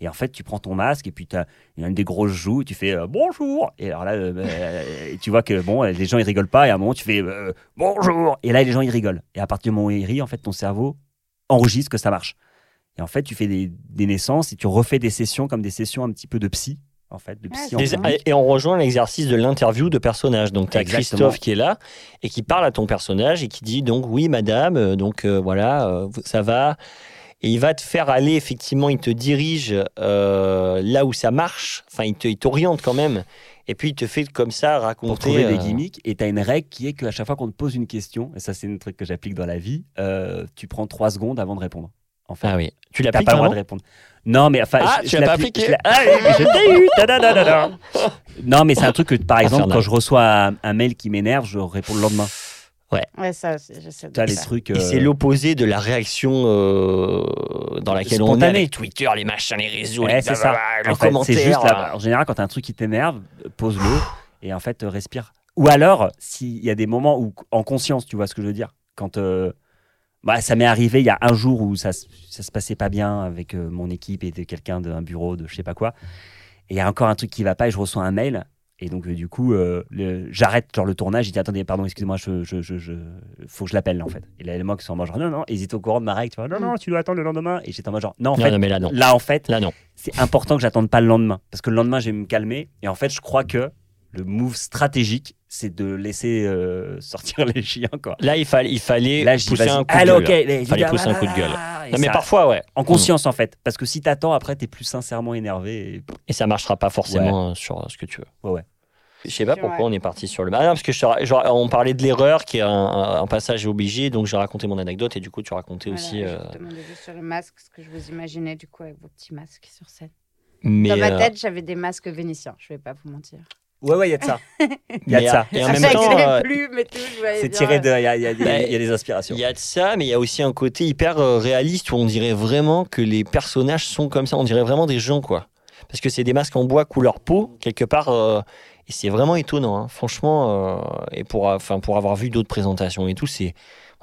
B: Et en fait, tu prends ton masque et puis tu as une des grosses joues, tu fais euh, bonjour. Et alors là, euh, euh, tu vois que bon, les gens ils rigolent pas. Et à un moment, tu fais euh, bonjour. Et là, les gens ils rigolent. Et à partir du moment où ils rient, en fait, ton cerveau enregistre que ça marche. Et en fait, tu fais des, des naissances et tu refais des sessions comme des sessions un petit peu de psy. En fait, de
C: Ah,
B: psy en
A: et on rejoint l'exercice de l'interview de personnage. Donc, tu as
B: Exactement.
A: Christophe qui est là et qui parle à ton personnage et qui dit donc oui, madame, donc euh, voilà, euh, ça va. Et il va te faire aller, effectivement, il te dirige euh, là où ça marche. Enfin, il te- il t'oriente quand même. Et puis, il te fait comme ça raconter.
B: pour trouver des
A: euh,
B: gimmicks. Et tu as une règle qui est qu'à chaque fois qu'on te pose une question, et ça c'est un truc que j'applique dans la vie, euh, tu prends trois secondes avant de répondre. En fait,
A: Ah oui. Tu l'appliques
B: pas le droit de répondre. Non, mais enfin,
A: Ah,
B: je,
A: tu l'as pas appliqué
B: je Ah je t'ai eu. tadadadada. Non, mais c'est un truc que, par exemple,
A: Infernal.
B: quand je reçois un, un mail qui m'énerve, je réponds le lendemain.
C: Ouais, ça j'essaie de
B: as
C: le
B: les trucs.
A: Et
B: euh,
A: c'est l'opposé de la réaction euh, dans laquelle on est avec Twitter, les machins, les réseaux,
B: Ouais,
A: les
B: c'est ça.
A: le
B: En fait,
A: commentaire.
B: c'est juste là, en général, quand tu as un truc qui t'énerve, euh, pose-le et en fait, euh, respire. Ou alors, s'il y a des moments où, en conscience, tu vois ce que je veux dire, quand. euh, bah, ça m'est arrivé il y a un jour où ça, se- ça se passait pas bien avec euh, mon équipe et quelqu'un d'un bureau de je sais pas quoi. Et il y a encore un truc qui va pas et je reçois un mail. Et donc, euh, du coup, euh, j'arrête genre le tournage. Je dis attendez, pardon, excusez-moi, je, je, je, je- faut que je l'appelle là, en fait. Et là, les mecs sont en mode genre non, non, ils étaient au courant de ma règle. Tu vois, non, non, tu dois attendre le lendemain. Et j'étais en mode genre non, en
A: Non,
B: fait,
A: non, mais là, non.
B: là, en fait,
A: Là, non.
B: c'est important que j'attende pas le lendemain. Parce que le lendemain, je vais me calmer. Et en fait, je crois que le move stratégique, c'est de laisser euh, sortir les chiens. Quoi.
A: Là, il fallait, il
B: Là,
A: pousser un coup de gueule.
B: ok, les-
A: Fallait pousser un coup de gueule. Non, mais
B: ça-
A: parfois, ouais.
B: En conscience, en fait. Parce que si t'attends, après, t'es plus sincèrement énervé. et-
A: Et ça marchera pas forcément euh, sur euh, ce que tu veux.
B: Ouais, ouais.
A: Je sais pas pourquoi on est parti sur le. Ah non, parce que je te ra- genre, on parlait de l'erreur qui est un, passage obligé, donc j'ai raconté mon anecdote et du coup tu racontais
C: Voilà,
A: aussi.
C: je
A: euh,
C: vous demandais juste sur les masques ce que je vous imaginais du coup avec vos petits masques sur scène.
A: Mais,
C: Dans ma
A: euh,
C: tête, j'avais des masques vénitiens, je vais pas vous mentir.
B: Ouais, ouais, il y a de ça. Il y a de ça.
A: Et en même temps, euh,
B: C'est tiré de. Il y a, il y a des-
A: Bah,
B: y a des inspirations.
A: il y a de ça, mais il y a aussi un côté hyper euh, réaliste où on dirait vraiment que les personnages sont comme ça. On dirait vraiment des gens, quoi. Parce que c'est des masques en bois couleur peau, quelque part. euh, et c'est vraiment étonnant, hein. franchement. euh, et pour, enfin, pour avoir vu d'autres présentations et tout, c'est.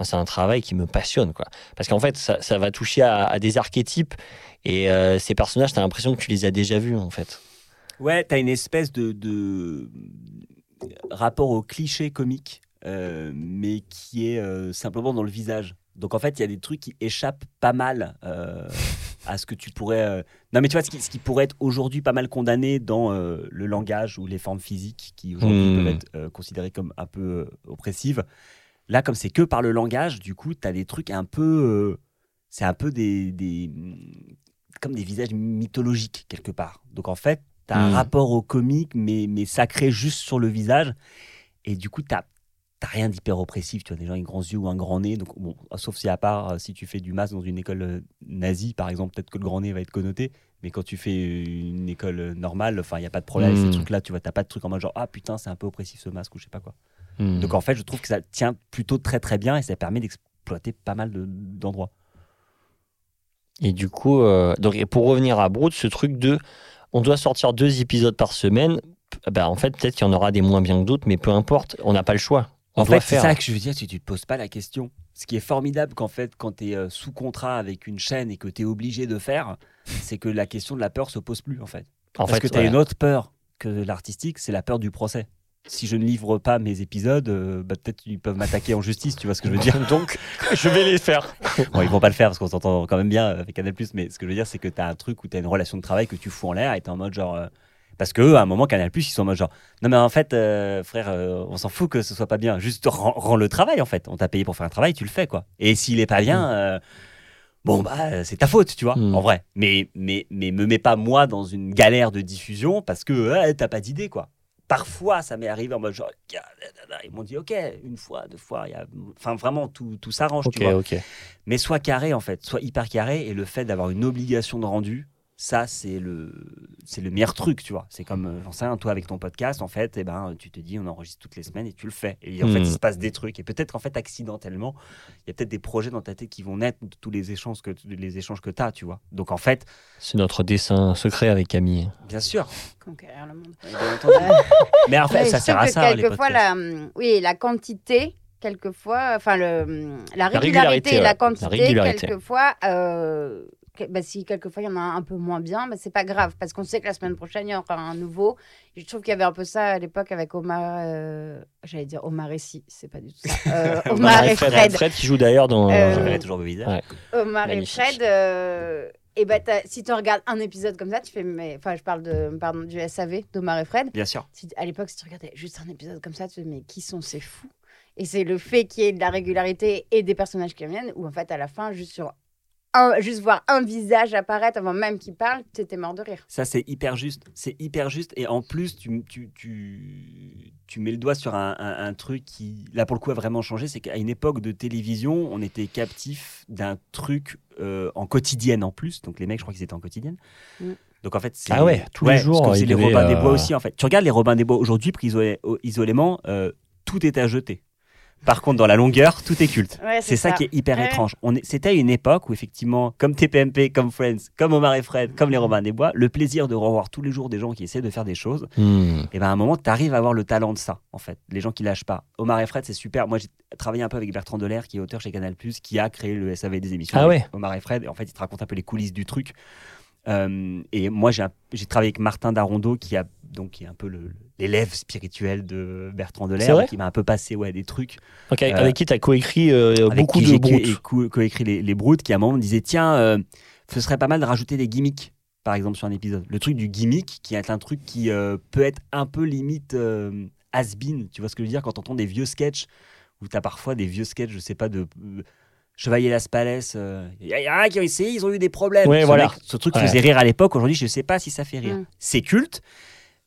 A: C'est un travail qui me passionne, quoi. Parce qu'en fait, ça, ça va toucher à, à des archétypes et euh, ces personnages, t'as l'impression que tu les as déjà vus, en fait.
B: Ouais, t'as une espèce de, de rapport au cliché comique, euh, mais qui est euh, simplement dans le visage. Donc en fait, il y a des trucs qui échappent pas mal euh, à ce que tu pourrais. Non, mais tu vois, ce qui, ce qui pourrait être aujourd'hui pas mal condamné dans le langage ou les formes physiques qui aujourd'hui
A: Hmm.
B: peuvent être considérées comme un peu oppressives. Là, comme c'est que par le langage, du coup, tu as des trucs un peu. c'est un peu des, des- comme des visages mythologiques quelque part. Donc en fait, tu as un
A: Hmm.
B: rapport au comique, mais, mais sacré juste sur le visage. Et du coup, tu T'as rien d'hyper oppressif, tu vois, des gens avec grands yeux ou un grand nez. Donc, bon, sauf si à part, euh, si tu fais du masque dans une école euh, nazie, par exemple, peut-être que le grand nez va être connoté. Mais quand tu fais une école euh, normale, enfin, il n'y a pas de problème avec
A: Mm.
B: ces trucs-là. Tu vois, t'as pas de truc en mode genre, ah putain, c'est un peu oppressif ce masque ou je sais pas quoi.
A: Hmm.
B: Donc, en fait, je trouve que ça tient plutôt très très bien et ça permet d'exploiter pas mal de- d'endroits.
A: Et du coup, euh, donc, et pour revenir à Brood, ce truc de. On doit sortir deux épisodes par semaine. p- Bah, en fait, peut-être qu'il y en aura des moins bien que d'autres, mais peu importe, on n'a pas le choix. On
B: En fait, c'est ça que je veux dire, si tu te poses pas la question. Ce qui est formidable qu'en fait, quand tu es sous contrat avec une chaîne et que tu es obligé de faire, c'est que la question de la peur se pose plus en fait.
A: En
B: Parce
A: fait,
B: que tu as
A: ouais.
B: une autre peur que l'artistique, c'est la peur du procès. Si je ne livre pas mes épisodes, euh, bah, peut-être ils peuvent m'attaquer en justice, tu vois ce que je veux dire.
A: Donc, je vais les faire.
B: Bon, ils vont pas le faire parce qu'on s'entend quand même bien avec Canal+, mais ce que je veux dire, c'est que tu as un truc où tu as une relation de travail que tu fous en l'air et tu en mode genre... euh, Parce que à un moment, Canal+, ils sont en mode genre... Non mais en fait, euh, frère, on s'en fout que ce soit pas bien. Juste rends, le travail, en fait. On t'a payé pour faire un travail, tu le fais, quoi. Et s'il est pas bien... euh, Bon, bah, c'est ta faute, tu vois,
A: Mm.
B: en vrai. Mais, mais, mais me mets pas, moi, dans une galère de diffusion parce que t'as pas d'idée, quoi. Parfois, ça m'est arrivé en mode genre, ils m'ont dit, ok, une fois, deux fois, y a... enfin, vraiment, tout, tout s'arrange, tu vois. Mais sois carré, en fait, sois hyper carré. Et le fait d'avoir une obligation de rendu, ça, c'est le, c'est le meilleur truc, tu vois. C'est comme, euh, j'en sais rien, toi, avec ton podcast, en fait, eh ben, tu te dis, on enregistre toutes les semaines et tu le fais. Et en fait,
A: Hmm.
B: il se passe des trucs. Et peut-être qu'en fait, accidentellement, il y a peut-être des projets dans ta tête qui vont naître de tous les échanges que, les échanges que tu as, tu vois. Donc, en fait,
A: C'est notre dessin secret avec Camille.
B: bien sûr.
C: Conquérir le monde.
B: Mais en fait,
C: Ouais,
B: ça sert à
C: que
B: ça, les
C: quelquefois,
B: podcasts.
C: la, hum, oui, la quantité, quelquefois, enfin, le, hum, la régularité,
A: régularité,
C: et la quantité,
A: La
C: quelquefois, euh, bah, si quelquefois il y en a un peu moins bien, bah, c'est pas grave, parce qu'on sait que la semaine prochaine, il y aura un nouveau. Et je trouve qu'il y avait un peu ça à l'époque avec Omar, euh, j'allais dire Omar et si, c'est pas du tout ça. Euh, Omar et Fred.
A: Fred qui joue d'ailleurs dans.
C: Euh,
B: toujours.
A: Ouais.
C: Omar
A: Magnifique.
C: et Fred. euh, et bah, si tu regardes un épisode comme ça, tu fais, mais, enfin, je parle de, pardon, du SAV d'Omar et Fred.
B: Bien sûr.
C: Si- à l'époque, si tu regardais juste un épisode comme ça, tu te dis, mais qui sont ces fous? Et c'est le fait qu'il y ait de la régularité et des personnages qui reviennent, où en fait, à la fin, juste, sur un- juste voir un visage apparaître avant même qu'il parle, tu étais mort de rire.
B: Ça, c'est hyper juste. C'est hyper juste. Et en plus, tu, tu, tu, tu mets le doigt sur un, un- un truc qui, là, pour le coup, a vraiment changé. C'est qu'à une époque de télévision, on était captif d'un truc euh, en quotidienne en plus. Donc, les mecs, je crois qu'ils étaient en quotidienne.
C: Mm.
B: Donc, en fait, c'est.
A: Ah ouais, tous les jours, ils
B: C'est les Robins des
A: euh,
B: Bois aussi, en fait. Tu regardes les Robins des Bois aujourd'hui, pris isolé- isolément, euh, tout est à jeter. Par contre, dans la longueur, tout est culte.
C: Ouais,
B: C'est ça, qui est hyper
C: Ouais.
B: étrange. On est- C'était une époque où, effectivement, comme TPMP, comme Friends, comme Omar et Fred, comme les Robins des Bois, le plaisir de revoir tous les jours des gens qui essaient de faire des choses,
A: Hmm.
B: et ben à un moment, tu arrives à avoir le talent de ça, en fait. Les gens qui lâchent pas. Omar et Fred, c'est super. Moi, j'ai travaillé un peu avec Bertrand Delair, qui est auteur chez Canal, qui a créé le SAV des émissions.
A: Ah ouais.
B: Omar et Fred, et en fait, il te raconte un peu les coulisses du truc. Euh, et moi, j'ai travaillé avec Martin Darondo, qui, a, donc, qui est un peu l'élève spirituel de Bertrand Delair, qui m'a un peu passé ouais, des trucs
A: Ok,
B: Euh,
A: avec qui tu as coécrit euh, beaucoup de broutes.
B: co- co- coécrit les, les broutes, qui à un moment me disait tiens, ce serait pas mal de rajouter des gimmicks, par exemple sur un épisode. Le truc du gimmick, qui est un truc qui peut être un peu limite has-been, tu vois ce que je veux dire, quand t'entends des vieux sketchs, où t'as parfois des vieux sketchs, je sais pas, de Chevalier Las Palais, il y, a- y en a qui ont essayé, ils ont eu des problèmes.
A: Ouais,
B: ce,
A: voilà.
B: mec- ce truc
A: Ouais.
B: faisait rire à l'époque, aujourd'hui je sais pas si ça fait rire.
C: Mm.
B: C'est culte,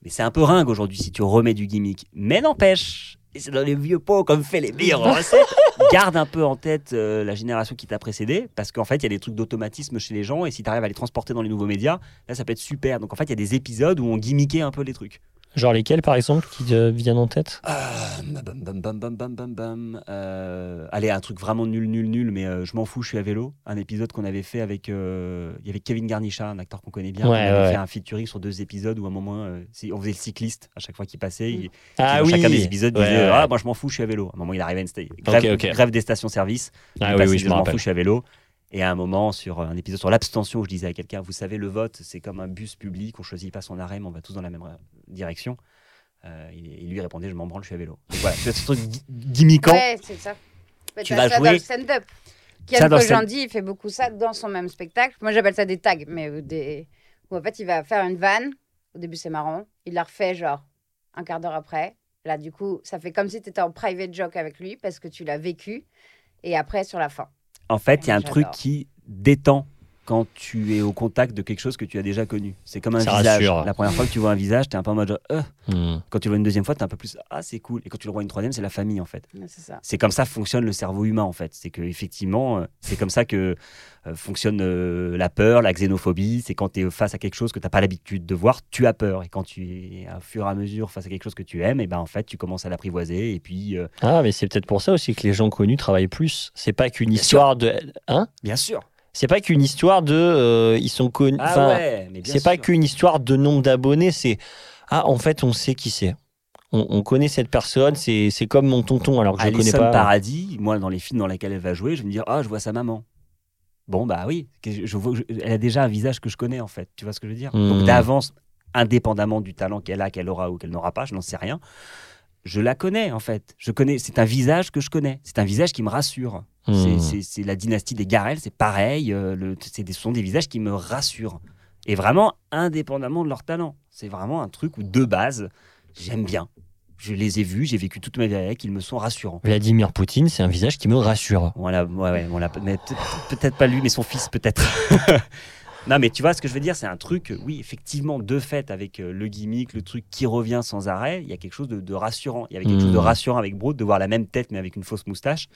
B: mais c'est un peu ringue aujourd'hui si tu remets du gimmick. Mais n'empêche, et c'est dans les vieux pots comme fait les meilleures recettes, garde un peu en tête euh, la génération qui t'a précédé, parce qu'en fait, il y a des trucs d'automatisme chez les gens, et si tu arrives à les transporter dans les nouveaux médias, là, ça peut être super. Donc en fait, il y a des épisodes où on gimmickait un peu les trucs.
A: Genre lesquels, par exemple, qui te viennent en tête?
B: Euh, allez, un truc vraiment nul, nul, nul, mais euh, je m'en fous, je suis à vélo. Un épisode qu'on avait fait avec. euh, Il y avait Kevin Garnichat, un acteur qu'on connaît bien.
A: Ouais,
B: on avait
A: ouais,
B: fait un featuring sur deux épisodes où à un moment, euh, on faisait le cycliste à chaque fois qu'il passait. il-
A: Ah oui
B: Chacun des épisodes
A: Ouais,
B: disait. Ah, moi je m'en fous, je suis à vélo. À un moment, il arrivait à une sta- grève, des stations-service.
A: Ah
B: Il
A: oui, oui, je
B: m'en fous, je suis à vélo. Et à un moment, sur un épisode sur l'abstention, où je disais à quelqu'un Vous savez, le vote, c'est comme un bus public, on choisit pas son arrêt, mais on va tous dans la même euh, direction. Euh, il, il lui répondait Je m'en branle, je suis à vélo. Donc voilà, c'est ce truc gi- gimmickant.
C: Ouais, c'est ça.
B: Tu vas
C: ça
B: jouer-
C: dans le stand-up. Kian Kojandi, il fait beaucoup ça dans son même spectacle. Moi, j'appelle ça des tags, mais euh, des... où en fait, il va faire une vanne. Au début, c'est marrant. Il la refait, genre, un quart d'heure après. Là, du coup, ça fait comme si tu étais en private joke avec lui parce que tu l'as vécu. Et après, sur la fin.
B: En fait, il y a un
C: J'adore.
B: truc qui détend quand tu es au contact de quelque chose que tu as déjà connu. C'est comme un
A: Ça
B: visage.
A: rassure.
B: La première fois que tu vois un visage, tu es un peu en mode genre, Euh.
A: Hmm.
B: Quand tu le vois une deuxième fois, tu es un peu plus Ah, c'est cool. Et quand tu le vois une troisième, c'est la famille en fait.
C: C'est
B: comme ça fonctionne le cerveau humain en fait. C'est que effectivement, euh, c'est comme ça que euh, fonctionne euh, la peur, la xénophobie. C'est quand tu es face à quelque chose que tu n'as pas l'habitude de voir, tu as peur. Et quand tu es à fur et à mesure face à quelque chose que tu aimes, et ben en fait, tu commences à l'apprivoiser. Et puis, euh,
A: Ah, mais c'est peut-être pour ça aussi que les gens connus travaillent plus. C'est pas qu'une histoire de. Hein?
B: Bien sûr.
A: C'est pas qu'une histoire de. euh, ils sont connus.
B: Ah ouais,
A: c'est pas qu'une histoire de nombre d'abonnés, c'est. Ah, en fait, on sait qui c'est. On, on connaît cette personne, c'est comme mon tonton, alors que je ne connais pas.
B: Paradis, moi, dans les films dans lesquels elle va jouer, je vais me dire Ah, je vois sa maman. Bon, bah oui, je je- elle a déjà un visage que je connais, en fait. Tu vois ce que je veux dire?
A: Hmm.
B: Donc, d'avance, indépendamment du talent qu'elle a, qu'elle aura ou qu'elle n'aura pas, je n'en sais rien, je la connais, en fait. Je connais, c'est un visage que je connais. C'est un visage qui me rassure.
A: Hmm.
B: C'est- la dynastie des Garel, c'est pareil. euh, le- des- ce sont des visages qui me rassurent. Et vraiment, indépendamment de leur talent. C'est vraiment un truc où, de base, j'aime bien. Je les ai vus, j'ai vécu toute ma vie avec, ils me sont rassurants.
A: Vladimir Poutine, c'est un visage qui me rassure.
B: On l'a, ouais, peut- peut-être pas lui, mais son fils peut-être. Non, mais tu vois ce que je veux dire, c'est un truc, oui, effectivement, de fait, avec euh, le gimmick, le truc qui revient sans arrêt, il y a quelque chose de, de rassurant. Il y avait quelque chose de rassurant avec Broad de voir la même tête, mais avec une fausse moustache,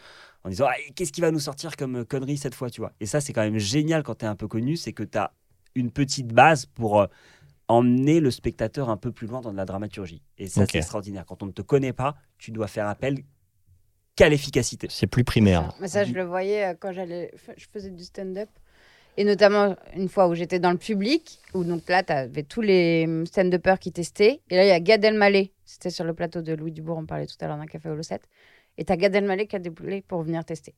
B: en disant, Ah, qu'est-ce qui va nous sortir comme euh, connerie cette fois, tu vois? Et ça, c'est quand même génial quand tu es un peu connu, c'est que tu as une petite base pour euh, emmener le spectateur un peu plus loin dans de la dramaturgie. Et ça, c'est extraordinaire. Quand on ne te connaît pas, tu dois faire appel qu'à l'efficacité.
A: C'est plus primaire.
C: Mais ça, je le voyais quand j'allais, je faisais du stand-up. Et notamment une fois où j'étais dans le public, où donc là, tu avais tous les hum, stand-uppers qui testaient. Et là, il y a Gad Elmaleh. C'était sur le plateau de Louis Dubourg, on parlait tout à l'heure d'un café au 7. Et tu as Gad Elmaleh qui a déboulé pour venir tester.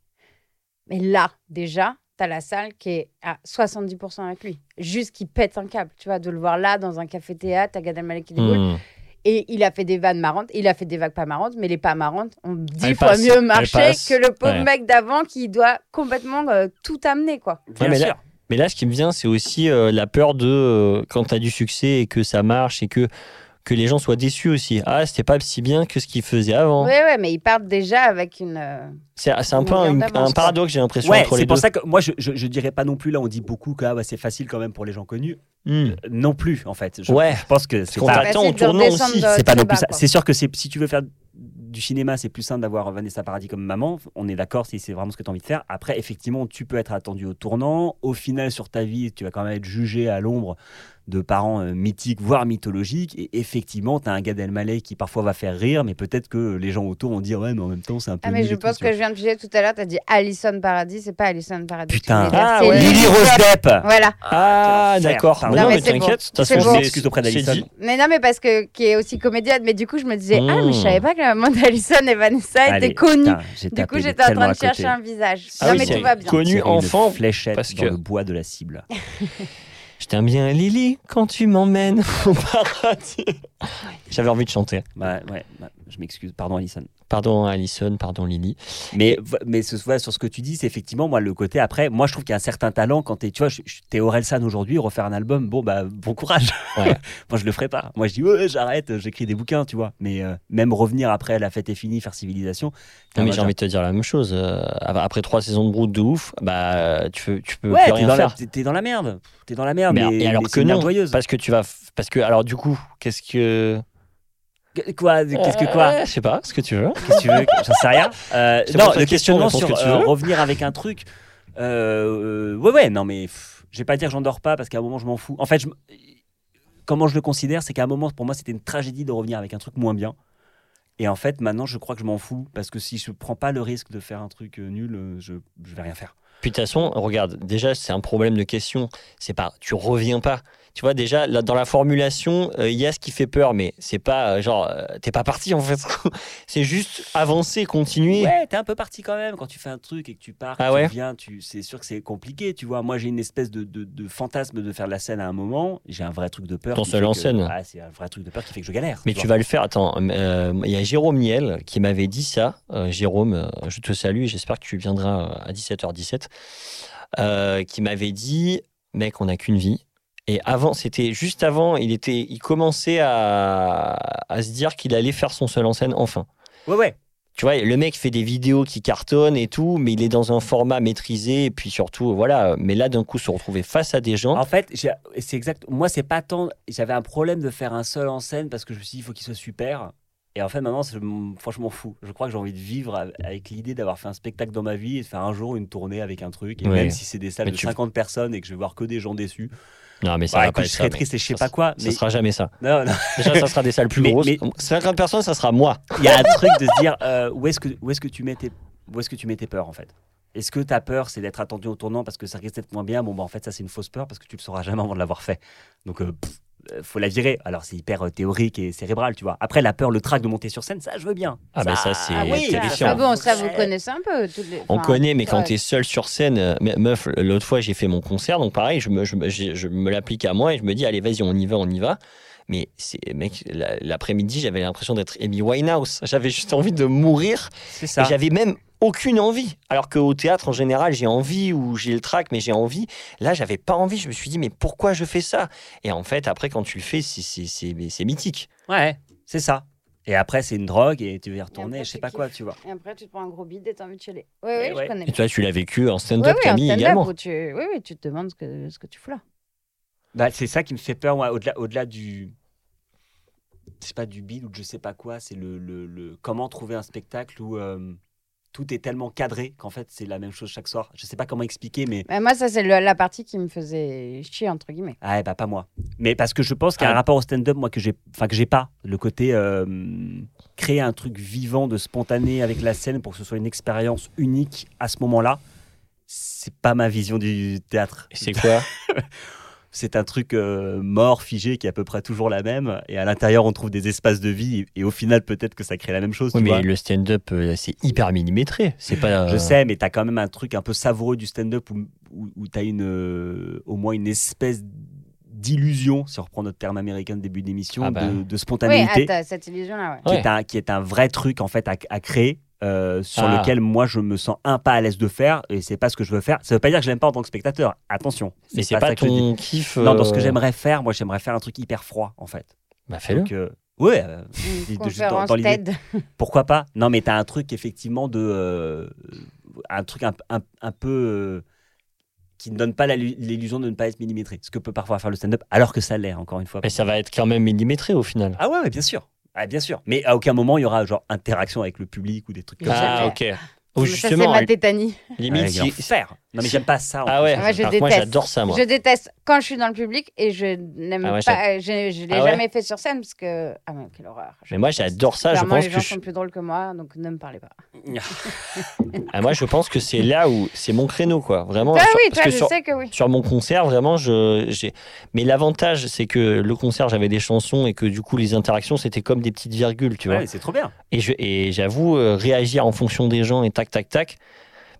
C: Mais là, déjà, tu as la salle qui est à 70% avec lui. Juste qu'il pète un câble, tu vois, de le voir là dans un café-théâtre, tu as Gad Elmaleh qui déboule.
A: Hmm.
C: Et il a fait des vannes marrantes, il a fait des vagues pas marrantes, mais les pas marrantes ont dix fois mieux marché que le pauvre
A: Ouais.
C: mec d'avant qui doit complètement euh, tout amener, quoi.
B: Bien
A: mais là-
B: sûr.
A: Mais là, ce qui me vient, c'est aussi euh, la peur de euh, quand tu as du succès et que ça marche et que, que les gens soient déçus aussi. Ah, c'était pas si bien que ce qu'ils faisaient avant.
C: Ouais, mais ils partent déjà avec une. euh,
A: C'est un
C: Une
A: peu un, paradoxe, j'ai l'impression,
B: Ouais,
A: entre les
B: c'est pour
A: deux.
B: ça que moi je, je, je dirais pas non plus là on dit beaucoup que ah, bah, c'est facile quand même pour les gens connus
A: Hmm.
B: Euh, non plus en fait je,
A: Ouais.
B: je pense que c'est
A: qu'on
B: pas
A: au
C: de
A: tournant aussi.
B: c'est pas non plus c'est sûr que si tu veux faire du cinéma c'est plus simple d'avoir Vanessa Paradis comme maman on est d'accord si c'est vraiment ce que tu as envie de faire après effectivement tu peux être attendu au tournant au final sur ta vie tu vas quand même être jugé à l'ombre de parents euh, mythiques voire mythologiques et effectivement tu as un Gad Elmaleh qui parfois va faire rire mais peut-être que les gens autour vont dire ouais mais en même temps c'est un peu
C: Ah, mais je pense
B: tu
C: que je viens de juger tout à l'heure, t'as dit Alison Paradis, c'est pas Alison Paradis. tu
B: putain
A: Ah, ouais.
B: Lily Rose Depp
C: Voilà.
A: Ah, d'accord. Non,
C: Non,
A: mais t'inquiète. De toute façon,
B: auprès d'Alison.
C: Mais non, mais parce que qui est aussi comédienne, mais du coup, je me disais, ah, mais je savais pas que la maman d'Alison et Vanessa
B: Allez,
C: étaient connues. Du coup, j'étais en train de chercher un visage.
A: Ah
C: non, mais tout va bien.
A: connu
B: C'est une
A: enfant.
B: fléchette
A: parce
B: dans
A: que-
B: le bois de la cible.
A: Je t'aime bien, Lily, quand tu m'emmènes au paradis. J'avais envie de chanter.
B: Bah, ouais, bah, je m'excuse, pardon Alison.
A: Pardon, Alison, pardon, Lily.
B: Mais, mais ce, ouais, sur ce que tu dis, c'est effectivement moi le côté après. Moi, je trouve qu'il y a un certain talent quand t'es, tu vois, t'es Orelsan aujourd'hui, refaire un album, bon bah bon courage.
A: Ouais.
B: moi, je le ferai pas. Moi, je dis ouais, j'arrête, j'écris des bouquins, tu vois. Mais euh, même revenir après, la fête est finie, faire civilisation.
A: Non, mais j'ai envie de te dire la même chose. Euh, après trois saisons de broute de ouf, bah, tu, peux- tu peux
B: Ouais,
A: plus rien
B: dans,
A: faire.
B: t'es- dans la merde. T'es dans la merde.
A: Mais,
B: Mais,
A: et alors
B: mais
A: que non,
B: joyeuse.
A: parce que tu vas, parce que alors du coup, qu'est-ce que,
B: Que- Quoi Qu'est-ce que quoi?
A: Euh, Je sais pas, ce que tu veux.
B: Qu'est-ce que tu veux? J'en sais rien. Euh, non, le
A: question,
B: questionnement
A: ce
B: sur
A: que tu
B: euh, revenir avec un truc. euh, ouais, ouais, non, mais pff, je vais pas dire que j'en dors pas parce qu'à un moment je m'en fous. En fait, je comment je le considère, c'est qu'à un moment, pour moi, c'était une tragédie de revenir avec un truc moins bien. Et en fait, maintenant, je crois que je m'en fous parce que si je prends pas le risque de faire un truc euh, nul, je, je vais rien faire.
A: Puis de toute façon, regarde, déjà, c'est un problème de question. C'est pas, tu reviens pas. Tu vois, déjà, là, dans la formulation, euh, il y a ce qui fait peur, mais c'est pas euh, genre, euh, t'es pas parti en fait. c'est juste avancer, continuer.
B: Ouais, t'es un peu parti quand même quand tu fais un truc et que tu pars,
A: Ah
B: que
A: ouais
B: tu viens, tu, c'est sûr que c'est compliqué, tu vois. Moi, j'ai une espèce de, de, de fantasme de faire de la scène à un moment. J'ai un vrai truc de peur.
A: Ton seul en
B: que-
A: scène.
B: Ah, c'est un vrai truc de peur qui fait que je galère.
A: Mais tu vas le faire. Attends, euh, il y a Jérôme Niel qui m'avait dit ça. Jérôme, je te salue et j'espère que tu viendras à 17h17. euh, qui m'avait dit, mec, on n'a qu'une vie. Et avant, c'était juste avant, il était, il commençait à, à se dire qu'il allait faire son seul en scène enfin.
B: Ouais, ouais.
A: Tu vois, le mec fait des vidéos qui cartonnent et tout, mais il est dans un format maîtrisé et puis surtout, voilà. Mais là, d'un coup, se retrouver face à des gens.
B: En fait, c'est exact. Moi, c'est pas tant. J'avais un problème de faire un seul en scène parce que je me suis dit, il faut qu'il soit super. Et en fait, maintenant, franchement, fou. Je crois que j'ai envie de vivre av- avec l'idée d'avoir fait un spectacle dans ma vie et de faire un jour une tournée avec un truc. Et
A: Ouais.
B: même si c'est des salles
A: Mais
B: de
A: tu-
B: 50 personnes et que je vais voir que des gens déçus,
A: non, mais ça
B: bah,
A: va
B: écoute,
A: pas
B: je serais
A: ça,
B: triste et je sais
A: ça
B: pas quoi.
A: Ça
B: Mais
A: sera jamais ça.
B: non, non.
A: Déjà, ça sera des salles plus
B: Mais-
A: grosses.
B: mais-
A: 50 personnes, ça sera moi.
B: il y a un truc de se dire euh, où est-ce que où est-ce que tu mets tes où est-ce que tu mets tes peurs en fait? Est-ce que ta peur c'est d'être attendu au tournant parce que ça risque d'être moins bien? Bon bah en fait ça c'est une fausse peur parce que tu le sauras jamais avant de l'avoir fait. Donc euh, pff, euh, faut la virer. Alors c'est hyper euh, théorique et cérébral, tu vois. Après la peur, le trac de monter sur scène, ça je veux bien.
A: Ah, bah, ça, c'est
B: oui,
A: terrifiant.
C: Ah bon, ça vous connaissez un peu toutes les-
A: On connaît, mais quand
C: ouais.
A: tu es seul sur scène, euh, meuf, l'autre fois j'ai fait mon concert, donc pareil, je me, je me l'applique à moi et je me dis, allez, vas-y, on y va, on y va. Mais mec, la- l'après-midi, j'avais l'impression d'être Amy Winehouse. J'avais juste envie de mourir
B: C'est ça.
A: et j'avais même aucune envie. Alors qu'au théâtre, en général, j'ai envie ou j'ai le trac, mais j'ai envie. Là, j'avais pas envie. Je me suis dit, mais pourquoi je fais ça? Et en fait, après, quand tu le fais, c'est, mythique.
B: Ouais, c'est ça. Et après c'est une drogue et tu vas y retourner,
C: après,
B: je sais pas quoi, tu vois.
C: Et après, tu te prends un gros bide et t'as envie de chialer. Oui, oui,
B: ouais.
C: je connais.
A: Et toi, tu l'as vécu en
C: Oui,
A: stand-up,
C: oui, en
A: Camille,
C: stand-up,
A: également.
C: où tu... Oui, oui, tu te demandes ce que, ce que tu fous là.
B: Bah, c'est ça qui me fait peur, moi, au-delà, au-delà du. C'est pas du bide ou de je sais pas quoi, c'est le, le, le- comment trouver un spectacle où euh, tout est tellement cadré qu'en fait c'est la même chose chaque soir. Je sais pas comment expliquer, mais.
C: Bah, moi, ça, c'est le- la partie qui me faisait chier, entre guillemets.
B: Ah, bah pas moi. Mais parce que je pense qu'il y a un
A: Ah.
B: rapport au stand-up, moi, que j'ai, enfin, que j'ai pas. Le côté euh, créer un truc vivant, de spontané avec la scène pour que ce soit une expérience unique à ce moment-là. C'est pas ma vision du théâtre.
A: Et c'est quoi?
B: c'est un truc euh, mort, figé, qui est à peu près toujours la même. Et à l'intérieur, on trouve des espaces de vie. Et, au final, peut-être que ça crée la même chose.
A: Oui,
B: tu
A: mais
B: vois.
A: le stand-up, euh, c'est hyper millimétré. C'est pas.
B: Je sais, mais tu as quand même un truc un peu savoureux du stand-up où, où, tu as une, euh, au moins une espèce d'illusion, si on reprend notre terme américain de début d'émission,
A: Ah bah.
B: de, de
C: Oui,
B: spontanéité,
C: ah, t'as cette illusion-là, ouais.
B: qui,
A: Ouais.
B: est un, qui est un vrai truc en fait à, à créer. Euh, sur
A: Ah.
B: lequel moi je me sens un pas à l'aise de faire et c'est pas ce que je veux faire. Ça veut pas dire que je l'aime pas en tant que spectateur. Attention.
A: Mais c'est
B: ça
A: pas,
B: que je dis.
A: ton kiff.
B: Non, dans ce que
A: euh,
B: j'aimerais faire, moi j'aimerais faire un truc hyper froid en fait.
A: Bah fais-le.
B: Euh, ouais, euh, dans- dans l'idée. Pourquoi pas? Non, mais tu as un truc effectivement de. euh, un truc un, un- un peu. euh, qui ne donne pas l'illusion de ne pas être millimétré. Ce que peut parfois faire le stand-up, alors que ça l'est, encore une fois.
A: Mais ça va être quand même millimétré au final.
B: Ah ouais, ouais, bien sûr. Ah, bien sûr. Mais à aucun moment, il y aura genre interaction avec le public ou des trucs comme
C: Ah,
B: ça.
A: ok. Ou
C: Ça, c'est
A: justement,
C: ma tétanie.
A: limite,
B: Ouais,
A: si-
B: faire. Non, mais j'aime pas ça. en
A: Ah ouais,
C: Moi, je
A: alors que moi
C: déteste.
A: j'adore ça, moi.
C: Je déteste quand je suis dans le public et je n'aime
A: Ah ouais,
C: pas. Je, je l'ai
A: Ah ouais
C: jamais fait sur scène parce que. Ah, mais quelle horreur. Je
A: Mais moi j'adore ça, je pense
C: les
A: que
C: gens
A: je-
C: sont plus drôles que moi, donc ne me parlez pas.
A: Ah, moi je pense que c'est là où c'est mon créneau quoi, vraiment.
C: Ah
A: sur-
C: oui,
A: parce
C: toi,
A: que
C: je
A: sur,
C: sais que oui.
A: sur mon concert, vraiment, je, j'ai. Mais l'avantage, c'est que le concert, j'avais des chansons et que du coup, les interactions, c'était comme des petites virgules, tu vois.
B: Ouais, c'est trop bien.
A: Et, je, et j'avoue, euh, réagir en fonction des gens et tac, tac, tac.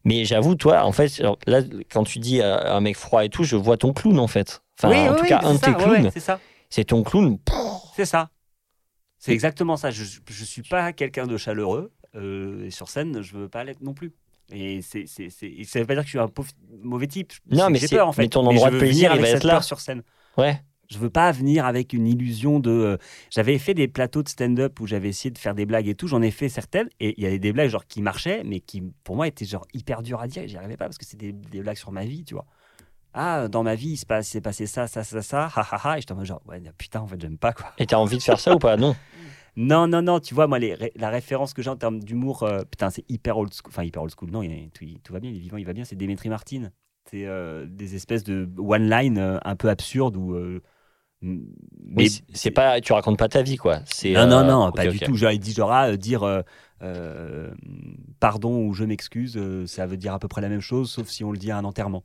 A: Mais j'avoue, toi, en fait, là, quand tu dis un mec froid et tout, je vois ton clown, en fait. Enfin,
B: oui,
A: en
B: oui,
A: tout
B: oui,
A: cas, un de tes clowns,
B: c'est ça.
A: c'est ton clown.
B: C'est ça. C'est exactement ça. Je ne suis pas quelqu'un de chaleureux. euh, et sur scène, je veux pas l'être non plus. Et c'est, c'est, c'est, ça veut pas dire que je suis un pauvre- mauvais type.
A: Non, mais
B: j'ai
A: c'est-
B: peur en fait.
A: mais ton endroit de plaisir, il va être là.
B: sur scène.
A: Ouais.
B: Je veux pas venir avec une illusion de. euh, J'avais fait des plateaux de stand-up où j'avais essayé de faire des blagues et tout. J'en ai fait certaines et il y avait des blagues genre qui marchaient, mais qui pour moi étaient genre hyper dures à dire. Et j'y arrivais pas parce que c'était des, des blagues sur ma vie, tu vois. Ah, dans ma vie, il se passe- il s'est passé ça, ça, ça, ça, ha ha ha. Et j'étais en mode genre, ouais, putain, en fait, j'aime pas quoi.
A: Et t'as envie de faire ça ou pas? Non.
B: Non, non, non, tu vois, moi, les ré- la référence que j'ai en termes d'humour, euh, putain, c'est hyper old school. Enfin, hyper old school, non, il est- tout, tout va bien, il est vivant, il va bien, c'est Dimitri Martin. C'est euh, des espèces de one-line euh, un peu absurdes où euh, Mais
A: Oui, c'est- pas, tu racontes pas ta vie, quoi. C'est,
B: non, non,
A: euh,
B: non, pas du tout. Genre, il dit genre ah, euh, dire euh, euh, pardon ou je m'excuse, euh, ça veut dire à peu près la même chose, sauf si on le dit à un enterrement.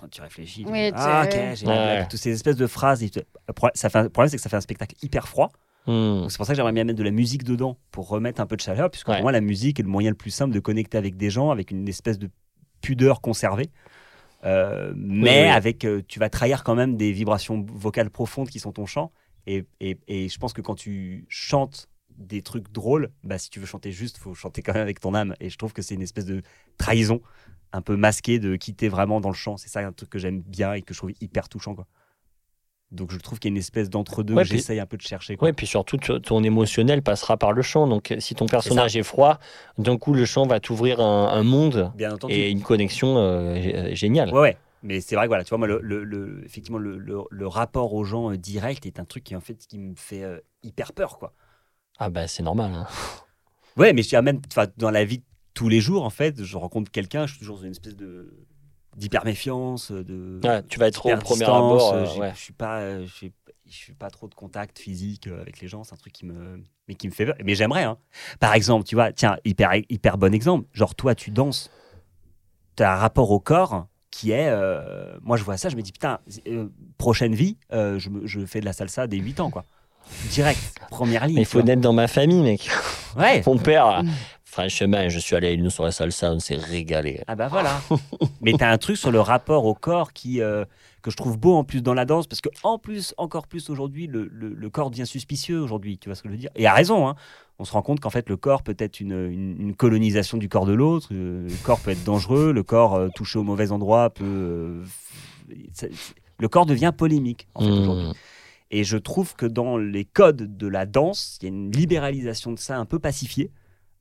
B: Quand tu réfléchis, tu
C: Oui,
B: dis, ah ok,
C: tu-
B: j'ai
A: Ouais.
B: toutes ces espèces de phrases. et tu- ça fait un- le problème, c'est que ça fait un spectacle hyper froid.
A: Hmm.
B: C'est pour ça que j'aimerais bien mettre de la musique dedans pour remettre un peu de chaleur, puisque
A: Ouais.
B: pour moi, la musique est le moyen le plus simple de connecter avec des gens, avec une espèce de pudeur conservée. Euh, mais
A: oui.
B: avec, euh, tu vas trahir quand même des vibrations vocales profondes qui sont ton chant. Et, et- et je pense que quand tu chantes des trucs drôles, bah, si tu veux chanter juste, faut chanter quand même avec ton âme. Et je trouve que c'est une espèce de trahison un peu masquée de quitter vraiment dans le chant. C'est ça un truc que j'aime bien et que je trouve hyper touchant. Quoi. Donc je trouve qu'il y a une espèce d'entre-deux
A: Ouais,
B: j'essaye un peu de chercher.
A: Ouais, puis surtout, ton émotionnel passera par le chant. Donc, si ton personnage est, froid, d'un coup, le chant va t'ouvrir un, un monde
B: Bien entendu.
A: et une connexion euh, euh, géniale.
B: Ouais, ouais. Mais c'est vrai que voilà, tu vois, moi, le, le- le- effectivement, le, rapport aux gens euh, direct est un truc qui, en fait, qui me fait euh, hyper peur, quoi.
A: Ah, bah, c'est normal. hein.
B: Ouais, mais je dirais même, dans la vie de tous les jours, en fait, je rencontre quelqu'un, je suis toujours dans une espèce de d'hyper méfiance, de.
A: Ouais, tu vas être au
B: d'hyper
A: premier abord.
B: euh,
A: euh, ouais.
B: Je suis pas, euh, je fais pas trop de contact physique euh, avec les gens. C'est un truc qui me, mais qui me fait peur. Mais j'aimerais. Hein. Par exemple, tu vois, tiens, hyper, hyper bon exemple. Genre toi, tu danses. Tu as un rapport au corps qui est, euh, moi, je vois ça, je me dis putain, euh, prochaine vie, euh, je, je fais de la salsa dès 8 ans, quoi. Direct, première ligne.
A: Mais il faut naître dans ma famille, mec.
B: Ouais.
A: Mon père, franchement, je suis allé à une la salsa, on s'est régalé.
B: Ah bah voilà. Mais tu as un truc sur le rapport au corps qui euh, que je trouve beau en plus dans la danse parce que en plus encore plus aujourd'hui le, le- le corps devient suspicieux aujourd'hui, tu vois ce que je veux dire? Et à raison hein. On se rend compte qu'en fait le corps peut être une, une- une colonisation du corps de l'autre, euh, le corps peut être dangereux, le corps euh, touché au mauvais endroit peut ça- le corps devient polémique en fait aujourd'hui. Et je trouve que dans les codes de la danse, il y a une libéralisation de ça un peu pacifiée,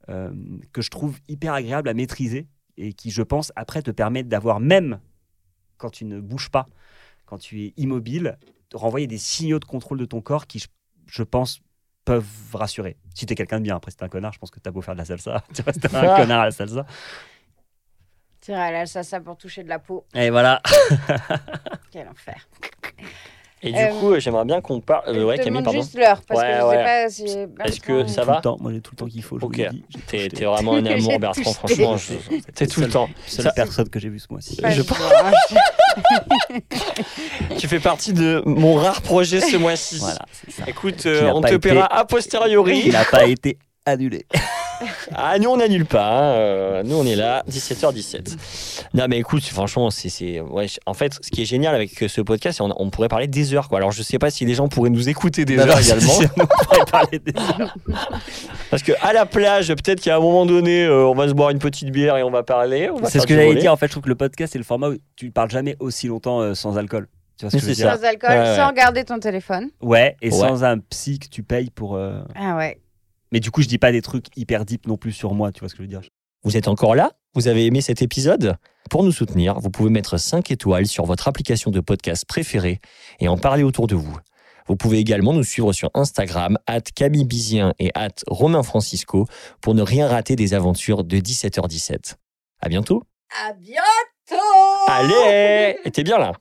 B: euh, que je trouve hyper agréable à maîtriser et qui, je pense, après te permet d'avoir, même quand tu ne bouges pas, quand tu es immobile, de renvoyer des signaux de contrôle de ton corps qui, je, je pense, peuvent rassurer. Si tu es quelqu'un de bien, après, si t'es un connard, je pense que t'as beau faire de la salsa, tu restes un connard à la salsa.
C: Tirer à la salsa pour toucher de la peau.
B: Et voilà.
C: Quel enfer.
A: Et du
C: Euh,
A: coup, j'aimerais bien qu'on parle. euh, ouais, Camille, pardon.
C: juste l'heure parce
A: Ouais,
C: que je
A: ouais.
C: sais pas si.
A: Est-ce que
C: Bertrand,
A: ça va
B: Tout le temps, moi j'ai tout le temps qu'il faut. Je
A: Ok. T'es vraiment un amour, Bertrand, franchement. je- T'es tout le temps.
B: Seule
A: Ça-
B: personne que j'ai vue ce mois-ci.
A: Je. Tu fais partie de mon rare projet ce mois-ci.
B: Voilà, c'est ça.
A: Écoute, euh, on te
B: été-
A: paiera a posteriori.
B: Il n'a pas été annulé.
A: Ah, nous, on n'annule pas. hein, euh, nous, on est là, 17h17. Non, mais écoute, franchement, c'est. c'est- Ouais, en fait, ce qui est génial avec ce podcast, c'est qu'on on pourrait parler des heures. Quoi. Alors, je sais pas si les gens pourraient nous écouter des
B: Non,
A: heures
B: non,
A: également.
B: on pourrait parler des heures.
A: Parce qu'à la plage, peut-être qu'à un moment donné, euh, on va se boire une petite bière et on va parler.
B: C'est ce que j'allais dire. En fait, je trouve que le podcast, c'est le format où tu parles jamais aussi longtemps euh, sans alcool. Tu vois ce que je veux dire.
C: Sans alcool,
A: Ouais, ouais.
C: sans regarder ton téléphone.
B: Ouais, et
A: Ouais.
B: sans un psy que tu payes pour. euh,
C: Ah ouais.
B: Mais du coup, je dis pas des trucs hyper deep non plus sur moi. Tu vois ce que je veux dire
A: Vous êtes encore là? Vous avez aimé cet épisode? Pour nous soutenir, vous pouvez mettre 5 étoiles sur votre application de podcast préférée et en parler autour de vous. Vous pouvez également nous suivre sur Instagram, at Camille Bizien et at Romain Francisco pour ne rien rater des aventures de 17h17. À bientôt
C: À bientôt
A: Allez Et T'es bien là